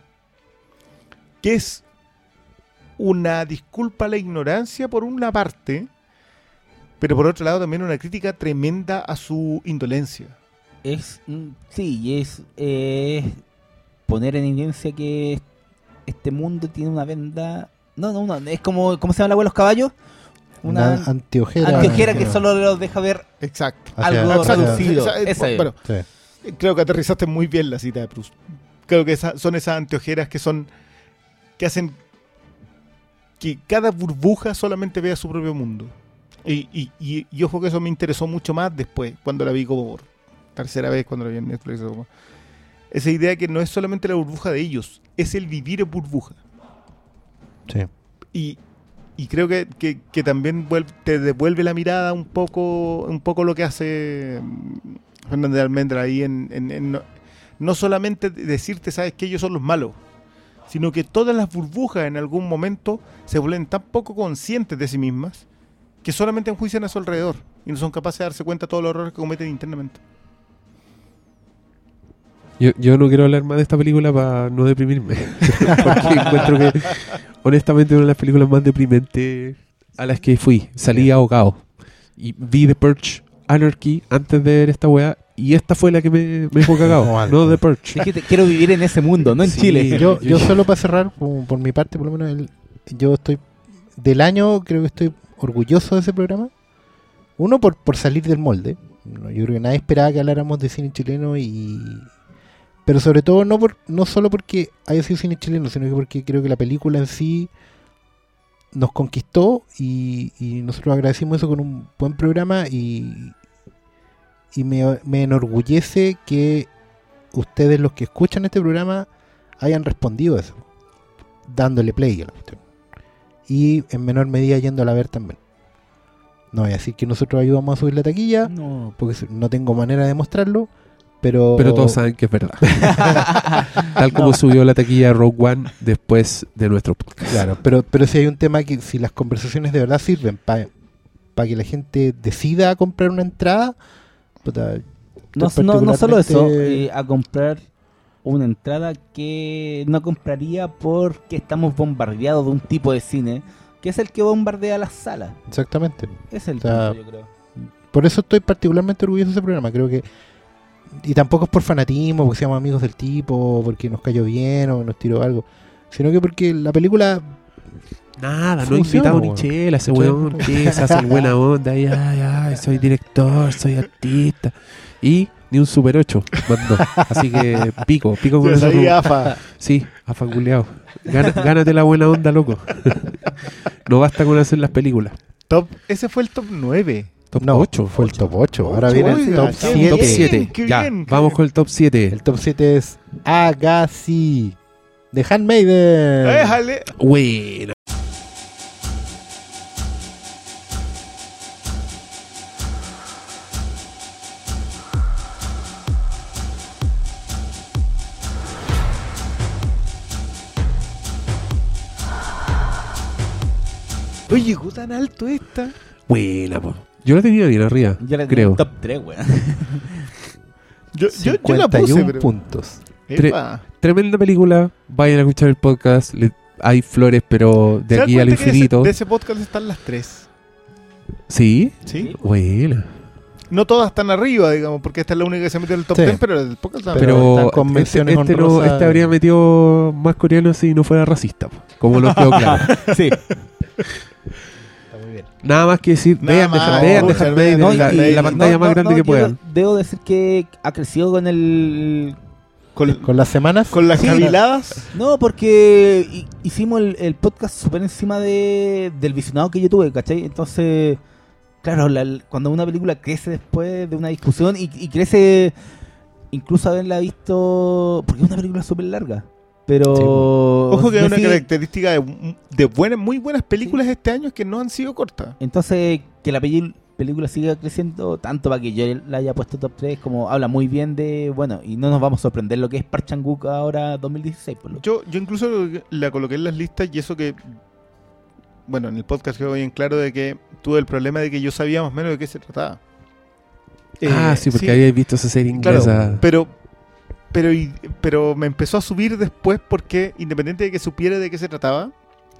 Que es una disculpa a la ignorancia por una parte, pero por otro lado también una crítica tremenda a su indolencia. Es, mm, sí, y es eh, poner en evidencia que este mundo tiene una venda. No, no, no, es como, ¿cómo se llama la agua de los caballos? Una anteojera. anteojera que solo los deja ver Exacto. Algo hacia- reducido. Bueno, Sí. creo que aterrizaste muy bien la cita de Proust. Creo que esa- son esas anteojeras que son que hacen que cada burbuja solamente vea su propio mundo. Y, y, y, y ojo que eso me interesó mucho más después, cuando la vi como por tercera vez, cuando la vi en Netflix. como- Esa idea que no es solamente la burbuja de ellos, es el vivir en burbuja. Sí. Y, y creo que, que- que también te devuelve la mirada un poco, un poco lo que hace mm, Fernández de Almendra ahí en, en- en no, no solamente decirte, sabes que ellos son los malos, sino que todas las burbujas en algún momento se vuelven tan poco conscientes de sí mismas que solamente enjuician a su alrededor y no son capaces de darse cuenta de todos los errores que cometen internamente. Yo, yo no quiero hablar más de esta película para no deprimirme. Porque encuentro que, honestamente, es una de las películas más deprimentes a las que fui. Salí ahogado. Y vi The Purge Anarchy antes de ver esta weá. Y esta fue la que me, me dejó cagado. No, no The. Dijiste, quiero vivir en ese mundo, no en Sí. Chile. Yo, yo solo para cerrar, por, por mi parte, por lo menos, el- yo estoy del año, creo que estoy orgulloso de ese programa. Uno, por, por salir del molde. No, yo creo que nadie esperaba que habláramos de cine chileno y... Pero sobre todo no por no solo porque haya sido cine chileno, sino que porque creo que la película en sí nos conquistó y, y nosotros agradecimos eso con un buen programa y, y me, me enorgullece que ustedes los que escuchan este programa hayan respondido a eso, dándole play a la cuestión. Y en menor medida yéndola a ver también. No voy a decir que nosotros ayudamos a subir la taquilla, No, porque no tengo manera de demostrarlo, pero... Pero todos saben que es verdad. Tal como subió la taquilla Rogue One después de nuestro podcast. Claro, pero, pero si hay un tema que si las conversaciones de verdad sirven para que la gente decida comprar una entrada, puta, No, no, no solo eso, eh, a comprar una entrada que no compraría porque estamos bombardeados de un tipo de cine que es el que bombardea las salas. Exactamente. Es el O sea, punto, yo creo. Por eso estoy particularmente orgulloso de ese programa. Creo que. Y tampoco es por fanatismo, porque seamos amigos del tipo, porque nos cayó bien o nos tiró algo. Sino que porque la película. Nada, no invitado ni chela, ese weón que se hace el buena onda. Y, ay, ay, soy director, soy artista. Y ni un Super 8 mandó. Así que pico, pico con eso. AFA. Sí, afa culiao. Gana- Gánate la buena onda, loco. no basta con hacer las películas. Top, ese fue el top 9. Top No, 8. fue el top 8. Ahora Ocho, viene el top qué 7. Top bien, 7. qué Ya, bien, vamos bien. con el top 7. El top 7 es Agassi. De Handmaiden. Déjale. Bueno. Oye, llegó tan alto esta. Buena, po. Yo la tenía bien arriba, Ya le creo. top 3, weón. Yo, yo, yo la puse, 51 pero... puntos. Epa. Tremenda película. Vayan a escuchar el podcast. Le- hay flores, pero de ¿Se dan aquí al cuenta que de ese- infinito. De ese podcast están las tres. ¿Sí? ¿Sí? Buena. No todas están arriba, digamos, porque esta es la única que se mete en el top Sí. 10, pero el podcast está Pero, están con este, menciones este no- honrosas. este habría metido más coreano si no fuera racista, po, como lo quedó claro. sí. Está muy bien. Nada más que decir, Nada vean, vean, vean, la, y- la pantalla No, más no, grande no, que puedan. Debo decir que ha crecido con el Con, Con las semanas. con las Sí. caviladas. No, porque hi- hicimos el, el podcast súper encima de, del visionado que yo tuve, ¿cachai? Entonces, claro, la- cuando una película crece después de una discusión y, y crece incluso haberla visto, porque es una película súper larga, pero... Ojo que una sigue- característica de, de buenas, muy buenas películas este año es que no han sido cortas. Entonces, que la película siga creciendo tanto para que yo la haya puesto top 3, como habla muy bien de, bueno, y no nos vamos a sorprender lo que es Park Chan-wook ahora 2016. Por lo Yo, yo incluso la coloqué en las listas y eso que, bueno, en el podcast quedó bien claro de que tuve el problema de que yo sabía más o menos de qué se trataba. ah, Eh, sí, porque había visto esa serie Claro, inglesa. pero, pero, pero me empezó a subir después porque, independiente de que supiera de qué se trataba,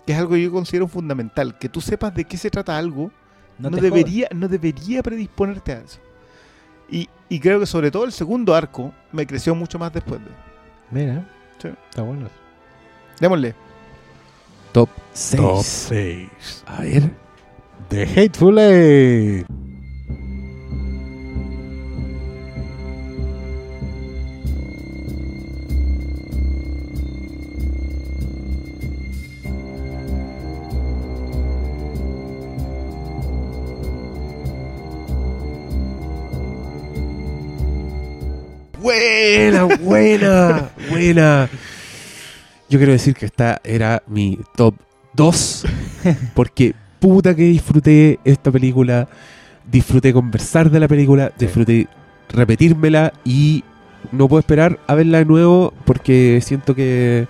que es algo que yo considero fundamental, que tú sepas de qué se trata algo, No debería, no debería predisponerte a eso. Y, y creo que sobre todo el segundo arco me creció mucho más después de. Mira, Sí. está bueno. Démosle. Top 6. Top 6. A ver. The Hateful Eight. Buena, buena, buena. Yo quiero decir que esta era mi top 2. Porque puta que disfruté esta película. Disfruté conversar de la película. Disfruté repetírmela. Y no puedo esperar a verla de nuevo. Porque siento que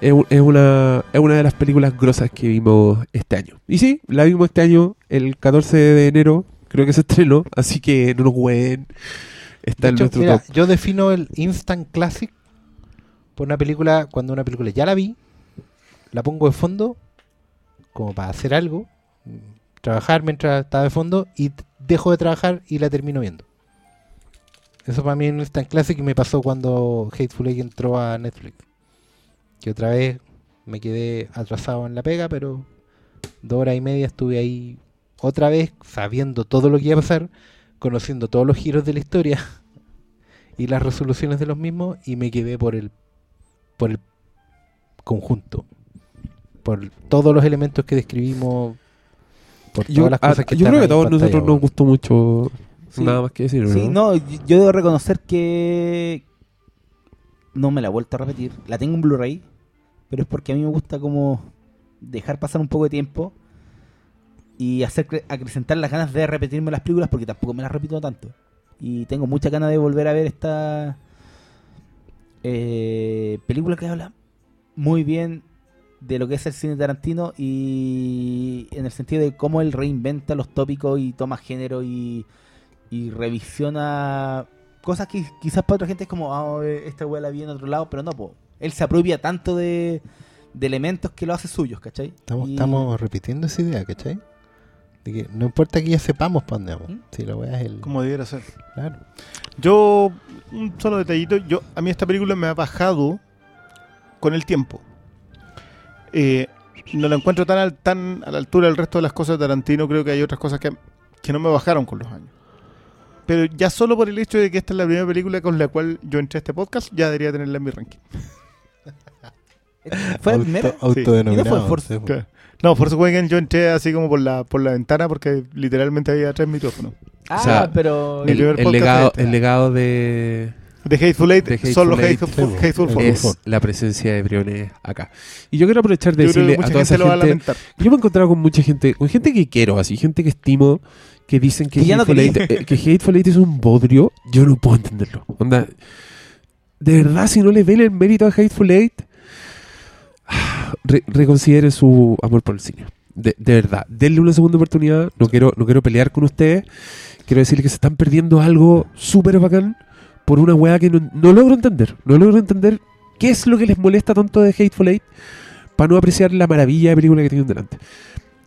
es, un- es una, es una de las películas grosas que vimos este año. Y sí, la vimos este año, el 14 de enero. Creo que se estrenó. Así que no nos jueguen. Está De hecho, mira, yo defino el instant classic por una película, cuando una película ya la vi, la pongo de fondo como para hacer algo, trabajar mientras está de fondo y dejo de trabajar y la termino viendo. Eso para mí es un instant classic y me pasó cuando Hateful Eight entró a Netflix. Que otra vez me quedé atrasado en la pega, pero dos horas y media estuve ahí otra vez sabiendo todo lo que iba a pasar, conociendo todos los giros de la historia y las resoluciones de los mismos y me quedé por el por el conjunto por todos los elementos que describimos por todas Yo, las a- cosas que yo están creo que a todos pantalla, nosotros nos gustó mucho. Sí. Nada más que decir, ¿no? Sí, no, yo yo debo reconocer que no me la he vuelto a repetir. La tengo en Blu-ray, pero es porque a mí me gusta como dejar pasar un poco de tiempo y hacer cre- acrecentar las ganas de repetirme las películas porque tampoco me las repito tanto. Y tengo mucha ganas de volver a ver esta eh, película que habla muy bien de lo que es el cine Tarantino y en el sentido de cómo él reinventa los tópicos y toma género y, y revisiona cosas que quizás para otra gente es como, ah, eh, esta weá la vi en otro lado, pero no, po. él se apropia tanto de, de elementos que lo hace suyos, ¿cachai? estamos, Y- estamos repitiendo esa idea ¿cachai? De que no importa que ya sepamos para dónde vamos ¿Mm? si la weá es el Como debiera ser. claro Yo, un solo detallito, yo a mí esta película me ha bajado con el tiempo. Eh, no la encuentro tan, al- tan a la altura del resto de las cosas de Tarantino, creo que hay otras cosas que, que no me bajaron con los años. Pero ya solo por el hecho de que esta es la primera película con la cual yo entré a este podcast, ya debería tenerla en mi ranking. ¿Fue la Auto- primera? autodenominado, ¿Y no fue Force? sí, Claro. No, Force Awakens yo entré así como por la, por la ventana porque literalmente había tres micrófonos. Ah, O sea, pero... El, legado, de el legado de, De Hateful Eight, De Hateful solo Eight, Hateful, Hateful es la presencia de Briones acá. Y yo quiero aprovechar de Yo decirle a toda gente esa lo va a gente. lamentar. Yo me he encontrado con mucha gente, con gente que quiero, así, gente que estimo, que dicen que, Que ya no Hateful, Eight, eh, que Hateful Eight es un bodrio. Yo no puedo entenderlo. Onda, de verdad, si no le ven el mérito a Hateful Eight, re- reconsideren su amor por el cine. De, de verdad, denle una segunda oportunidad. No quiero, no quiero pelear con ustedes. Quiero decirles que se están perdiendo algo súper bacán por una weá que no, no logro entender. No logro entender qué es lo que les molesta tanto de Hateful Eight para no apreciar la maravilla de película que tienen delante.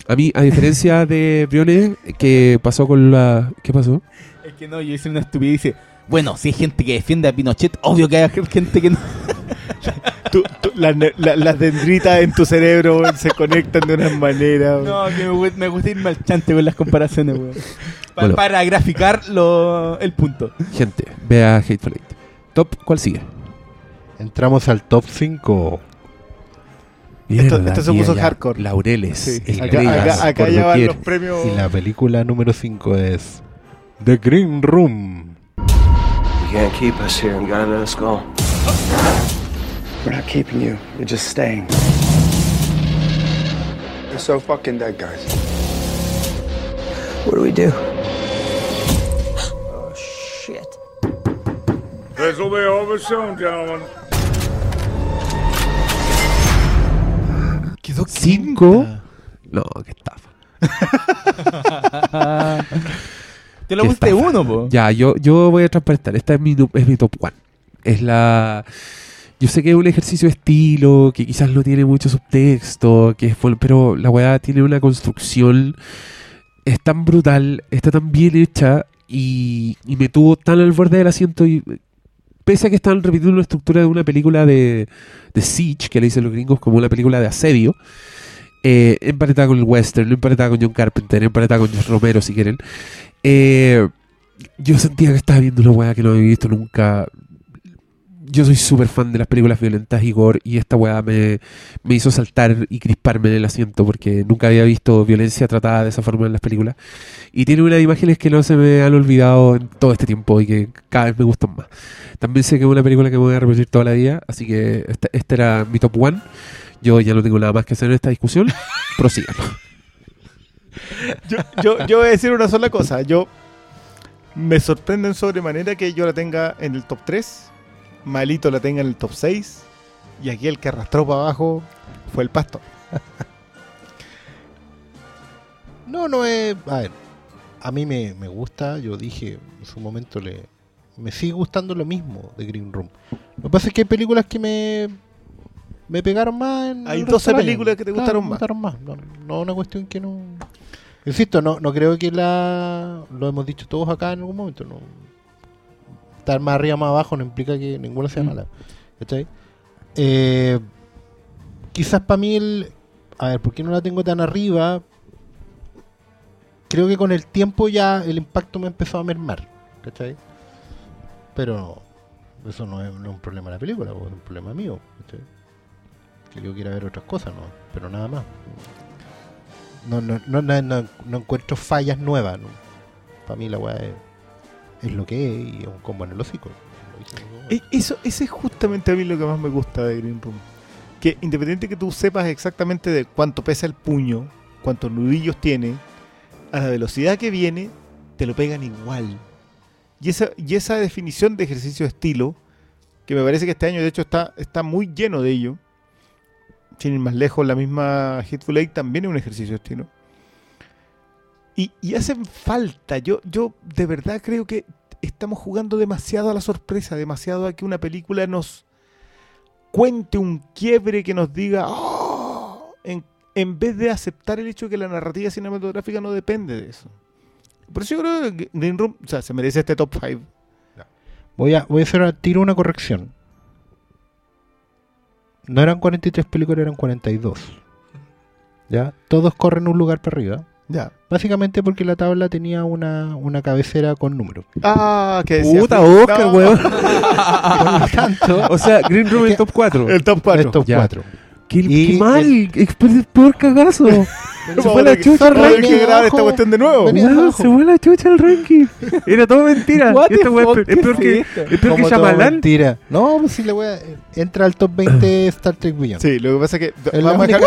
A mí, a diferencia de Briones, que pasó con la... ¿Qué pasó? Es que no, yo hice una estupidez bueno, si hay gente que defiende a Pinochet, obvio que hay gente que no. Tú- tú- las, ne- la- las dendritas en tu cerebro weón, se conectan de una manera. weón. No, que me, gu- me gusta irme al chante con las comparaciones, weón. Pa- Bueno. Para graficar lo, el punto. Gente, vea Hateful Eight. Top, ¿cuál sigue? entramos al top 5 Esto- Mierda, esto se aquí puso hardcore. Laureles, Sí. Acá, estrellas, acá- acá por ya van doquier. los premios. y la película número 5 es The Green Room can't keep us here. You gotta let us go. We're not keeping you. You're just staying. You're so fucking dead, guys. What do we do? Oh, shit. This will be over soon, gentlemen. Quedó Cinco. No, qué estafa. Te lo estafa. uno, po. Ya, yo, yo voy a transparentar. Esta es mi, es mi top one. Es la. Yo sé que es un ejercicio de estilo, que quizás no tiene mucho subtexto, que es, pero la weá tiene una construcción. Es tan brutal, está tan bien hecha y, y me tuvo tan al borde del asiento. Y pese a que están repitiendo la estructura de una película de, de Siege, que le dicen los gringos como una película de asedio, eh, emparetada con el western, emparetada con John Carpenter, emparetada con George Romero, si quieren. Eh, yo sentía que estaba viendo una weá que no había visto nunca. Yo soy súper fan de las películas violentas y gore y esta weá me, me hizo saltar y crisparme en el asiento porque nunca había visto violencia tratada de esa forma en las películas. Y tiene unas imágenes que no se me han olvidado en todo este tiempo y que cada vez me gustan más. También sé que es una película que me voy a repetir toda la vida, así que este, este era mi top one. Yo ya no tengo nada más que hacer en esta discusión. Prosigan. yo, yo, yo voy a decir una sola cosa. Yo me sorprende en sobremanera que yo la tenga en el top 3, Malito la tenga en el top 6, y aquí el que arrastró para abajo fue el pasto. No, no es. A ver, a mí me, me gusta. Yo dije en su momento, le me sigue gustando lo mismo de Green Room. Lo que pasa es que hay películas que me. Me pegaron más. En Hay el 12 resto del año. películas que te Claro, gustaron me más. gustaron más. No, no una cuestión que no. Insisto, no, no creo que la. Lo hemos dicho todos acá en algún momento. No. Estar más arriba más abajo no implica que ninguna sea mala. ¿Cachai? Eh, quizás para mí el. A ver, ¿por qué no la tengo tan arriba? Creo que con el tiempo ya el impacto me empezó a mermar. ¿Cachai? Pero eso no es, no es un problema de la película, es un problema mío. ¿cachai? Que yo quiera ver otras cosas, no, pero nada más. No, no, no, no, no- no encuentro fallas nuevas. ¿no? Para mí la weá es, es lo que es y es un combo en Eso, ese es justamente a mí lo que más me gusta de Green Room. Que independiente que tú sepas exactamente de cuánto pesa el puño, cuántos nudillos tiene, a la velocidad que viene, te lo pegan igual. Y esa, y esa definición de ejercicio de estilo, que me parece que este año de hecho está, está muy lleno de ello. Sin ir más lejos, la misma Hitful Eight también es un ejercicio de estilo. Y, y hacen falta. Yo, yo de verdad creo que estamos jugando demasiado a la sorpresa, demasiado a que una película nos cuente un quiebre que nos diga, "Oh", en, en vez de aceptar el hecho de que la narrativa cinematográfica no depende de eso. Por eso yo creo que Green Room, o sea, se merece este top 5. Voy a, voy a hacer al tiro una corrección. No eran 43 películas, eran 42. ¿Ya? Todos corren un lugar para arriba. Ya. Básicamente porque la tabla tenía una, una cabecera con números. Ah, que decía. Puta. Oscar, No. weón. Por lo tanto, O sea, Green Room el top 4. El top 4. es top Ya. 4. Qué, Y qué mal. el- Es el peor cagazo. se fue la chucha el ranking. que grabar esta cuestión de nuevo. Abajo. se fue la chucha el ranking. Era todo mentira. Weá fuck, es, pe- es ¿qué peor que, es peor que Shyamalan. mentira. No, pues si le voy a... Entra al top 20 Star Trek Beyond. Sí, lo que pasa es que vamos a, dejar,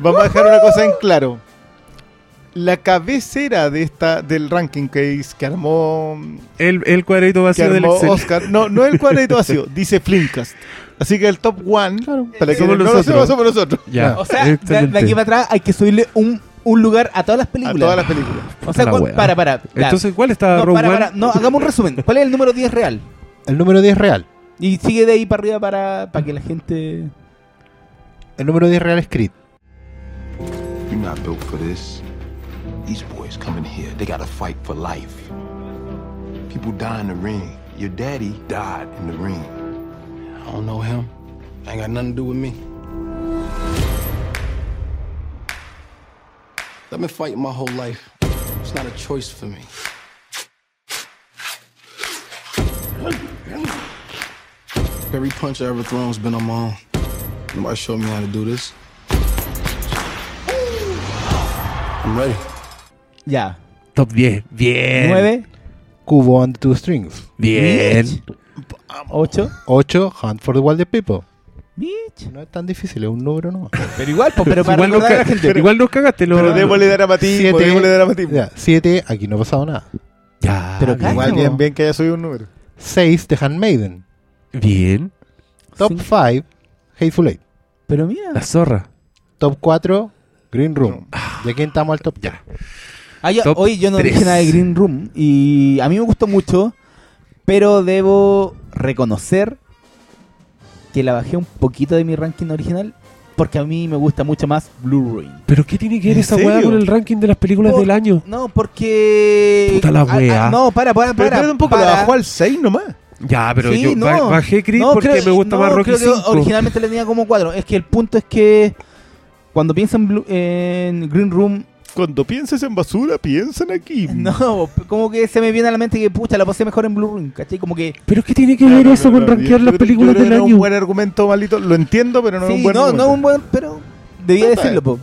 vamos a dejar una cosa en claro. La cabecera de esta del ranking que, is- que armó El, el cuadrito que vacío del Excel. Oscar. No, no el cuadrito vacío, dice Flimcast. Así que el top one, para que Somos no lo somos nosotros. Ya. O sea, de, aquí para atrás hay que subirle un, un lugar a todas las A películas. todas las películas. O sea, la ¿cuál- wea. para, para. ya. Entonces, ¿cuál está no, Rogue para, One? para. No, hagamos un resumen. ¿Cuál es el número 10 real? El número 10 real. Y sigue de ahí para arriba para, para que la gente. El número 10 real es Creed. You're not built for this. These boys coming here, they gotta fight for life. People die in the ring. Your daddy died in the ring. I don't know him. Ain't got nothing to do with me. I've been fighting my whole life. It's not a choice for me. Every punch I ever thrown's been on my own. Nobody showed me how to do this. I'm ready. Ya. Top 10. Bien. 9. Cubo and the Two Strings. Bien. 8. 8. Hunt for the Wild People. Bitch. No es tan difícil, es un número no. Pero igual, pero para igual, nos recordar a la ca- gente. igual nos cagaste. Lo, Pero démosle dramatismo, démosle dramatismo. 7. Aquí no ha pasado nada. Ya, Pero. Igual bien, bien que haya subido un número. 6. The Handmaiden. Bien. Top Cinco. 5. Hateful Eight. Pero mira. La zorra. Top 4. Green Room. ¿De quién estamos al top 3? Ah, hoy yo no tres. dije nada de Green Room y a mí me gustó mucho, pero debo reconocer que la bajé un poquito de mi ranking original porque a mí me gusta mucho más Blue Ruin. ¿Pero qué tiene que ver ¿En esa serio? weá con el ranking de las películas Por- del año? No, porque... Puta la Ah, ah, wea. no, para, para, Pero para. espérate un poco, para. la bajó al 6 nomás. Ya, pero Sí, yo no. ba- bajé Creed No, porque creo- me gusta no, más Rocky creo que 5. originalmente le tenía como 4. Es que el punto es que cuando pienso en, Blue- en Green Room, Cuando pienses en basura, piensan aquí. no, como que se me viene a la mente que pucha, la pasé mejor en Blue Room, ¿cachai? Como que ¿Pero qué tiene que No, ver no, eso no, con no, rankear yo las películas yo creo del que no es año? un buen argumento, maldito. Lo entiendo, pero no es un buen no, argumento. no es un buen, pero debía No, decirlo, po.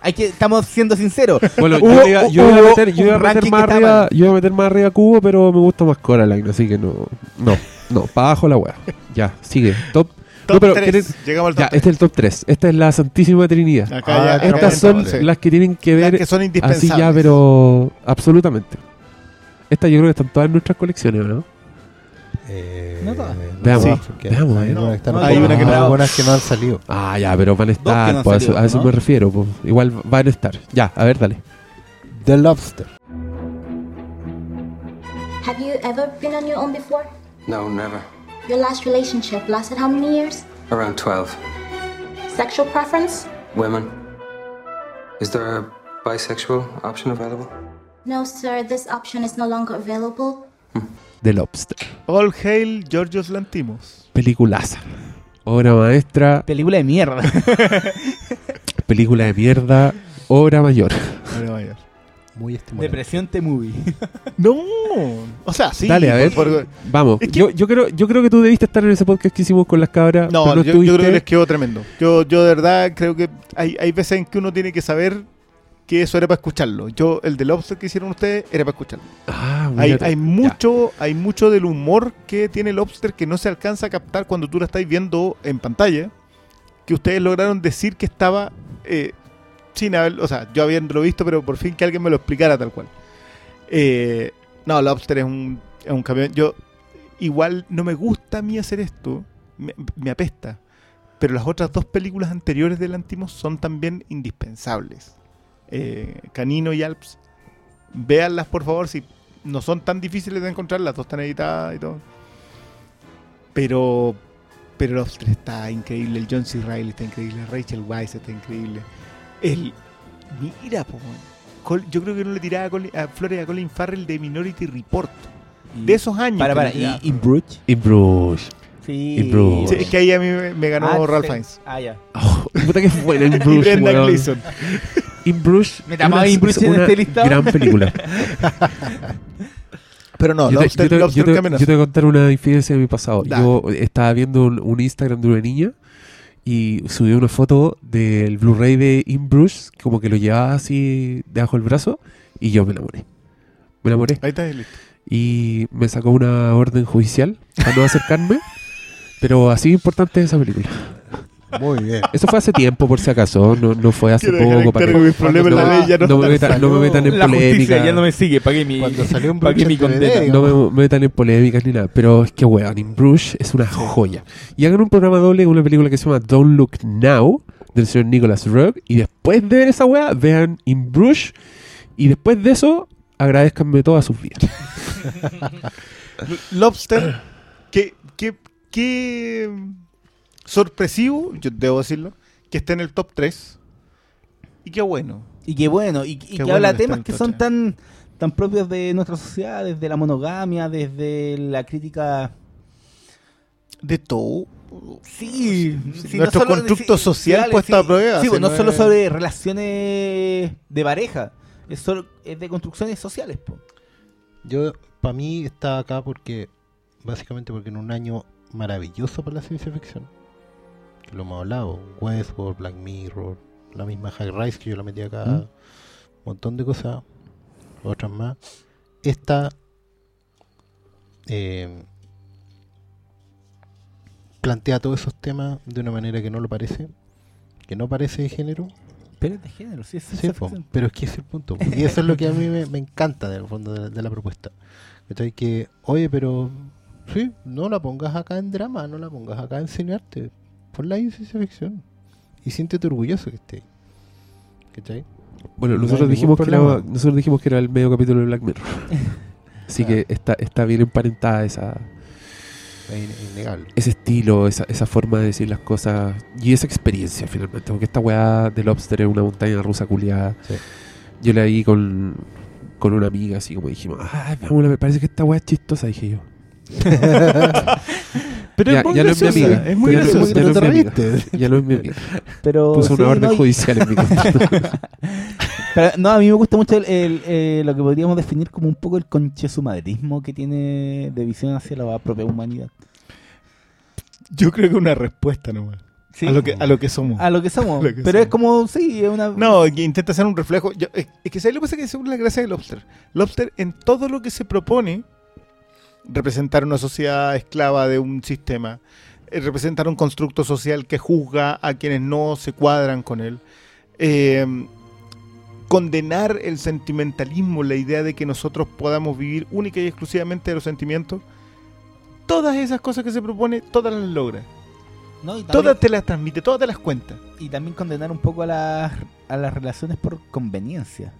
Hay que, estamos siendo sinceros. Bueno, yo, iba, yo iba a meter, yo iba a un meter ranking más arriba, estaba yo iba a meter más arriba Cubo, pero me gusta más Coraline, así que no, no, no, para abajo la weá. Ya, sigue. Top. Top no, pero tres. ¿quieren- Llegamos al top ya, este es el top 3. Esta es la Santísima Trinidad. Acá Ah, ya- Estas son las que tienen que Las ver que son así indispensables. ya, pero absolutamente. Estas yo creo que están todas en nuestras colecciones, ¿no? Eh, No todas. Veamos, veamos, Hay, No, hay una que no. algunas que no han salido. Ah, ya, pero van a no estar, pues, a eso- salido, a eso ¿no? me refiero. pues. Igual van a estar. Ya, a ver, dale. The Lobster. Have you ever been on your own before? No, never. Your last relationship lasted how many years? Around 12. Sexual preference? Women. Is there a bisexual option available? No, sir, this option is no longer available. The Lobster. All Hail Georgios Lantimos. Peliculaza. Obra maestra, Película de mierda. película de mierda, obra mayor. Bueno, vaya. Muy estimulante. Depresión te movie. No, o sea, sí. Dale, a ver. por- por- Vamos, Es que- yo, yo, creo, yo creo que tú debiste estar en ese podcast que hicimos con las cabras. No, pero yo, yo creo que les quedó tremendo. Yo, yo de verdad creo que hay, hay veces en que uno tiene que saber que eso era para escucharlo. Yo, el del Lobster que hicieron ustedes, era para escucharlo. Ah, Hay, hay ya. mucho, hay mucho del humor que tiene Lobster que no se alcanza a captar cuando tú la estáis viendo en pantalla. Que ustedes lograron decir que estaba eh, sin haber, o sea, yo habiéndolo visto, pero por fin que alguien me lo explicara tal cual. Eh, no, Lobster es un, es un camión. Yo igual no me gusta a mí hacer esto, me, me apesta. Pero las otras dos películas anteriores del Antimos son también indispensables. Eh, Canino y Alps. Véanlas por favor, si no son tan difíciles de encontrar, las dos están editadas y todo. Pero pero Lobster está increíble, el John C. Reilly está increíble, Rachel Weisz está increíble. El mira, po. Col- yo creo que no le tiraba a, Colin- a Flores a Colin Farrell de Minority Report. De esos años. Para, para. ¿Y? In Bruges. Sí. Y Bruce. Sí, es que ahí a mí me, me ganó Ah, Ralph sí. Fiennes. Ah, ya. Oh, puta que buena In Y Bruges. Brenda weón. Gleeson. In Bruges. ¿Metamos una- a In Bruges es en este listado? Gran película. Pero no, yo, te, Lobster, yo te- yo te- camionazo. yo te voy a contar una infidencia de mi pasado. Dale. Yo estaba viendo un, un Instagram de una niña y subió una foto del Blu-ray de In Bruges, como que lo llevaba así debajo del brazo, y yo me enamoré. Me enamoré. Ahí está, listo. Y me sacó una orden judicial para no acercarme, pero así importante es esa película. Muy bien. Eso fue hace tiempo, por si acaso, no, no fue hace Quiero poco. para que- mis problemas en la no, ley ya no no me metan, no me metan en La polémica. ya no me sigue. Pagué mi, Cuando salió un pagué mi DVD, condena. No me me metan en polémicas ni nada, pero es que weón, In Bruges es una joya. Y hagan un programa doble con una película que se llama Don't Look Now, del señor Nicholas Rock, y después de ver esa weá, vean In Bruges, y después de eso, agradezcanme todas sus vidas. Lobster, que, que, que sorpresivo, yo debo decirlo, que esté en el top 3. Y qué bueno. Y qué bueno, y, y Qué que bueno habla que temas que son tan, tan propios de nuestra sociedad, desde la monogamia, desde la crítica. De todo. Sí, sí, Nuestro solo- constructo sí, social sociales, puesto sí. a prueba. Sí, pues, no es- solo sobre relaciones de pareja, es, solo, es de construcciones sociales. po. Yo, para mí, está acá porque, básicamente, porque en un año maravilloso para la ciencia ficción, que lo hemos hablado, Westworld, Black Mirror, la misma High Rise que yo la metí acá, ¿Mm? un montón de cosas, otras más. Esta eh, plantea todos esos temas de una manera que no lo parece, que no parece de género. Pero es de género, sí, es Sí, pero es que es el punto. Y eso es lo que a mí me, me encanta del fondo de la, de la propuesta. Que, oye, pero sí, no la pongas acá en drama, no la pongas acá en cinearte. Ahí en ciencia ficción. Y siéntete orgulloso que esté ahí. ¿Cachai? Bueno, No nosotros dijimos, que era, nosotros dijimos que era el medio capítulo de Black Mirror. Así que está, está bien emparentada esa, Es in- innegable. ese estilo, esa, esa forma de decir las cosas y esa experiencia finalmente. Porque esta weá de Lobster es una montaña rusa culiada. Sí. Yo la vi con, con una amiga, así como dijimos, ah, me parece que esta weá es chistosa, dije yo. Pero ya, es muy ya no es mi graciosa, amiga. es muy ya, no- graciosa. ya no es Pero mi te. Ya no es mi amiga. Pero Puso sí, una orden no, judicial en mi. Pero, no, a mí me gusta mucho el, el, eh, lo que podríamos definir como un poco el conchesumadrismo que tiene de visión hacia la propia humanidad. Yo creo que una respuesta nomás. Sí. A, lo que, a lo que somos. A lo que somos. Lo que pero es somos. como, sí, es una... No, intenta hacer un reflejo. Yo- es, es que ¿sabes lo que pasa? Que según la gracia de Lobster. Lobster en todo lo que se propone, representar una sociedad esclava de un sistema, eh, representar un constructo social que juzga a quienes no se cuadran con él, eh, condenar el sentimentalismo, la idea de que nosotros podamos vivir única y exclusivamente de los sentimientos, todas esas cosas que se propone, todas las logra. No, y, también, Todas te las transmite, todas te las cuenta. y también condenar un poco a las, a las relaciones por conveniencia.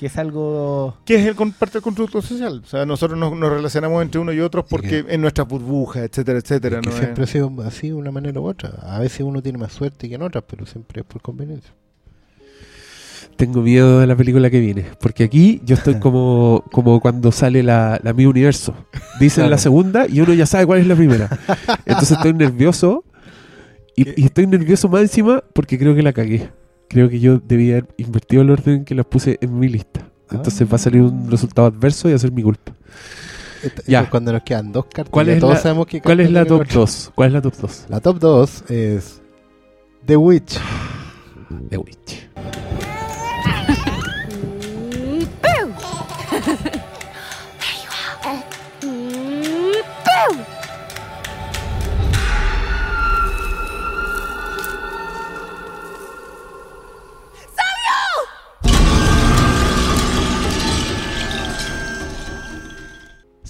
Que es algo... que es el parte del constructo social. O sea, nosotros nos, nos relacionamos entre uno y otros porque en nuestras burbujas, etcétera, etcétera. Es que ¿no? siempre ha Es- sido así de una manera u otra. A veces uno tiene más suerte que en otras, pero siempre es por conveniencia. Tengo miedo de la película que viene. Porque aquí yo estoy como, como cuando sale la, la Mi Universo. Dicen Claro. la segunda y uno ya sabe cuál es la primera. Entonces estoy nervioso. Y, y estoy nervioso más encima porque creo que la cagué. Creo que yo debía haber invertido el orden que las puse en mi lista. Entonces va a salir un resultado adverso y va a ser mi culpa. Esto- Ya. esto es cuando nos quedan dos cartas. ¿Cuál ya es todos la, sabemos qué cuál es la top el otro. 2? ¿Cuál es la top 2? La top 2 es The Witch. The Witch.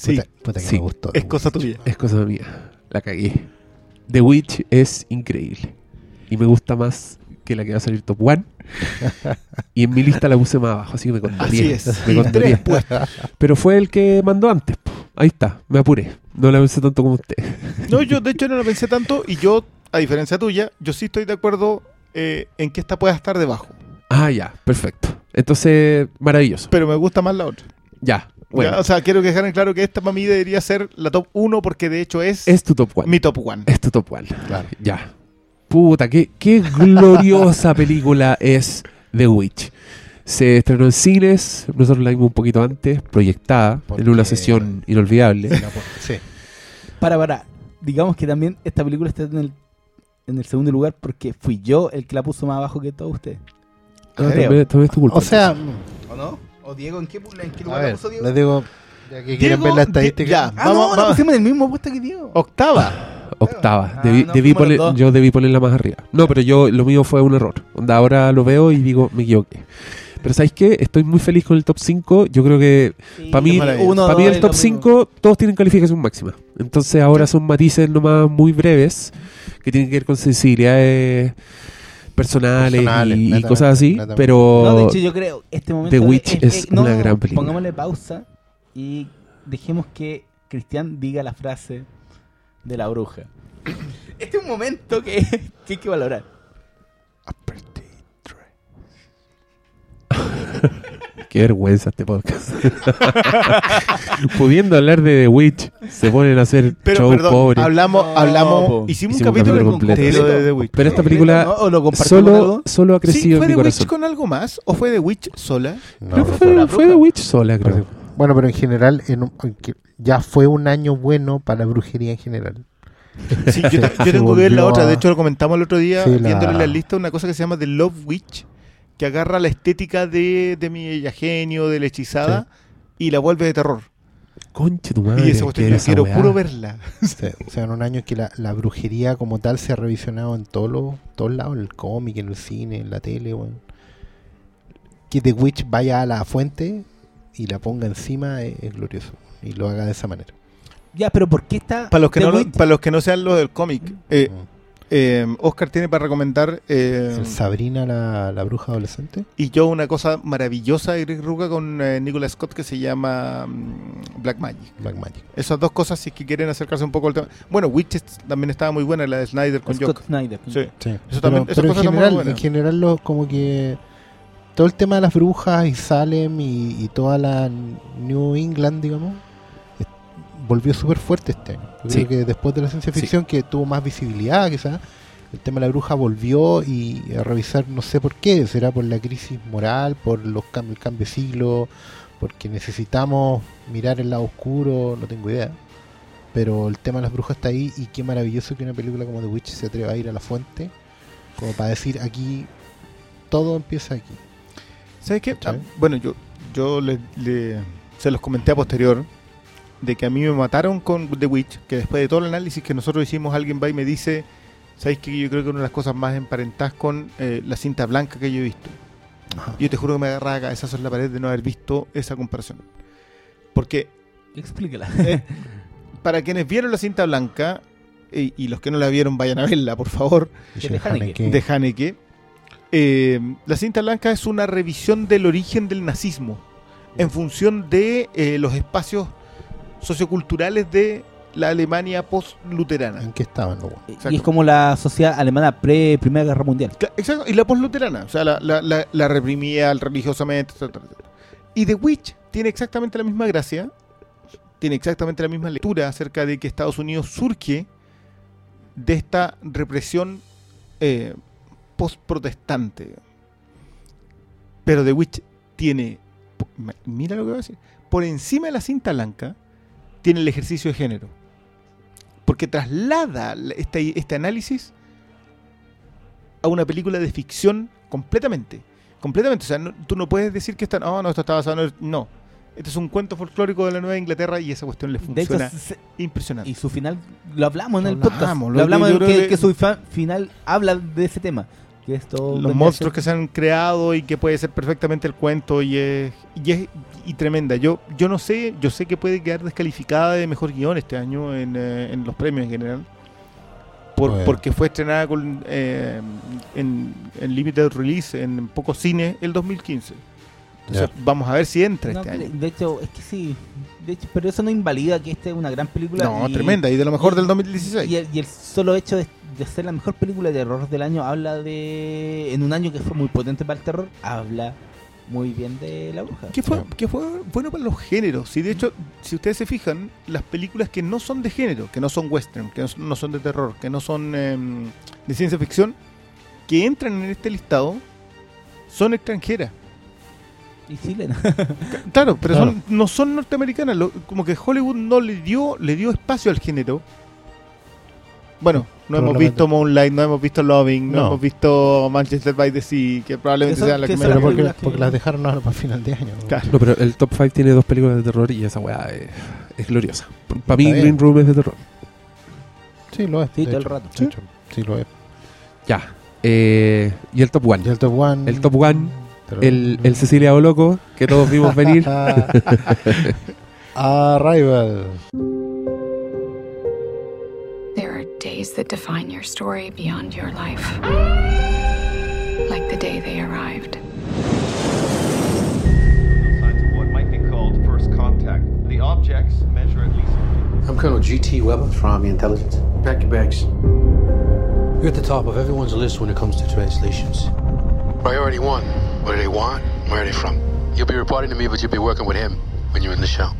Sí, Puta, puta que Sí. me gustó. es cosa tuya. Es cosa mía. La cagué. The Witch es increíble. Y me gusta más que la que va a salir top 1. y en mi lista la puse más abajo, así que me contaría. Así es. Me contaría. tres. Pero fue el que mandó antes. Ahí está, me apuré. No la pensé tanto como usted. No, yo de hecho no lo pensé tanto y yo, a diferencia tuya, yo sí estoy de acuerdo eh, en que esta pueda estar debajo. Ah, ya, perfecto. Entonces, maravilloso. Pero me gusta más la otra. Ya, bueno. Ya, o sea, quiero que dejar en claro que esta para mí debería ser la top 1 porque de hecho es, es tu top 1. mi top 1. Es tu top 1. Claro. Ya. Puta, qué, qué gloriosa película es The Witch. Se estrenó en cines, nosotros la vimos un poquito antes, proyectada, Porque- en una sesión inolvidable. Sí. Para, para. Digamos que también esta película está en el, en el segundo lugar porque fui yo el que la puso más abajo que todos ustedes. Ah, Creo. también, también es tu culpa. O sea, ¿O no? ¿O Diego en qué, en qué a lugar la puso Diego? les digo, ya que quieren Diego, ver la estadística. ya. Ah, Vamos, no, la pusimos en el mismo puesto que Diego. Octava. octava. Ah, Debí, no, poner, yo debí ponerla más arriba. No, pero yo lo mío fue un error. Onda, ahora lo veo y digo, me equivoqué. Pero ¿sabéis qué? Estoy muy feliz con el top 5. Yo creo que para mí, para mí el top 5 todos tienen calificación máxima. Entonces ahora son matices nomás muy breves que tienen que ver con sensibilidades personales, Personales, y, y cosas así. netamente. Pero No, de hecho yo creo este momento The Witch es una gran película. Pongámosle pausa y dejemos que Cristian diga la frase de la bruja. Este es un momento que, que hay que valorar. Qué vergüenza este podcast. Pudiendo hablar de The Witch, se ponen a hacer Pero show perdón, pobre. hablamos, No, hablamos, po. hicimos, Hicimos un capítulo completo. de The Witch. Pero esta película ¿no? ¿O lo solo, solo ha ¿Sí, crecido ¿Fue en mi The corazón. Witch con algo más o fue The Witch sola? No, Creo que no fue, la fue. The Witch sola, creo. Bueno, pero en general, en un- en que ya fue un año bueno para la brujería en general. Sí, yo, yo tengo que ver la otra. De hecho, lo comentamos el otro día Sí, la- viéndole la lista una cosa que se llama The Love Witch, que agarra la estética de, de mi ella genio, de la hechizada, y la vuelve de terror. Conche tu madre. y esa cuestión ¿qué yo era esa quiero weá? puro verla. Sí, o sea, en un año que la, la brujería como tal se ha revisionado en todos los todos lados, en el cómic, en el cine, en la tele. Que The Witch vaya a la fuente y la ponga encima es, es glorioso. Y lo haga de esa manera. Ya, pero ¿por qué está Para los que The no, Witch? para los que no sean los del cómic, eh, eh, Oscar tiene para recomendar eh, El Sabrina, la, la bruja adolescente. y yo una cosa maravillosa de Greg Rucka con eh, Nicolas Scott que se llama mm, Black Magic. Black Magic. Esas dos cosas, si es que quieren acercarse un poco al tema. Bueno, Witches también estaba muy buena, la de Snyder con Scott Jock. Snyder. Sí. Sí. Eso también, pero pero en general, en general lo, como que todo el tema de las brujas y Salem y, y toda la New England, digamos, volvió súper fuerte este año. Yo Sí. creo que después de la ciencia Sí. ficción, que tuvo más visibilidad quizás, el tema de la bruja volvió y a revisar, no sé por qué, será por la crisis moral, por los cambios, el cambio de siglo, porque necesitamos mirar el lado oscuro, no tengo idea. Pero el tema de las brujas está ahí y qué maravilloso que una película como The Witch se atreva a ir a la fuente, como para decir aquí, todo empieza aquí. ¿Sabes qué? Ah, bueno, yo, yo le, le- se los comenté a posterior de que a mí me mataron con The Witch, que después de todo el análisis que nosotros hicimos, alguien va y me dice, ¿sabes qué? Yo creo que una de las cosas más emparentadas con eh, la cinta blanca que yo he visto. Ajá. Yo te juro que me agarraba cabezazo en la pared de no haber visto esa comparación. Porque Explícala. eh, para quienes vieron la cinta blanca, y, y los que no la vieron, vayan a verla, por favor, De Haneke. de Haneke. Eh, la cinta blanca es una revisión del origen del nazismo en función de eh, los espacios socioculturales de la Alemania post-luterana. ¿En qué estaban los? Y es como la sociedad alemana pre-Primera Guerra Mundial. Exacto, y la post-luterana, o sea, la, la, la- la reprimía religiosamente, etcétera, etcétera. Y The Witch tiene exactamente la misma gracia, tiene exactamente la misma lectura acerca de que Estados Unidos surge de esta represión eh, post-protestante. Pero The Witch tiene, mira lo que voy a decir, por encima de la cinta blanca, tiene el ejercicio de género. Porque traslada la- este, este análisis a una película de ficción completamente. Completamente. O sea, no- tú no puedes decir que esta, no, no, esto está basado en... el-". No. Este es un cuento folclórico de la Nueva Inglaterra y esa cuestión le De hecho, funciona se- impresionante. y su final lo hablamos en Lo el podcast. Lo, lo- hablamos creo que, que- que su fa- final habla de ese tema. Que Los monstruos que se han creado y que puede ser perfectamente el cuento y es, y es- y tremenda. Yo, yo no sé, yo sé que puede quedar descalificada de mejor guion este año en, eh, en los premios en general. Por- Bueno. Porque fue estrenada con, eh, en, en limited release en pocos cines el 2015. Entonces, vamos a ver si entra No, este de- año. De hecho, es que sí. De hecho, pero eso no invalida que esta es una gran película. No, y- tremenda, y de lo mejor y- del 2016. Y el, y el solo hecho de, de ser la mejor película de terror del año habla de. En un año que fue muy potente para el terror, habla muy bien de la bruja. Que fue, que fue bueno para los géneros. Y de hecho, si ustedes se fijan, las películas que no son de género, que no son western, que no son- de terror, que no son em, de ciencia ficción, que entran en este listado, son extranjeras. Y chilena. Claro, pero Claro. Son, no son norteamericanas. Lo- como que Hollywood no le dio, le dio espacio al género. Bueno, no hemos visto Moonlight, no hemos visto Loving, no, No. hemos visto Manchester by the Sea, que probablemente Eso- sea la que que esa me Pero la porque, película porque que- las dejaron ahora para final de año. ¿no? Claro. No, pero el top 5 tiene dos películas de terror y esa weá es, es gloriosa. Para mí. Green Room es de terror. Sí, lo es. Sí, todo el rato. Hecho, sí, lo es. Ya. Eh, y el top 1. Y el top one. El top one, el, el Cecilia o Loco, que todos vimos venir. Arrival. There are days that define your story beyond your life. Like the day they arrived. What might be called first contact. The objects measure at least. I'm Colonel G.T. Weber from Army Intelligence. Pack your bags. You're at the top of everyone's list when it comes to translations. Priority one. What do they want? Where are they from? You'll be reporting to me, but you'll be working with him when you're in the show.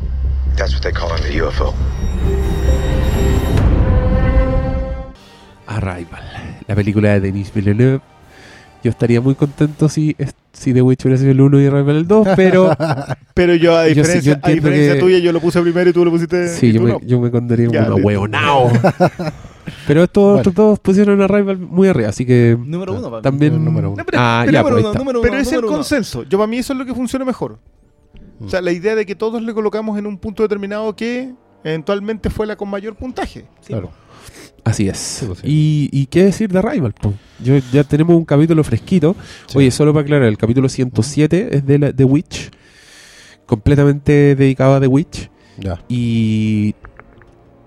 That's what they call him, the UFO. Arrival. La película de Denis Villeneuve. Yo estaría muy contento si, si The Witch hubiera sido el 1 y Arrival el 2, pero Pero yo, a Yo sí, diferencia, yo a diferencia que- tuya, yo lo puse primero y tú lo pusiste. sí, yo tú me, no. yo me como una listo. hueonao. pero estos Bueno. otros dos pusieron Arrival muy arriba, así que Número uno, papi. también. Número uno. No, pero, Ah, pero ya, número pues, uno, número pero uno, es el número consenso. Yo para mí eso es lo que funciona mejor. O sea, la idea de que todos le colocamos en un punto determinado que eventualmente fue la con mayor puntaje. Claro. Así es. Y, y qué decir de Rival, po? Yo, ya tenemos un capítulo fresquito. Oye, solo para aclarar, el capítulo 107 es de la, The Witch. Completamente dedicado a The Witch. Ya. Y,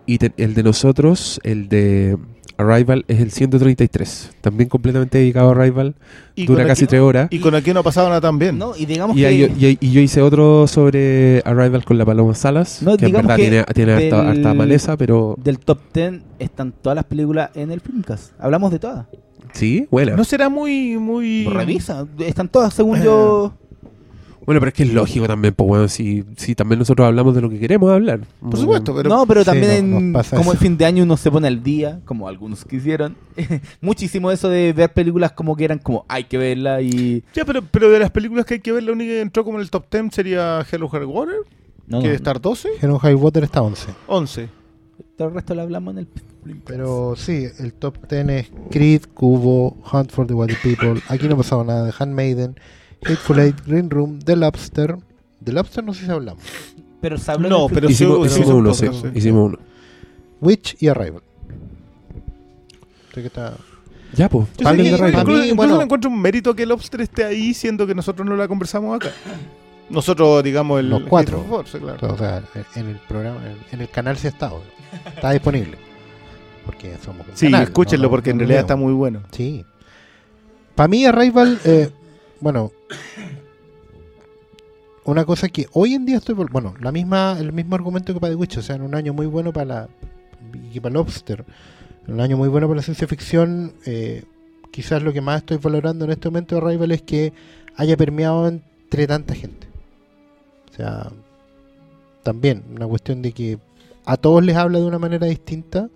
y te- el de nosotros, el de Arrival, es el 133. También completamente dedicado a Arrival. Y Dura casi tres horas. Y con aquí no ha pasado nada tan bien. No, y digamos Y, que... ahí- y yo hice otro sobre Arrival con la Paloma Salas, No, que en verdad que tiene, tiene harta, del- harta maleza, pero Del top 10 están todas las películas en el Filmcast. Hablamos de todas. sí, buena. No será muy, muy. Revisa. Están todas, según Eh, yo. Bueno, pero es que es lógico también, pues bueno, si, si también nosotros hablamos de lo que queremos hablar. Por supuesto, pero. no, pero Sí, también no- en- como el fin de año uno se pone al día, como algunos quisieron. Muchísimo eso de ver películas como que eran como hay que verla y... Ya, pero, pero de las películas que hay que ver, la única que entró como en el top 10 sería Hello Harry Water, No, que no, debe estar 12, Hero High Water está 11. 11. Todo el resto lo hablamos en el. Pero sí, el top 10 es Creed, Cubo, Hunt for the Wild People. Aquí no ha pasado nada de Handmaiden, Hateful Eight, Green Room, The Lobster. The Lobster no sé si hablamos. Pero se habló No, en el pero hicimos, sí, hicimos sí, uno, sí, sí, sí. hicimos uno. Witch y Arrival. Creo que está... Ya, pues, Yo sé de que- Arrival. incluso, mí, incluso bueno. le encuentro un mérito que el Lobster esté ahí, siendo que nosotros no la conversamos acá. Nosotros, digamos, el. Los cuatro. Force, claro. O sea, en el programa, en- en el canal sí ha estado. Está disponible. Porque somos un Sí, canal, escúchenlo no- no- porque en no realidad está muy bueno. Sí. Para mí, Arrival, eh, bueno, una cosa que hoy en día estoy, bueno, la misma, el mismo argumento que para The Witch, o sea, en un año muy bueno para la, y para Lobster, en un año muy bueno para la ciencia ficción, eh, quizás lo que más estoy valorando en este momento de Arrival es que haya permeado entre tanta gente. O sea, también una cuestión de que a todos les habla de una manera distinta.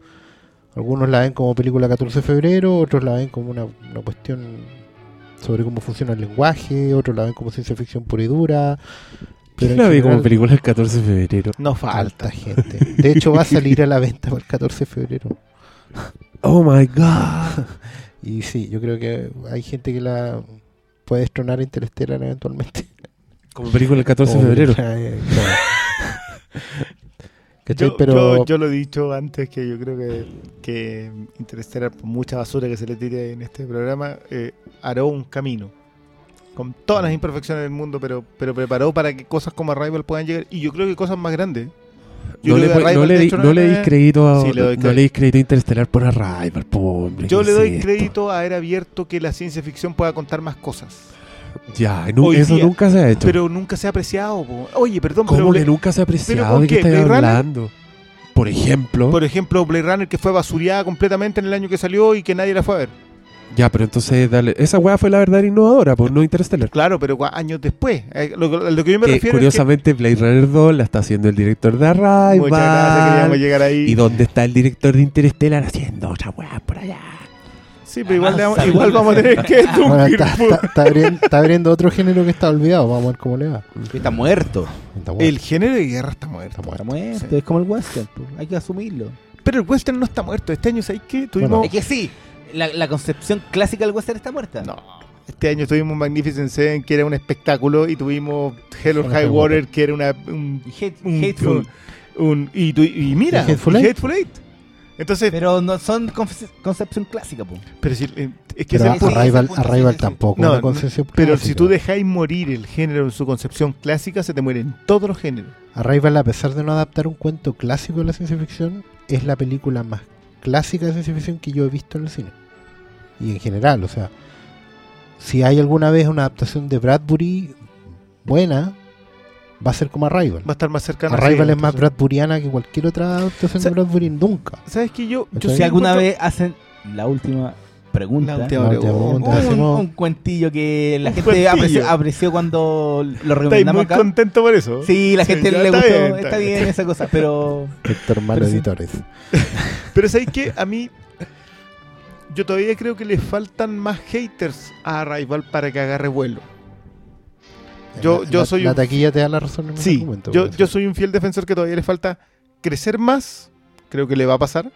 Algunos la ven como película 14 de febrero, otros la ven como una, una cuestión sobre cómo funciona el lenguaje, otros la ven como ciencia ficción pura y dura. Pero la vi como película el 14 de febrero. No falta falta. gente. De hecho, va a salir a la venta para el 14 de febrero. Oh my god. Y sí, yo creo que hay gente que la puede destronar a Interstellar eventualmente. Como película el 14 de febrero. Yo, Pero yo, yo lo he dicho antes que yo creo que, que Interstellar, por mucha basura que se le tire en este programa, eh, haró un camino. Con todas las imperfecciones del mundo, pero, pero preparó para que cosas como Arrival puedan llegar. Y yo creo que cosas más grandes. Yo No le, no Arrival, le hecho, no le dis crédito a, Sí, le no le dis crédito a Interstellar por Arrival, hombre, Yo ¿qué le doy esto? crédito a haber abierto que la ciencia ficción pueda contar más cosas. Ya, nu- eso día. nunca se ha hecho. Pero nunca se ha apreciado. po. Oye, perdón, ¿Cómo pero que nunca se ha ¿pero apreciado? ¿De qué qué? estás hablando? Por ejemplo. Por ejemplo, Blade Runner que fue basureada completamente en el año que salió y que nadie la fue a ver. Ya, pero entonces dale. Esa weá fue la verdadera innovadora, pues no Interstellar. Claro, pero años después. Eh, Lo, que yo me Que refiero curiosamente Blade Runner 2 la está haciendo el director de Arrival. es. Muchas gracias, queríamos llegar ahí. ¿Y dónde está el director de Interstellar haciendo otra weá por allá? Sí, pero igual, vamos, igual vamos a tener que bueno, está, po. está- está abriendo, está abriendo otro género que está olvidado. Vamos a ver cómo le va. Está muerto. El género de guerra está muerto. Está muerto. Es como el western. pues, Hay que asumirlo. Pero el western no está muerto. Este año, ¿sabes qué? Tuvimos... Es que sí. La, la concepción clásica del western está muerta. No. Este año tuvimos Magnificent Seven, que era un espectáculo, y tuvimos Hell or High Water, que era una, un, Hate- un- hateful. un- un- y, tu- y mira, ¿Y Hateful y Eight? Hateful Eight. Entonces, Pero no son conce- concepción clásica, po. pero si, eh, es que Pero ese- Arrival, ese sí, tampoco. No, una no, concepción pero clásica. si tú dejáis morir el género en su concepción clásica, se te mueren todos los géneros. Arrival, a pesar de no adaptar un cuento clásico de la ciencia ficción, es la película más clásica de ciencia ficción que yo he visto en el cine. Y en general, o sea, si hay alguna vez una adaptación de Bradbury buena, va a ser como Arrival. Va a estar más cercano. Arrival sí, es más Bradburiana que cualquier otra adaptación de Bradbury nunca. ¿Sabes que yo, yo Si alguna encuentro- vez hacen la última pregunta. La última La última pregunta. pregunta. un, hacemos- un cuentillo que la Un gente cuentillo. apreció, apreció cuando lo recomendamos muy acá. contento por eso. Sí, la gente le está gustó. bien, está, está bien, bien. esa cosa, pero. Héctor Malo Pero sí. Editores. Pero ¿sabéis que A mí, yo todavía creo que le faltan más haters a Arrival para que agarre vuelo. Yo- La- yo la- soy La un- taquilla te da la razón en Sí, argumento, yo, yo soy un fiel defensor que todavía le falta crecer más. Creo que le va a pasar.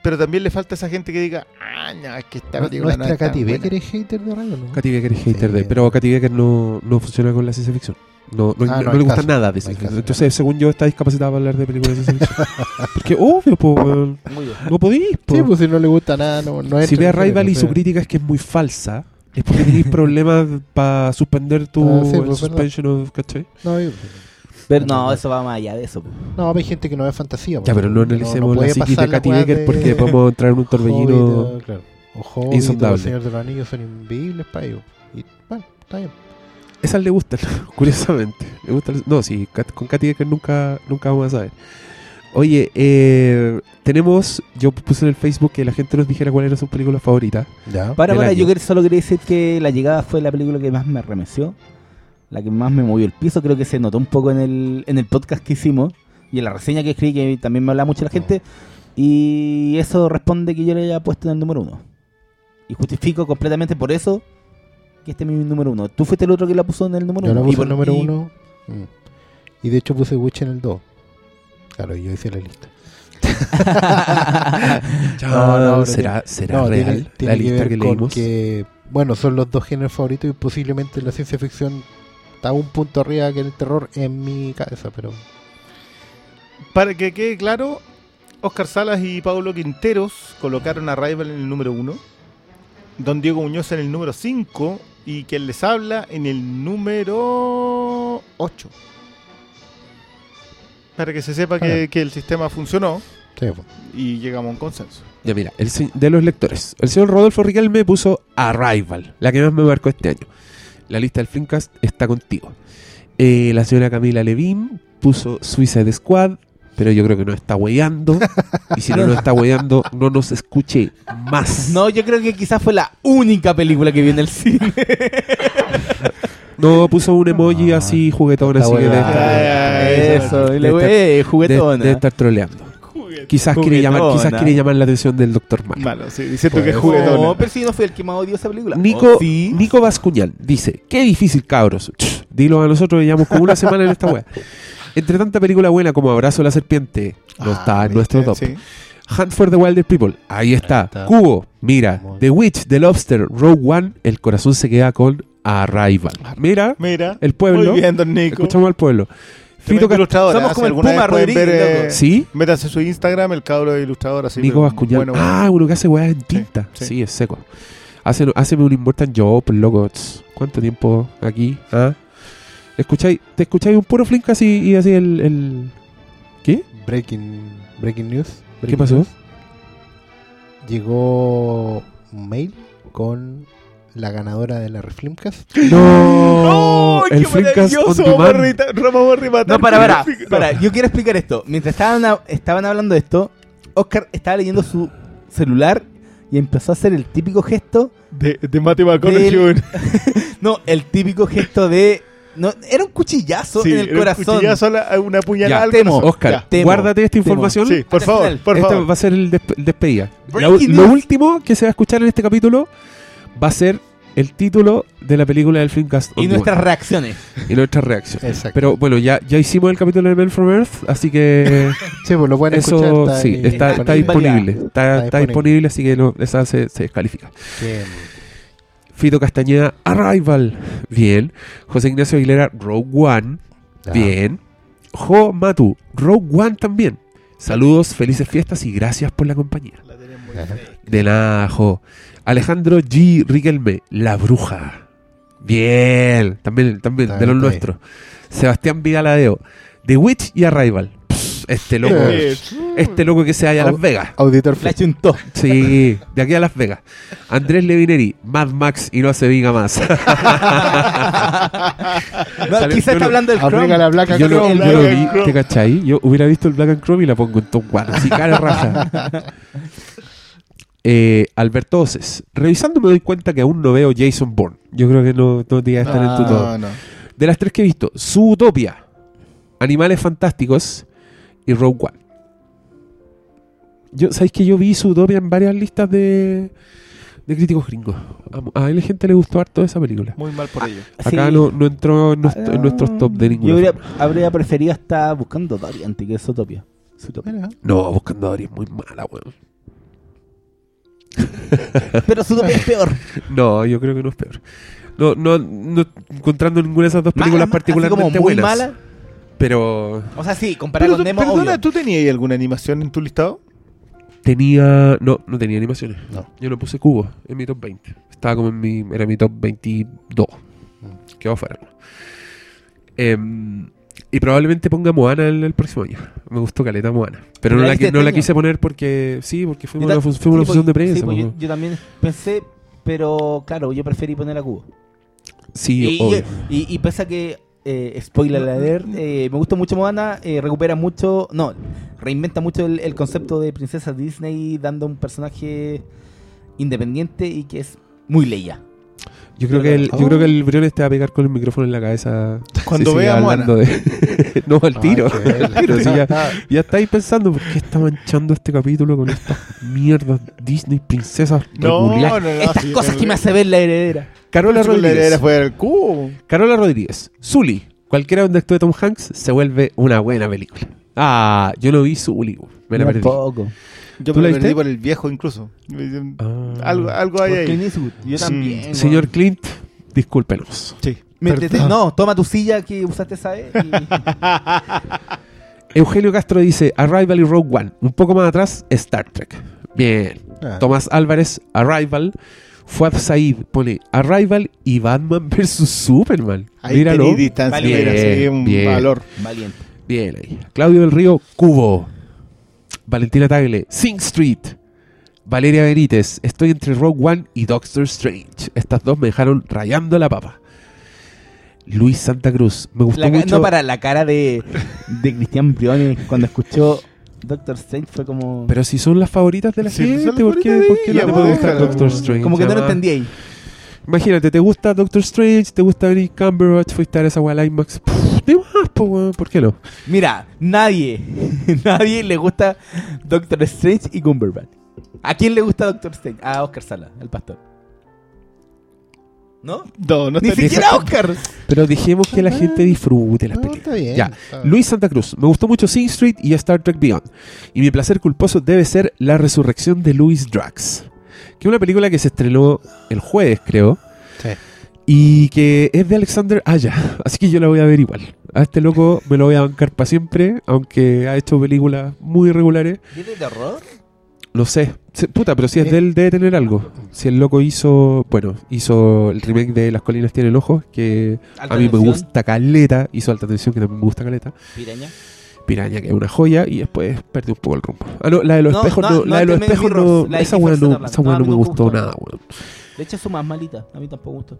pero también le falta esa gente que diga, ah, no, es que esta película no Nuestra es Katy buena". Becker es hater de Arrival, ¿no? Katy Becker es hater Sí. de. Pero Katy Becker no, no funciona con la ciencia ficción. No, no, Ah, no no le hay gusta caso, nada de no ciencia ficción. Entonces, según yo, está discapacitada para hablar de películas de ciencia ficción. Porque, obvio, po, weón. Muy bien. No podís, po. Sí, pues si no le gusta nada, no, no si ve a Rival y su crítica es que es muy falsa, es porque tenéis problemas para suspender tu Ah, sí, pues, suspension of, ¿cachai? No, yo- Pero no, eso va más allá de eso. po. no, hay gente que no ve fantasía. Ya, pero no analicemos la puede psiquis de Katy Becker de porque podemos entrar en un torbellino. Hobbit, o- claro. O Hobbit, insondable. Señor de los Anillos son invivibles para ellos. Y bueno, está bien. Esas le gustan, curiosamente. Le gustan, no, sí, Kat- con Katy Becker nunca, nunca vamos a saber. Oye, eh, tenemos, yo puse en el Facebook que la gente nos dijera cuál era su película favorita. Ya. Para, para, año. yo solo quería decir que La Llegada fue la película que más me remeció, la que más me movió el piso, creo que se notó un poco en el, en el podcast que hicimos y en la reseña que escribí, que también me hablaba mucho la gente, y eso responde que yo le haya puesto en el número uno. Y justifico completamente por eso que este es mi número uno. Tú fuiste el otro que la puso en el número Yo uno. la Y puse por- el número y- uno. Mm. Y de hecho puse Witch en el 2. Claro, yo hice la lista. Ya, ¿será- será real la lista ver que con leímos? que, bueno, son los dos géneros favoritos y posiblemente la ciencia ficción está un punto arriba que el terror en mi cabeza, pero Para que quede claro, Oscar Salas y Pablo Quinteros colocaron a Rival en el número 1, Don Diego Muñoz en el número 5 y quien les habla en el número 8. Para que se sepa que, que el sistema funcionó sí, pues. y llegamos a un consenso. Ya mira, el de los lectores. El señor Rodolfo Riquelme puso Arrival, la que más me marcó este año. La lista del Filmcast está contigo. Eh, la señora Camila Levin puso Suicide Squad, pero yo creo que no está hueando. y si no nos está hueando, no nos escuche más. No, yo creo que quizás fue la única película que vi en el cine. No, puso un emoji así juguetón, así que debe estar, Ah, eso, y le debe estar- debe- troleando. Quizás quiere, llamar, quizás quiere llamar la atención del Dr. Malo. Malo, sí, diciendo que es No, juguetona. pero si no fue el que más odió esa película. Nico, Oh, sí. Nico Bascuñán dice: Qué difícil, cabros. Ch, dilo a nosotros, llevamos como una semana en esta wea. Entre tanta película buena como Abrazo a la Serpiente, no Ah, está en ¿viste? nuestro top. Sí. Hunt for the Wilder People, ahí está. Cubo, mira. The Witch, The Lobster, Rogue One, el corazón se queda con Arrival. Mira, Mira, el pueblo. muy bien, don Nico. Escuchamos al pueblo. Fito. Somos ¿eh? como el alguna Puma Rodríguez, ver, eh. ¿Sí? Métanse a su Instagram, el cabro de ilustrador así. Nico Bascuñán. bueno, bueno. Ah, uno que hace weas en tinta. Sí, sí. es seco. Hace, un Immortal Job, loco. ¿Cuánto tiempo aquí? ¿Ah? ¿Escucháis, ¿Te escucháis un puro flink así y así el, el... ¿Qué? breaking breaking news. ¿Qué pasó? news. Llegó un mail con la ganadora de la Reflimcast. ¡No! ¡Ay, el qué Flimcast a rematar No, para, para, el para. Yo quiero explicar esto. Mientras estaban, estaban hablando de esto, Oscar estaba leyendo su celular y empezó a hacer el típico gesto. De, de Matthew McConaughey. Del- No, el típico gesto de. No, era un cuchillazo Sí, en el era un corazón. cuchillazo a la- una puñalada Ya, al temo. corazón. Oscar, Ya. Temo, guárdate esta temo. información. Sí, por Hasta el favor, por Este favor. va a ser el, desp- el despedida. Lo news. último que se va a escuchar en este capítulo va a ser el título de la película del Filmcast on Y nuestras reacciones. y nuestras reacciones. Exacto. Pero bueno, ya, ya hicimos el capítulo de Men from Earth, así que sí, pues lo pueden escuchar. eso está sí, ahí está, está disponible. Está, Está está disponible, así que no, esa se, se descalifica. Bien. Fito Castañeda, Arrival. Bien. José Ignacio Aguilera, Rogue One. Ya. Bien. Jo Matu, Rogue One también. Saludos, felices fiestas y gracias por la compañía. De nada, Jo. Alejandro G. Riquelme, La Bruja. Bien. También, también, de los nuestros. Sebastián Vigaladeo, The Witch y Arrival. Pss, este loco. Este loco que se halla a Las Vegas. Auditor Le achuntó. Sí, de aquí a Las Vegas. Andrés Levineri, Mad Max y no se diga más. Quizás yo está lo- hablando del Aplica Chrome. la Black and yo lo, Chrome. yo lo vi. ¿te cachai? Yo hubiera visto el Black and Chrome y la pongo en Top One. Así cara raja. Eh, Alberto Oces. Revisando me doy cuenta que aún no veo Jason Bourne. Yo creo que no, no te iba a estar en tu top. No, no. De las tres que he visto, Zootopia, Animales Fantásticos y Rogue One. Yo, ¿Sabéis que yo vi Zootopia en varias listas de, de críticos gringos? A, a la gente le gustó harto esa película. Muy mal por ello. Acá Sí. no, no entró en, nuestro- en nuestros top de ninguna Yo habría, habría preferido estar buscando Dory antes que Zootopia. Zootopia. No, Buscando a Dory es muy mala, weón. Pero Zootopia es peor. No, yo creo que no es peor. No, no, no encontrando ninguna de esas dos películas Mala, así particularmente como muy buenas. mala. Pero O sea, sí, comparado Pero con tú- Nemo, perdona, obvio. ¿tú tenías ahí alguna animación en tu listado? tenía. No, no tenía animaciones. No. Yo no puse cubo en mi top 20. Estaba como en mi. Era mi top 22. Quedó fuera. Em, y probablemente ponga Moana el, el próximo año. Me gustó Caleta Moana. Pero no ¿La no la este quise poner porque. Sí, porque fuimos una, fu- fuimos una función de pues, prensa. sí, pues, yo, también pensé, pero claro, yo preferí poner a Cubo. Sí, y, obvio. y, y pese a que, eh, spoiler alert, eh, me gusta mucho Moana, eh, recupera mucho, no, reinventa mucho el, el concepto de princesa Disney dando un personaje independiente y que es muy Leia. Yo creo que el, yo creo que el Briones te va a pegar con el micrófono en la cabeza. Cuando vea hablando Moana. de. no, al tiro. Ay, al tiro, ya, ya estáis pensando, ¿por qué está manchando este capítulo con estas mierdas Disney princesas No, no, no. Estas sí, cosas que me hace ver la heredera. Carola la Rodríguez. era fue el cubo. Carola Rodríguez. Zully. Cualquiera donde actúe Tom Hanks se vuelve una buena película. Ah, yo no vi Zully. Me la perdí. Tampoco. Yo ¿Tú me la perdí por el viejo incluso. Ah. Algo, algo hay ahí. Yo también. Señor. Clint, discúlpenos. Sí. Métete- no, toma tu silla que usaste esa vez. y- Eugenio Castro dice Arrival y Rogue One. Un poco más atrás, Star Trek. Bien. Ah. Tomás Álvarez, Arrival. Fuad Said pone Arrival y Batman vs Superman. Ahí Míralo. tení distancia, Bien, mira, sí, un bien. valor. Valiente. Bien ahí. Claudio del Río, Cubo. Valentina Tagle, Sing Street. Valeria Benítez, estoy entre Rogue One y Doctor Strange. Estas dos me dejaron rayando la papa. Luis Santa Cruz, me gustó La mucho. No, para la cara de, de Cristian Briones cuando escuchó Doctor Strange fue como. Pero si son las favoritas de la Sí, gente, las ¿por qué, por no te puede gustar. Doctor Strange? como que no lo entendí ahí. Imagínate, te gusta Doctor Strange, te gusta Benedict Cumberbatch, fuiste a ver esa weá al IMAX. De más, po, weón, ¿por qué no? Mira, nadie, nadie le gusta Doctor Strange y Cumberbatch. ¿A quién le gusta Doctor Strange? A Oscar Sala, el pastor. ¿No? No, no Ni está siquiera Oscar. Pero dejemos que la gente disfrute las No, películas. está bien. Ya. está bien. Luis Santa Cruz, me gustó mucho Sing Street y Star Trek Beyond. Y mi placer culposo debe ser La Resurrección de Louis Drax. Que es una película que se estrenó el jueves, creo. Sí. Y que es de Alexander Aya. Así que yo la voy a ver igual. A este loco me lo voy a bancar para siempre. Aunque ha hecho películas muy irregulares. ¿Viene de horror? No sé. Puta, pero si es Eh. de él, debe tener algo. Si el loco hizo. Bueno, hizo el remake de Las Colinas Tienen Ojos. Que a mí me gusta caleta. Hizo alta tensión, que también me gusta caleta. Piraña. Piraña, que es una joya, y después perdió un poco el rumbo. Ah, no, la de los No, espejos no, la de los Ultimate espejos no, la esa weá no, esa No, me gustó gustó. nada, weón. De hecho, es su más malita. A mí tampoco gustó.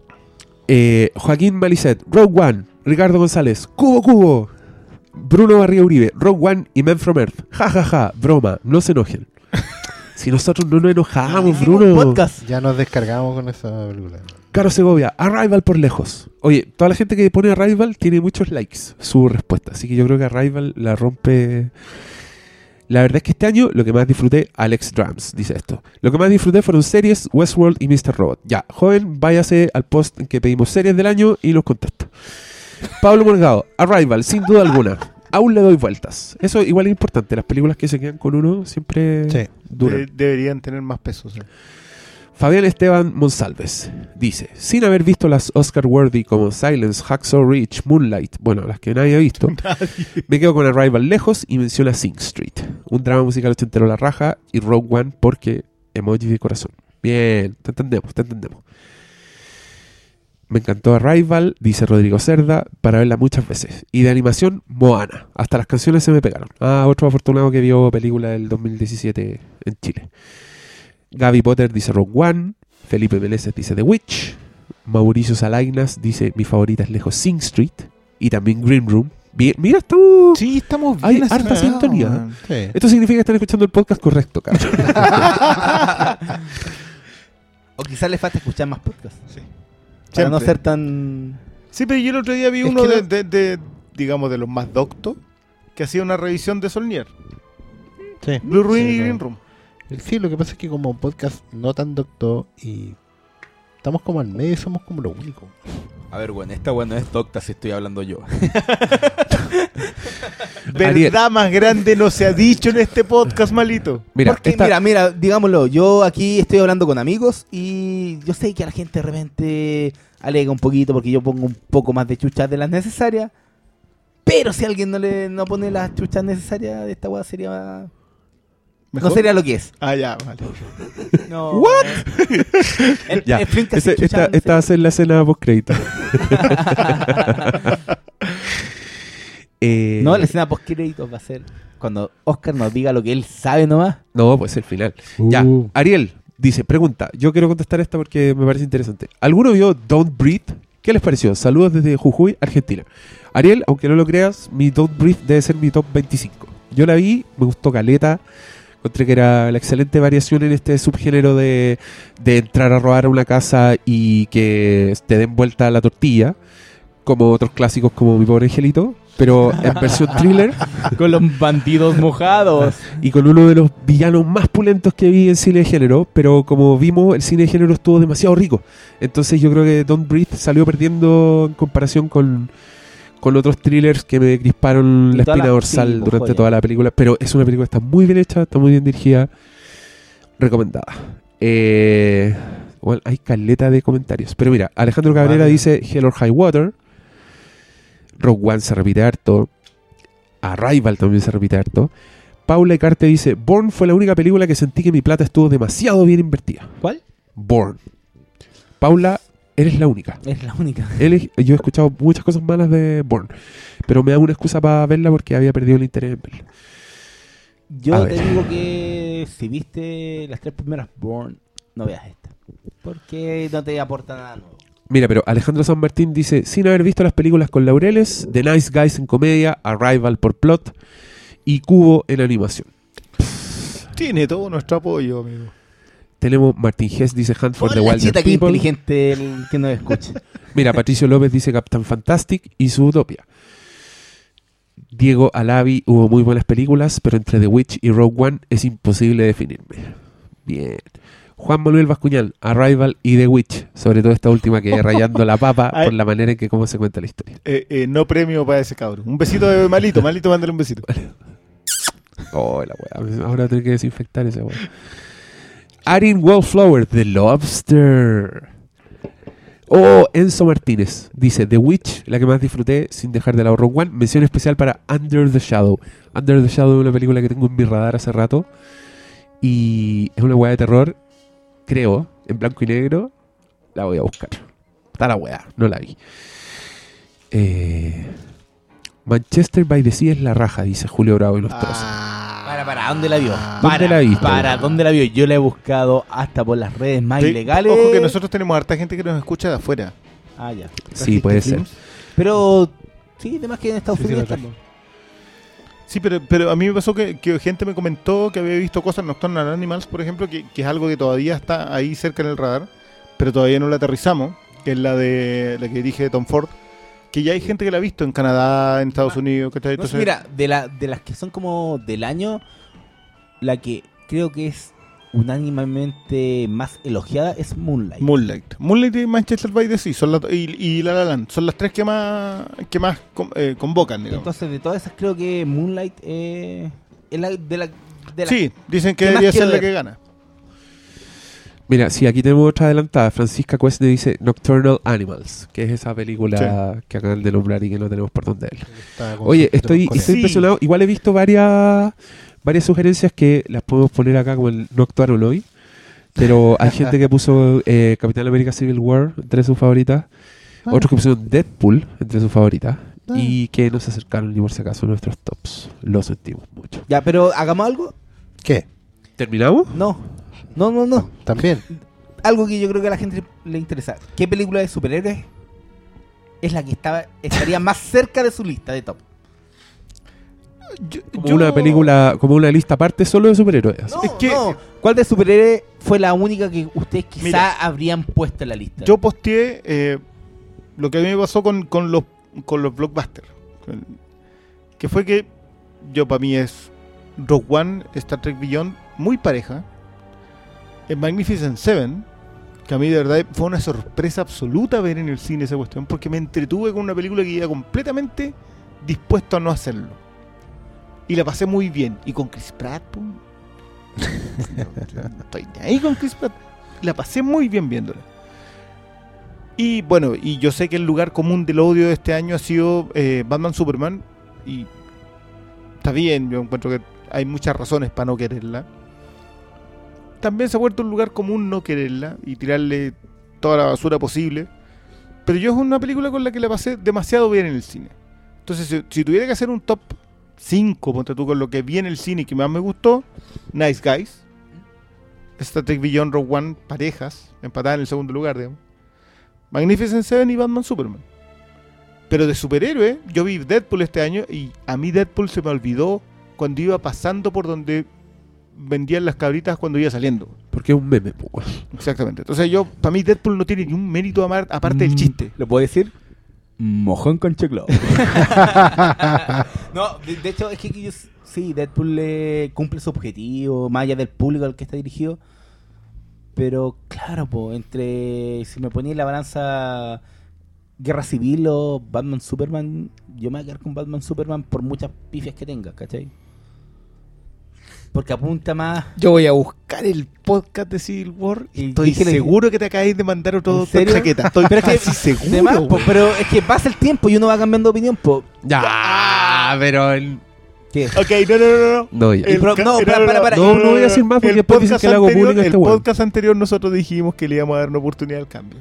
Eh, Joaquín Malicet, Rogue One, Ricardo González, Cubo Cubo, Bruno Barría Uribe, Rogue One y Men from Earth. Ja, ja, ja, broma, no se enojen. si nosotros no nos enojamos, Bruno. podcast. Ya nos descargamos con esa película. Caro Segovia, Arrival por lejos. Oye, toda la gente que pone Arrival tiene muchos likes su respuesta. Así que yo creo que Arrival la rompe. La verdad es que este año lo que más disfruté, Alex Drums dice esto. Lo que más disfruté fueron series, Westworld y Mr. Robot. Ya, joven, váyase al post en que pedimos series del año y los contacto. Pablo Morgado, Arrival, sin duda alguna. Aún le doy vueltas. Eso igual es importante. Las películas que se quedan con uno siempre Sí. duran. De- deberían tener más peso. sí. Fabián Esteban Monsalves dice, sin haber visto las Oscar Worthy como Silence, Hacksaw Ridge, Moonlight, bueno, las que nadie ha visto, me quedo con Arrival lejos y menciona Sing Street, un drama musical ochentero la raja y Rogue One porque emoji de corazón. Bien, te entendemos, te entendemos. Me encantó Arrival, dice Rodrigo Cerda, para verla muchas veces. Y de animación, Moana. Hasta las canciones se me pegaron. Ah, otro afortunado que vio película del 2017 en Chile. Gaby Potter dice Rogue One. Felipe Meneses dice The Witch. Mauricio Salainas dice mi favorita es lejos Sing Street. Y también Green Room. Bien, mira, estamos. Sí, estamos Hay bien harta acertados, sintonía. man. Sí. Esto significa que están escuchando el podcast correcto, cabrón. O quizás le falta escuchar más podcasts. Sí. Para no ser tan. Sí, pero yo el otro día vi Es uno de, lo- de- de, digamos, de los más doctos que hacía una revisión de Solnier. Sí. Blue Ruin Sí, y. Green Room. Sí, lo que pasa es que como podcast no tan doctor y estamos como al medio, somos como lo único. A ver, bueno, esta bueno es docta si estoy hablando yo. Verdad más grande no se ha dicho en este podcast, malito. Mira, Porque, esta- mira, mira, digámoslo, yo aquí estoy hablando con amigos y yo sé que la gente de repente alega un poquito porque yo pongo un poco más de chuchas de las necesarias. Pero si alguien no le no pone las chuchas necesarias esta weá sería. ¿Mejor? No sería lo que es. Ah, ya, vale. No. ¿What? El- Ya, el Flinka ese- sin chucha, esta, esta va a ser la escena post crédito. Eh, No, la escena post créditos va a ser cuando Oscar nos diga lo que él sabe nomás. No, pues el final. Ya, Ariel dice, pregunta, yo quiero contestar esta porque me parece interesante. ¿Alguno vio Don't Breathe? ¿Qué les pareció? Saludos desde Jujuy, Argentina. Ariel, aunque no lo creas, mi Don't Breathe debe ser mi top 25. Yo la vi, me gustó Caleta, encontré que era la excelente variación en este subgénero de, de entrar a robar a una casa y que te den vuelta la tortilla, como otros clásicos como Mi Pobre Angelito, pero en versión thriller. Con los bandidos mojados. y con uno de los villanos más pulentos que vi en cine de género, pero como vimos, el cine de género estuvo demasiado rico. Entonces yo creo que Don't Breathe salió perdiendo en comparación con, con otros thrillers que me crisparon la espina la- dorsal sí, durante joya. toda la película. Pero es una película que está muy bien hecha, está muy bien dirigida, recomendada. Eh, bueno, hay caleta de comentarios. Pero mira, Alejandro Cabrera Vale. dice Hell or High Water. Rogue One se repite harto. Arrival también se repite harto. Paula Ecarte dice, Born fue la única película que sentí que mi plata estuvo demasiado bien invertida. ¿Cuál? Born. Paula, eres la única. Es la única. Él- yo he escuchado muchas cosas malas de Born, pero me da una excusa para verla porque había perdido el interés en verla. A Yo te ver. digo que si viste las tres primeras Born, no veas esta. Porque no te aporta nada nuevo. Mira, pero Alejandro San Martín dice, sin haber visto las películas con Laureles, The Nice Guys en comedia, Arrival por plot y Cubo en animación. Tiene todo nuestro apoyo, amigo. Tenemos Martín Hess dice Hunt for the Wilder People. inteligente el que nos escucha. Mira, Patricio López dice Captain Fantastic y su Utopia. Diego Alavi, hubo muy buenas películas, pero entre The Witch y Rogue One es imposible definirme. Bien. Juan Manuel Bascuñán, Arrival y The Witch, sobre todo esta última que rayando la papa por la manera en que cómo se cuenta la historia. Eh, eh, no premio para ese cabrón. Un besito de malito, malito, mándale un besito. Oh, la weá. Ahora tengo que desinfectar esa weá. Arin Wallflower, The Lobster. Oh, Enzo Martínez dice The Witch, la que más disfruté sin dejar de lado Rogue One. Mención especial para Under the Shadow. Under the Shadow es una película que tengo en mi radar hace rato. Y es una weá de terror, creo, en blanco y negro. La voy a buscar. Está la weá, no la vi. Eh, Manchester by the Sea es la raja, dice Julio Bravo y los trozos. Para, para, ¿dónde la vio? ¿Dónde para, la viste? Para, ¿dónde la vio? Yo la he buscado hasta por las redes más Sí, ilegales. Ojo que nosotros tenemos harta gente que nos escucha de afuera. Ah, ya. Sí, puede ser. Pero, sí, además que en Estados Sí, sí, Unidos lo traje. Sí, pero, pero a mí me pasó que, que gente me comentó que había visto cosas Nocturnal Animals, por ejemplo, que, que es algo que todavía está ahí cerca en el radar, pero todavía no la aterrizamos, que es la de la que dije de Tom Ford, que ya hay gente que la ha visto en Canadá, en Estados Unidos, ¿cachai? No sé, Entonces, mira, de, la, de las que son como del año, la que creo que es unánimemente más elogiada es Moonlight. Moonlight. Moonlight y Manchester by the Sea son las- y, y La La Land son las tres que más que más con- eh, convocan, digamos. Entonces, de todas esas, creo que Moonlight eh, es la de la. De la Sí, dicen que debería ser la que gana. Mira, sí, aquí tenemos otra adelantada. Francisca Cueste dice Nocturnal Animals, que es esa película que acaban de nombrar y que no tenemos por dónde ver. Oye, estoy, estoy Sí. impresionado. Igual he visto varias varias sugerencias que las podemos poner acá como el no actuaron hoy. Pero hay gente que puso eh, Capitán América Civil War entre sus favoritas. Ah. Otros que pusieron Deadpool entre sus favoritas. Ah. Y que no se acercaron ni por si acaso a nuestros tops. Lo sentimos mucho. Ya, pero hagamos algo. ¿Qué? ¿Terminamos? No, no, no, no. También. Algo que yo creo que a la gente le interesa. ¿Qué película de superhéroes es la que estaba estaría más cerca de su lista de top? Como una película, como una lista aparte solo de superhéroes. No, no. ¿Cuál de superhéroes fue la única que ustedes quizá Mira. habrían puesto en la lista? Yo posteé eh, lo que a mí me pasó con, con los con los blockbusters. Que fue que yo para mí es Rogue One, Star Trek Beyond, muy pareja. El Magnificent Seven, Que a mí de verdad fue una sorpresa absoluta ver en el cine esa cuestión, porque me entretuve con una película que iba completamente dispuesto a no hacerlo. Y la pasé muy bien. Y con Chris Pratt, pum. No estoy ni ahí con Chris Pratt. La pasé muy bien viéndola. Y bueno, y yo sé que el lugar común del odio de este año ha sido eh, Batman Superman. Y está bien, yo encuentro que hay muchas razones para no quererla. También se ha vuelto un lugar común no quererla y tirarle toda la basura posible. Pero yo es una película con la que la pasé demasiado bien en el cine. Entonces, si, tuviera que hacer un top 5, ponte con lo que vi en el cine y que más me gustó, Nice Guys, Star Trek Beyond Rogue One, parejas, empatada en el segundo lugar, digamos. Magnificent Seven y Batman Superman. Pero de superhéroe, yo vi Deadpool este año y a mí Deadpool se me olvidó cuando iba pasando por donde vendían las cabritas cuando iba saliendo. Porque es un meme, weón. Exactamente. Entonces yo, para mí Deadpool no tiene ni un mérito amar- aparte del chiste. ¿Lo puedo decir? Mojón con choclo. no, de, de hecho, es que yo- sí, Deadpool eh, cumple su objetivo, más allá del público al que está dirigido. Pero claro, po, entre si me ponía en la balanza Guerra Civil o Batman Superman, yo me voy a quedar con Batman Superman por muchas pifias que tenga, ¿cachai? Porque apunta más. Yo voy a buscar el podcast de Civil War y estoy seguro que te acabáis de mandar otro chaqueta. Estoy pero es que, casi seguro. de más, po, güey. pero es que pasa el tiempo y uno va cambiando de opinión, po. Ya, pero el... ¿Qué? Ok, no, no, no, no. No, ya. El ca- no, para, para, para. No, no voy a decir más porque El después dicen podcast que le hago a este El podcast anterior nosotros dijimos que le íbamos a dar una oportunidad al cambio.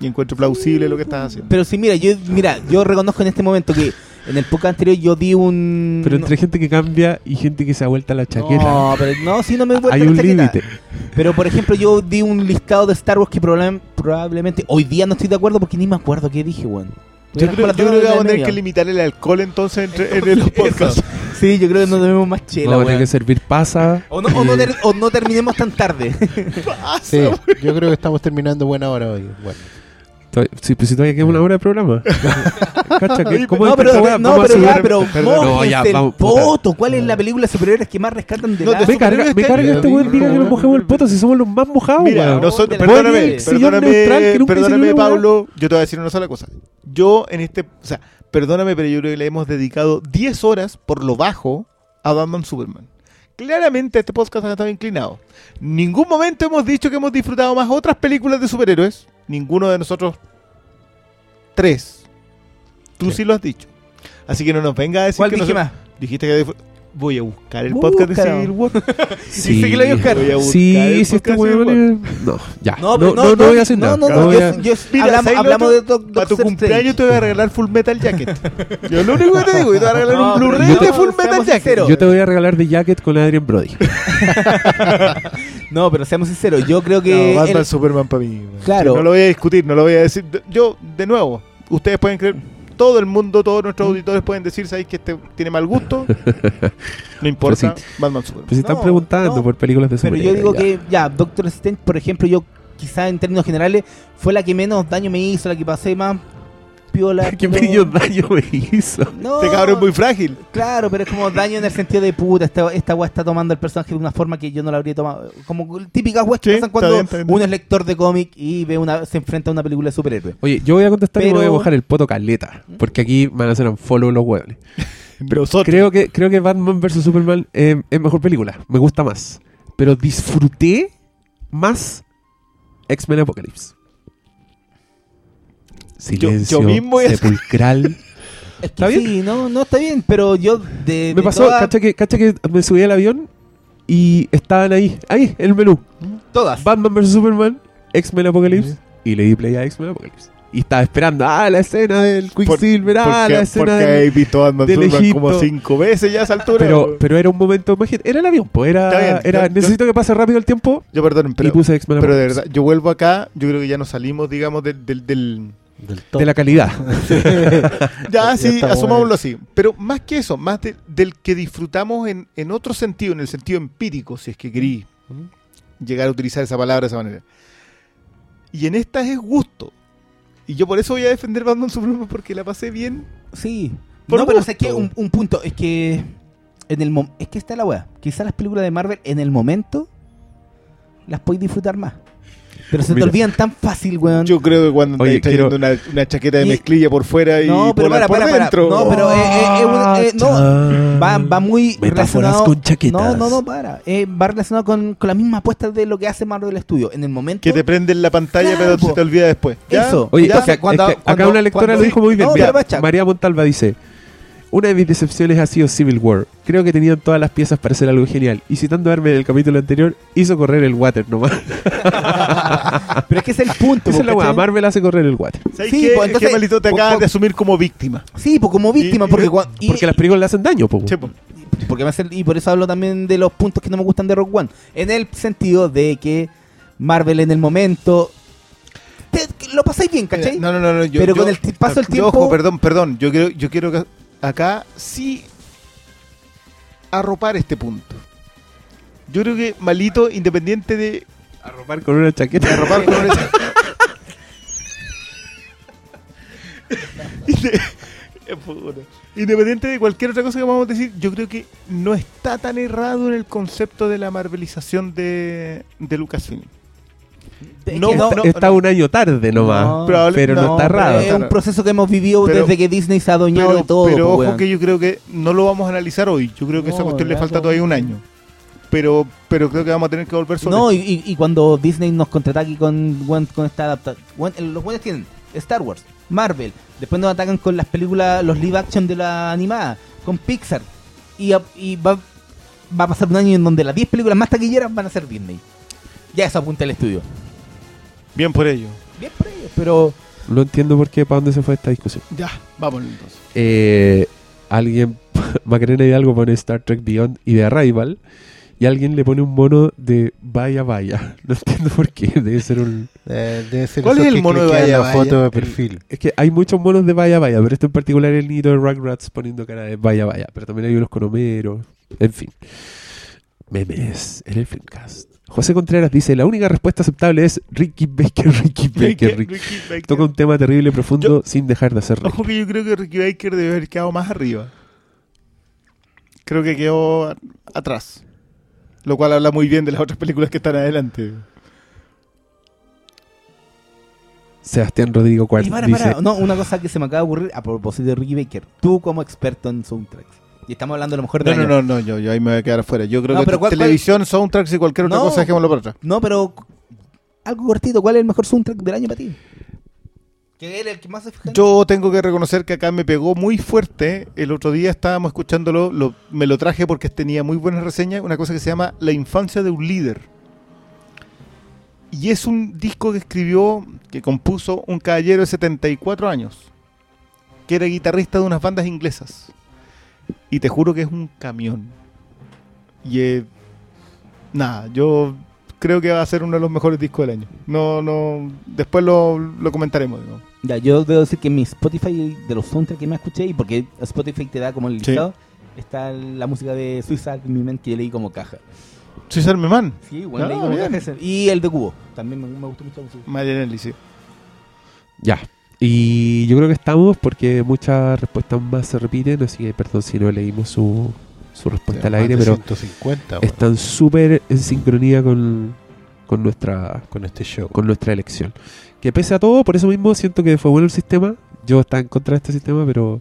Y encuentro plausible lo que estás haciendo. Pero sí, mira, yo mira, yo reconozco en este momento que en el podcast anterior yo di un Pero entre gente que cambia y gente que se ha vuelto a la chaqueta. No, pero no, sí no me he vuelto Hay la un chaqueta. límite. Pero por ejemplo, yo di un listado de Star Wars que probable- probablemente hoy día no estoy de acuerdo porque ni me acuerdo qué dije, weón. Yo creo, yo creo que vamos a tener que limitar el alcohol entonces entre, en los podcasts. Sí, yo creo que no tenemos más chela, Vamos a tener weón. que servir pasa. O no, o, no ter- o no terminemos tan tarde. Sí, yo creo que estamos terminando buena hora hoy. Bueno. Sí, pues si todavía queda una hora de programa. Cacha, que- ¿cómo no, es pero, esta weá? no, Vamos a pero ya, subir- pero. No, ya, mójense el vamos, puta. poto. ¿Cuál es la película de superhéroes que más rescatan de No, la... de Me carga, me este carga este weón diga que nos mojemos el poto si somos los más mojados, Mira, weón. nosotros, perdóname, el neutral una Pablo, yo te voy a decir una sola cosa. Yo en este, o sea, perdóname, pero yo creo que le hemos dedicado 10 horas por lo bajo a Batman Superman. Claramente este podcast ha estado inclinado. Ningún momento hemos dicho que hemos disfrutado más otras películas de superhéroes. Ninguno de nosotros tres. Tú sí, lo has dicho. Así que no nos venga a decir ¿Cuál que dije nos- más? Dijiste que voy a buscar el podcast de. Civil War. Sí, Dice que lo iba a buscar. Voy a buscar Sí, el si este weón. No, ya. No, No, pero no, no voy a hacer no, nada. no, No no, voy yo, a- yo- Mira, hablamos, de Doc- Para tu cumpleaños Strange. te voy a regalar Full Metal Jacket. Yo lo único que te digo, yo te voy a regalar No, un Blu-ray de Full Metal Jacket. Yo te voy a regalar de Jacket con Adrian Brody. No, pero seamos sinceros, yo creo que... No, Batman el- Superman para mí. Claro. Sí, no lo voy a discutir, no lo voy a decir. Yo, de nuevo, ustedes pueden creer, todo el mundo, todos nuestros auditores pueden decir, ¿sabéis que este tiene mal gusto? No importa, Pues Batman Superman. Pues si están No, preguntando no. por películas de Pero yo superhéroes, digo ya. que ya, Doctor Strange, por ejemplo, yo quizás en términos generales fue la que menos daño me hizo, la que pasé más piola. ¿Qué pero- medio daño me hizo? No, Este cabrón es muy frágil. Claro, pero es como daño en el sentido de puta, esta, esta weá está tomando el personaje de una forma que yo no la habría tomado. Como típicas weas que Sí, pasan cuando bien, uno es lector de cómic y ve una, se enfrenta a una película de superhéroes. Oye, yo voy a contestar y me voy a Pero- mojar el poto caleta. Porque aquí van a hacer un follow los huevones. Creo que, creo que Batman vs Superman eh, es mejor película. Me gusta más. Pero disfruté más X-Men Apocalypse. Silencio yo mismo sepulcral. Es que ¿Está bien? sí, no, no está bien, pero yo de. me de pasó, todas- cacha que, cacha que me subí al avión y estaban ahí, ahí, en el menú. Todas. Batman vs Superman, X-Men Apocalypse. Y le di play a X-Men Apocalypse. Y estaba esperando, ah, la escena del Quicksilver, ah, porque, la escena porque del- he visto Batman del Superman como cinco veces ya a esa altura. Pero, pero era un momento, imagínate, era el avión, pues bien, era, era yo- necesito que pase rápido el tiempo yo perdón, pero, y puse X-Men pero de verdad, yo vuelvo acá, yo creo que ya nos salimos, digamos, del... de la calidad. ya, sí, asumámoslo así. Pero más que eso, más de- del que disfrutamos en, en otro sentido, en el sentido empírico, si es que querí llegar a utilizar esa palabra de esa manera. Y en esta es gusto. Y yo por eso voy a defender Batman Superman porque la pasé bien. Sí. Por no, pero es que un, un punto, es que. En el mom- es que está la weá. Quizás las películas de Marvel en el momento las podéis disfrutar más. Pero se te olvidan tan fácil, weón. Yo creo que cuando Oye, trayendo quiero- una, una chaqueta de Y- mezclilla por fuera y No, pero polar para, por para, para. dentro. No, pero eh, eh, eh, una- eh, no, va, va muy Metáforas relacionado. con chaquetas. No, no, no, para. Eh, va relacionado con, con la misma apuesta de lo que hace Marvel Studio. En el momento. que te prenden la pantalla Claro, pero se te olvida después. ¿Ya? Eso. Oye, Ya, es que- cuando- es que acá cuando- una lectora cuando- lo dijo muy bien. No, Mira. María Montalva dice: Una de mis decepciones ha sido Civil War. Creo que tenían todas las piezas para hacer algo genial. Y citando a Arme en el capítulo anterior, hizo correr el water nomás. Pero es que es el punto. Esa es la weá. Marvel hace correr el water. ¿Sabes Sí, qué? pues, entonces- malito te po- acabas po- de asumir como víctima. Sí, pues como víctima, Y- porque, y- cua- y- Porque las películas le hacen daño, po. Sí, po. porque me hace- y por eso hablo también de los puntos que no me gustan de Rock One. En el sentido de que Marvel en el momento. te- lo pasáis bien, ¿cachai? No, no, no, no, yo- Pero yo- con el paso del yo, tiempo. Ojo, perdón, perdón. Yo quiero, yo quiero que acá sí arropar este punto. Yo creo que Malito, independiente de Arropar con una chaqueta. arropar con una- Inde- Eh. Independiente de cualquier otra cosa que vamos a decir, yo creo que no está tan errado en el concepto de la marvelización de, de Lucasfilm. Es No, no- no, está un año tarde nomás. No, probable- pero no, no, está errado. es un proceso que hemos vivido Pero- desde que Disney se ha adueñado Pero, de todo. pero po, ojo que yo creo que no lo vamos a analizar hoy. Yo creo que esa cuestión le falta todavía un año. Pero, pero creo que vamos a tener que volver sobre No, y, cuando Disney nos contrata aquí con, con esta adaptación. Los buenos tienen Star Wars, Marvel. Después nos atacan con las películas, los live action de la animada, con Pixar. Y, y va, va a pasar un año en donde las 10 películas más taquilleras van a ser Disney. Ya eso apunta el estudio. Bien por ello. Bien por ellos, pero. No entiendo por qué, para dónde se fue esta discusión. Ya, vamos entonces. Eh, alguien, Macarena Hidalgo pone Star Trek Beyond y de Arrival. Y alguien le pone un mono de Vaya Vaya. No entiendo por qué. Debe ser un. Eh, debe ser ¿Cuál es el mono de Vaya Vaya? foto de El- perfil. Es que hay muchos monos de Vaya Vaya, pero este en particular es el niñito de Rugrats poniendo cara de Vaya Vaya. Pero también hay unos con Homero. En fin. Memes en el Filmcast. José Contreras dice: La única respuesta aceptable es Ricky Baker, Ricky Baker. Ricky. Ricky Baker. Toca un tema terrible y profundo Yo- sin dejar de hacer reír. Ojo que yo creo que Ricky Baker debe haber quedado más arriba. Creo que quedó atrás. Lo cual habla muy bien de las otras películas que están adelante. Sebastián Rodrigo Cuart Y para, dice: para, no, una cosa que se me acaba de ocurrir a propósito de Ricky Baker. Tú como experto en soundtracks. Y estamos hablando a lo mejor de. No, no, no, no, yo, yo ahí me voy a quedar afuera. Yo creo No, que pero te- ¿cuál- cuál- televisión, soundtracks y cualquier otra No. cosa, dejémoslo para atrás. No, pero algo cortito. ¿Cuál es el mejor soundtrack del año para ti? Que era el que más. Yo tengo que reconocer que acá me pegó muy fuerte. El otro día estábamos escuchándolo, lo- me lo traje porque tenía muy buenas reseñas. Una cosa que se llama La infancia de un líder. Y es un disco que escribió, que compuso un caballero de 74 años, que era guitarrista de unas bandas inglesas. Y te juro que es un camión. Y eh, nada, yo creo que va a ser uno de los mejores discos del año. No, no, después lo, lo comentaremos. digamos. Ya, yo debo decir que en mi Spotify de los soundtracks que me escuché, y porque Spotify te da como el Sí. listado, está la música de Suicide in Me que yo leí como caja. César Memán. Sí, bueno, Ah, leí como bien. caja ese. Y el de Cubo. También me, me gustó mucho la música. Marianelli, sí. Ya. Y yo creo que estamos porque muchas respuestas más se repiten, así que perdón si no leímos su, su respuesta al aire, pero 150, weón. están súper en sincronía con, con nuestra con este show. con nuestra elección. Que pese a todo, por eso mismo siento que fue bueno el sistema. Yo estaba en contra de este sistema, pero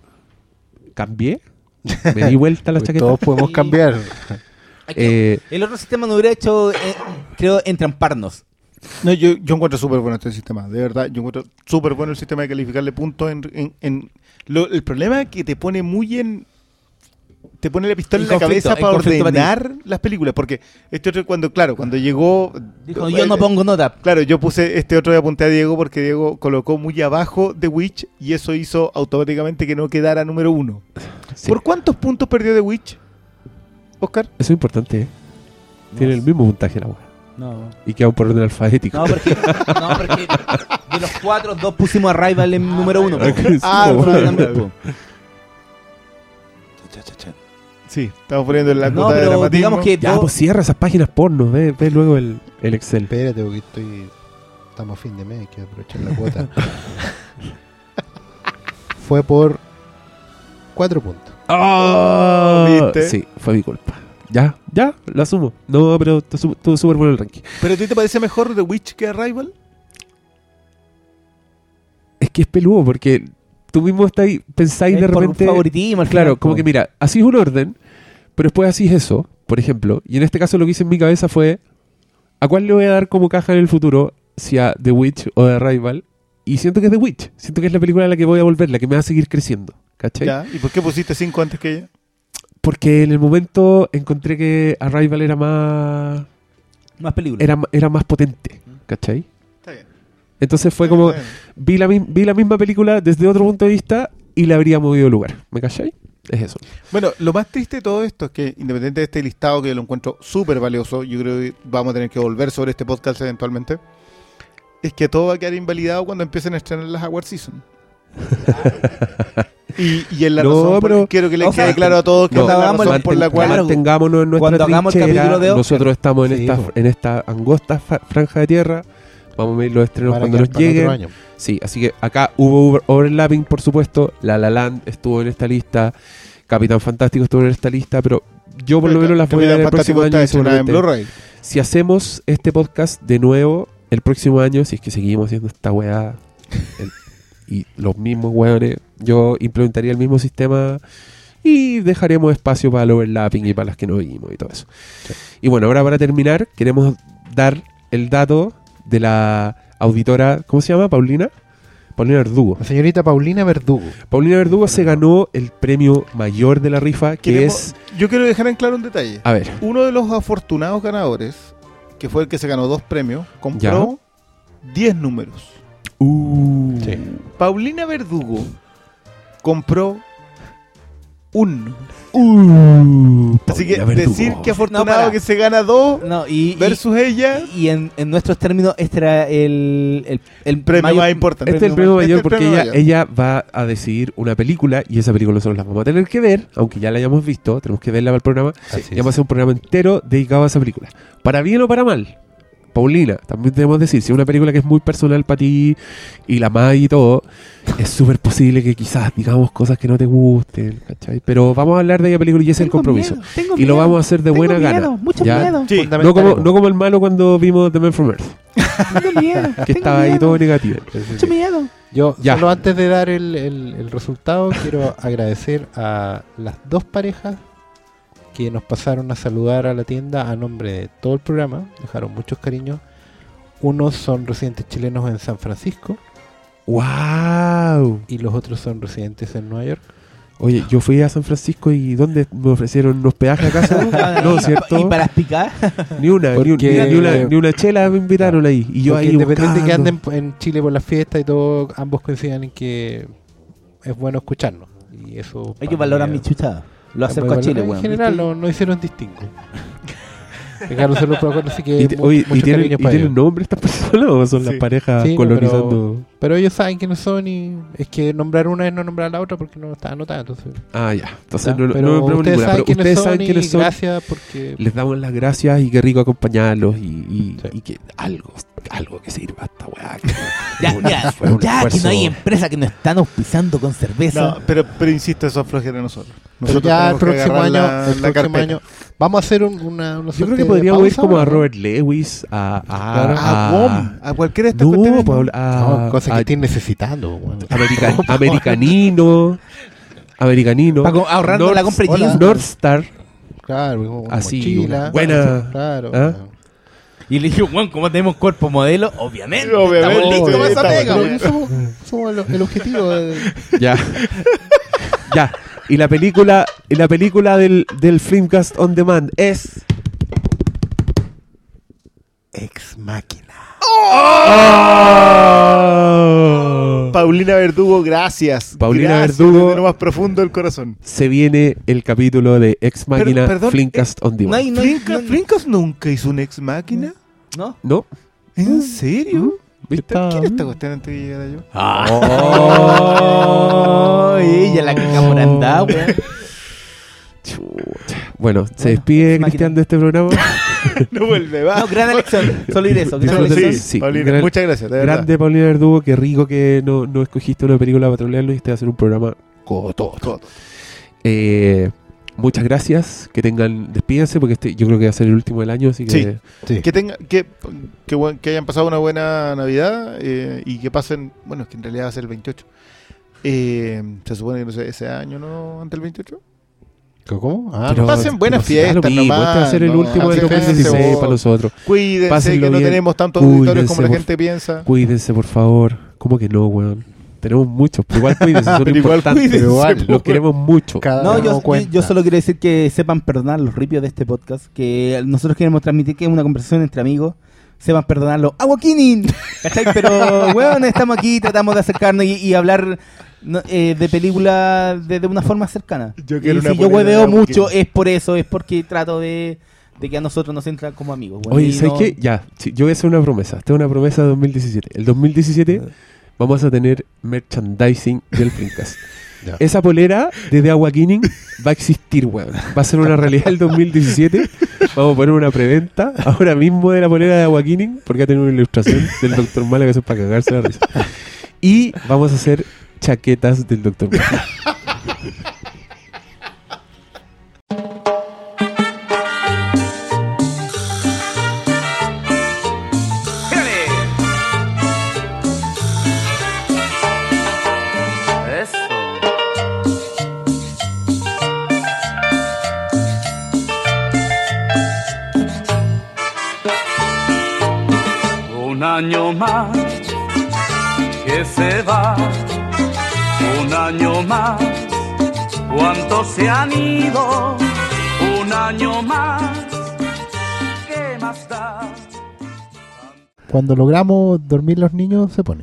cambié. Me di vuelta a la Pues chaqueta. todos podemos cambiar. Eh, el otro sistema nos hubiera hecho, eh, creo, entramparnos. No, yo, yo encuentro súper bueno este sistema, de verdad. Yo encuentro súper bueno el sistema de calificarle puntos en... en- en- lo- el problema es que te pone muy en... Te pone la pistola En en, la cabeza para ordenar las películas. Porque este otro, cuando, claro, cuando llegó... Dijo, yo no pongo nota. Claro, yo puse este otro y apunté a Diego porque Diego colocó muy abajo The Witch y eso hizo automáticamente que no quedara número uno. sí. ¿Por cuántos puntos perdió The Witch, Oscar? Eso es importante. ¿eh? Tiene el mismo puntaje la weá. No. Y quedamos por orden alfabético. No, porque, no, porque de los cuatro, dos pusimos a Rival en número uno. po. Ah, po, bueno, weón. También, po. Sí, estamos poniendo en la No, cuota de pero dramatismo. digamos que Ya, pues cierra esas páginas porno. Ve, ve luego el, el Excel. Espérate, porque estoy. Estamos a fin de mes, hay que aprovechar la cuota. Fue por 4 puntos. ¡Ah! ¿Viste? Sí, fue mi culpa. Ya, ya, lo asumo. No, pero estuvo estuvo súper bueno el ranking. ¿Pero a ti te parece mejor The Witch que Arrival? Es que es peludo porque tú mismo estás ahí, pensáis Es de por repente. favoritismo al claro, final, como que mira, así es un orden, pero después así es eso, por ejemplo. Y en este caso lo que hice en mi cabeza fue: ¿a cuál le voy a dar como caja en el futuro? Si a The Witch o The Arrival. Y siento que es The Witch. Siento que es la película a la que voy a volver, la que me va a seguir creciendo. ¿Cachai? Ya. ¿Y por qué pusiste 5 antes que ella? Porque en el momento encontré que Arrival era más. Más película. Era, era más potente. ¿Cachai? Está bien. Entonces fue como. Vi la, vi la misma película desde otro punto de vista y le habría movido lugar. ¿Me cachai? Es eso. Bueno, lo más triste de todo esto es que, independiente de este listado que yo lo encuentro súper valioso, yo creo que vamos a tener que volver sobre este podcast eventualmente, es que todo va a quedar invalidado cuando empiecen a estrenar las Award Season. Y, y en la No, razón, por- pero- quiero que les o sea, quede claro a todos que No, esta es la hagamos razón el- por la cual... Claro, mantengámonos en nuestra cuando hagamos el trinchera. capítulo de Oscar. Nosotros estamos en Sí, esta po. en esta angosta fa- franja de tierra. Vamos a ver los estrenos cuando nos lleguen. año. Sí, así que acá hubo over- overlapping, por supuesto. La La Land estuvo en esta lista. Capitán Fantástico estuvo en esta lista, pero yo por lo menos las voy a ver el próximo año. y en Blu-ray. si hacemos este podcast de nuevo el próximo año, si es que seguimos haciendo esta weá el- y los mismos weones, yo implementaría el mismo sistema y dejaremos espacio para el overlapping y para las que no vimos y todo eso. Y bueno, ahora para terminar, queremos dar el dato de la auditora, ¿cómo se llama? Paulina. Paulina Verdugo. La señorita Paulina Verdugo. Paulina Verdugo se ganó el premio mayor de la rifa, que Queremos- es... Yo quiero dejar en claro un detalle. A ver, Uno de los afortunados ganadores, que fue el que se ganó dos premios, compró 10 números. Uh, Sí. Paulina Verdugo compró un uh, Así que Verdugo. decir que afortunado No, que se gana dos No, y, y- versus ella, y en, en nuestros términos, este era el, el, el premio mayor- más importante. Este es el premio Este es mayor porque premio ella, mayor. ella va a decidir una película y esa película nosotros la vamos a tener que ver, aunque ya la hayamos visto, tenemos que verla para el programa. Así y vamos a hacer un programa entero dedicado a esa película. Para bien o para mal. Paulina, también debemos decir, si es una película que es muy personal para ti y la más y todo, es súper posible que quizás digamos cosas que no te gusten, ¿cachai? Pero vamos a hablar de esa película y ese es el compromiso. miedo, tengo y lo vamos a hacer de tengo buena miedo, gana. Mucho ¿ya? miedo. Sí. No como, no como el malo cuando vimos The Man from Earth, Tengo miedo. que tengo estaba ahí todo negativo. Mucho miedo. Yo, Ya. solo antes de dar el, el- el resultado, quiero agradecer a las dos parejas que nos pasaron a saludar a la tienda a nombre de todo el programa. Dejaron muchos cariños. Unos son residentes chilenos en San Francisco ¡Wow! y los otros son residentes en Nueva York. Oye, yo fui a San Francisco y ¿dónde me ofrecieron unos peajes acaso? no, Y- ¿cierto? Y para explicar, Ni una, ni, un- Porque- ni una, ni una chela me invitaron ahí. Y yo ahí independiente de que anden en Chile por las fiestas y todo, ambos coinciden en que es bueno escucharnos. Y eso hay que valorar mi chuchada. Lo muy a Chile, weón. En general no, no hicieron distingo. Solo así que ¿Y, te- mu- oye, ¿y mucho tienen, y tienen nombre estas personas o son las Sí. parejas Sí, no, colonizando? Pero ellos saben quiénes son y es que nombrar una es no nombrar a la otra porque no está anotada. Entonces, Ah, ya. Entonces Ya, no, no pero nombramos ustedes ninguna, saben pero quiénes ustedes son saben quiénes son. gracias porque Les damos las gracias y qué rico acompañarlos y, y, Sí. y que algo, algo que sirva esta weá. Ya, un ya que no hay empresa que nos están auspiciando con cerveza. No, pero, pero insisto, eso es flojera de nosotros. Pero Nosotros ya el próximo año, la- el la próximo año vamos a hacer un- una, una Yo creo que podríamos ir como ¿o a? Robert Lewis, a. a, Claro. A a- WOM, a cualquiera de estas No, cuestiones, pues, a, No, cosas a- que estén necesitando. American- americanino. Americanino. Ahorrando North- la compra de Hola. jeans. North Star. Claro, Así, mochila. buena- Claro. ¿Ah? Y le dije, weón, como tenemos cuerpo modelo, obviamente. Obviamente, estamos listos para esa pega, somos, somos el, el objetivo de- Ya. ya. Y la película, y la película del, del Filmcast On Demand es. Ex Máquina. ¡Oh! Paulina Verdugo, gracias. Paulina Gracias Verdugo. desde lo más profundo del corazón. Se viene el capítulo de Ex Máquina perdón, On Demand. no hay- ¿Flinka- no- ¿Flinkas nunca hizo un ex máquina? ¿No? ¿No? ¿En serio? ¿Viste? ¿Quién es esta cuestión antes que llegara yo? Oh, ella la caga por andar, weón. Bueno, se Bueno, despide. Cristian de este programa. no vuelve, va. No, gran elección. Solo ir eso. gran elección. sí, Paulina, gran- muchas gracias, de verdad. Grande Paulina Verdugo, qué rico que no, no escogiste una película para trolearnos y esté a hacer un programa coto. Coto. Eh, muchas gracias. Que tengan, despídense porque este yo creo que va a ser el último del año, así que Sí. Que, tenga, que, que, buen- que hayan pasado una buena Navidad eh, y que pasen, bueno, es que en realidad va a ser el 28. Eh, se supone que no sé, ese año, ¿no? ¿Ante el 28? ¿Cómo? Ah, Pero- pasen buenas da lo fiestas mismo, nomás, este va a ser el no, último del así que 2016 fíjense, para nosotros. Cuídense, Pásenlo que no bien, tenemos tantos auditores como la gente piensa. Cuídense, por favor. ¿Cómo que no, weón? Tenemos muchos, pero igual cuídense, son Pero igual importantes. cuídense, pero igual, po, los queremos mucho. Cada No, yo, solo quiero decir que sepan perdonar los ripios de este podcast, que nosotros queremos transmitir que es una conversación entre amigos, sepan perdonarlo. ¡Aguakinin! ¿Cachai? Pero, weón, estamos aquí, tratamos de acercarnos y, y hablar no, eh, de películas de, de una forma cercana. Yo quiero y una si yo hueveo mucho es por eso, es porque trato de, de que a nosotros nos entran como amigos. weón. Oye, ¿sabes no- qué? Ya, sí, yo voy a hacer una promesa. Esta es una promesa de 2017. El 2017 vamos a tener merchandising del Flimcast. Ya. Esa polera de The Awakening va a existir, weón. Va a ser una realidad el 2017. Vamos a poner una preventa ahora mismo de la polera de Awakening, porque va a tener una ilustración del Dr. Mala que eso es para cagarse la risa. Y vamos a hacer chaquetas del Dr. Mala. Un año más que se va, un año más, ¿cuántos se han ido? Un año más, ¿qué más da? Cuando logramos dormir los niños se pone.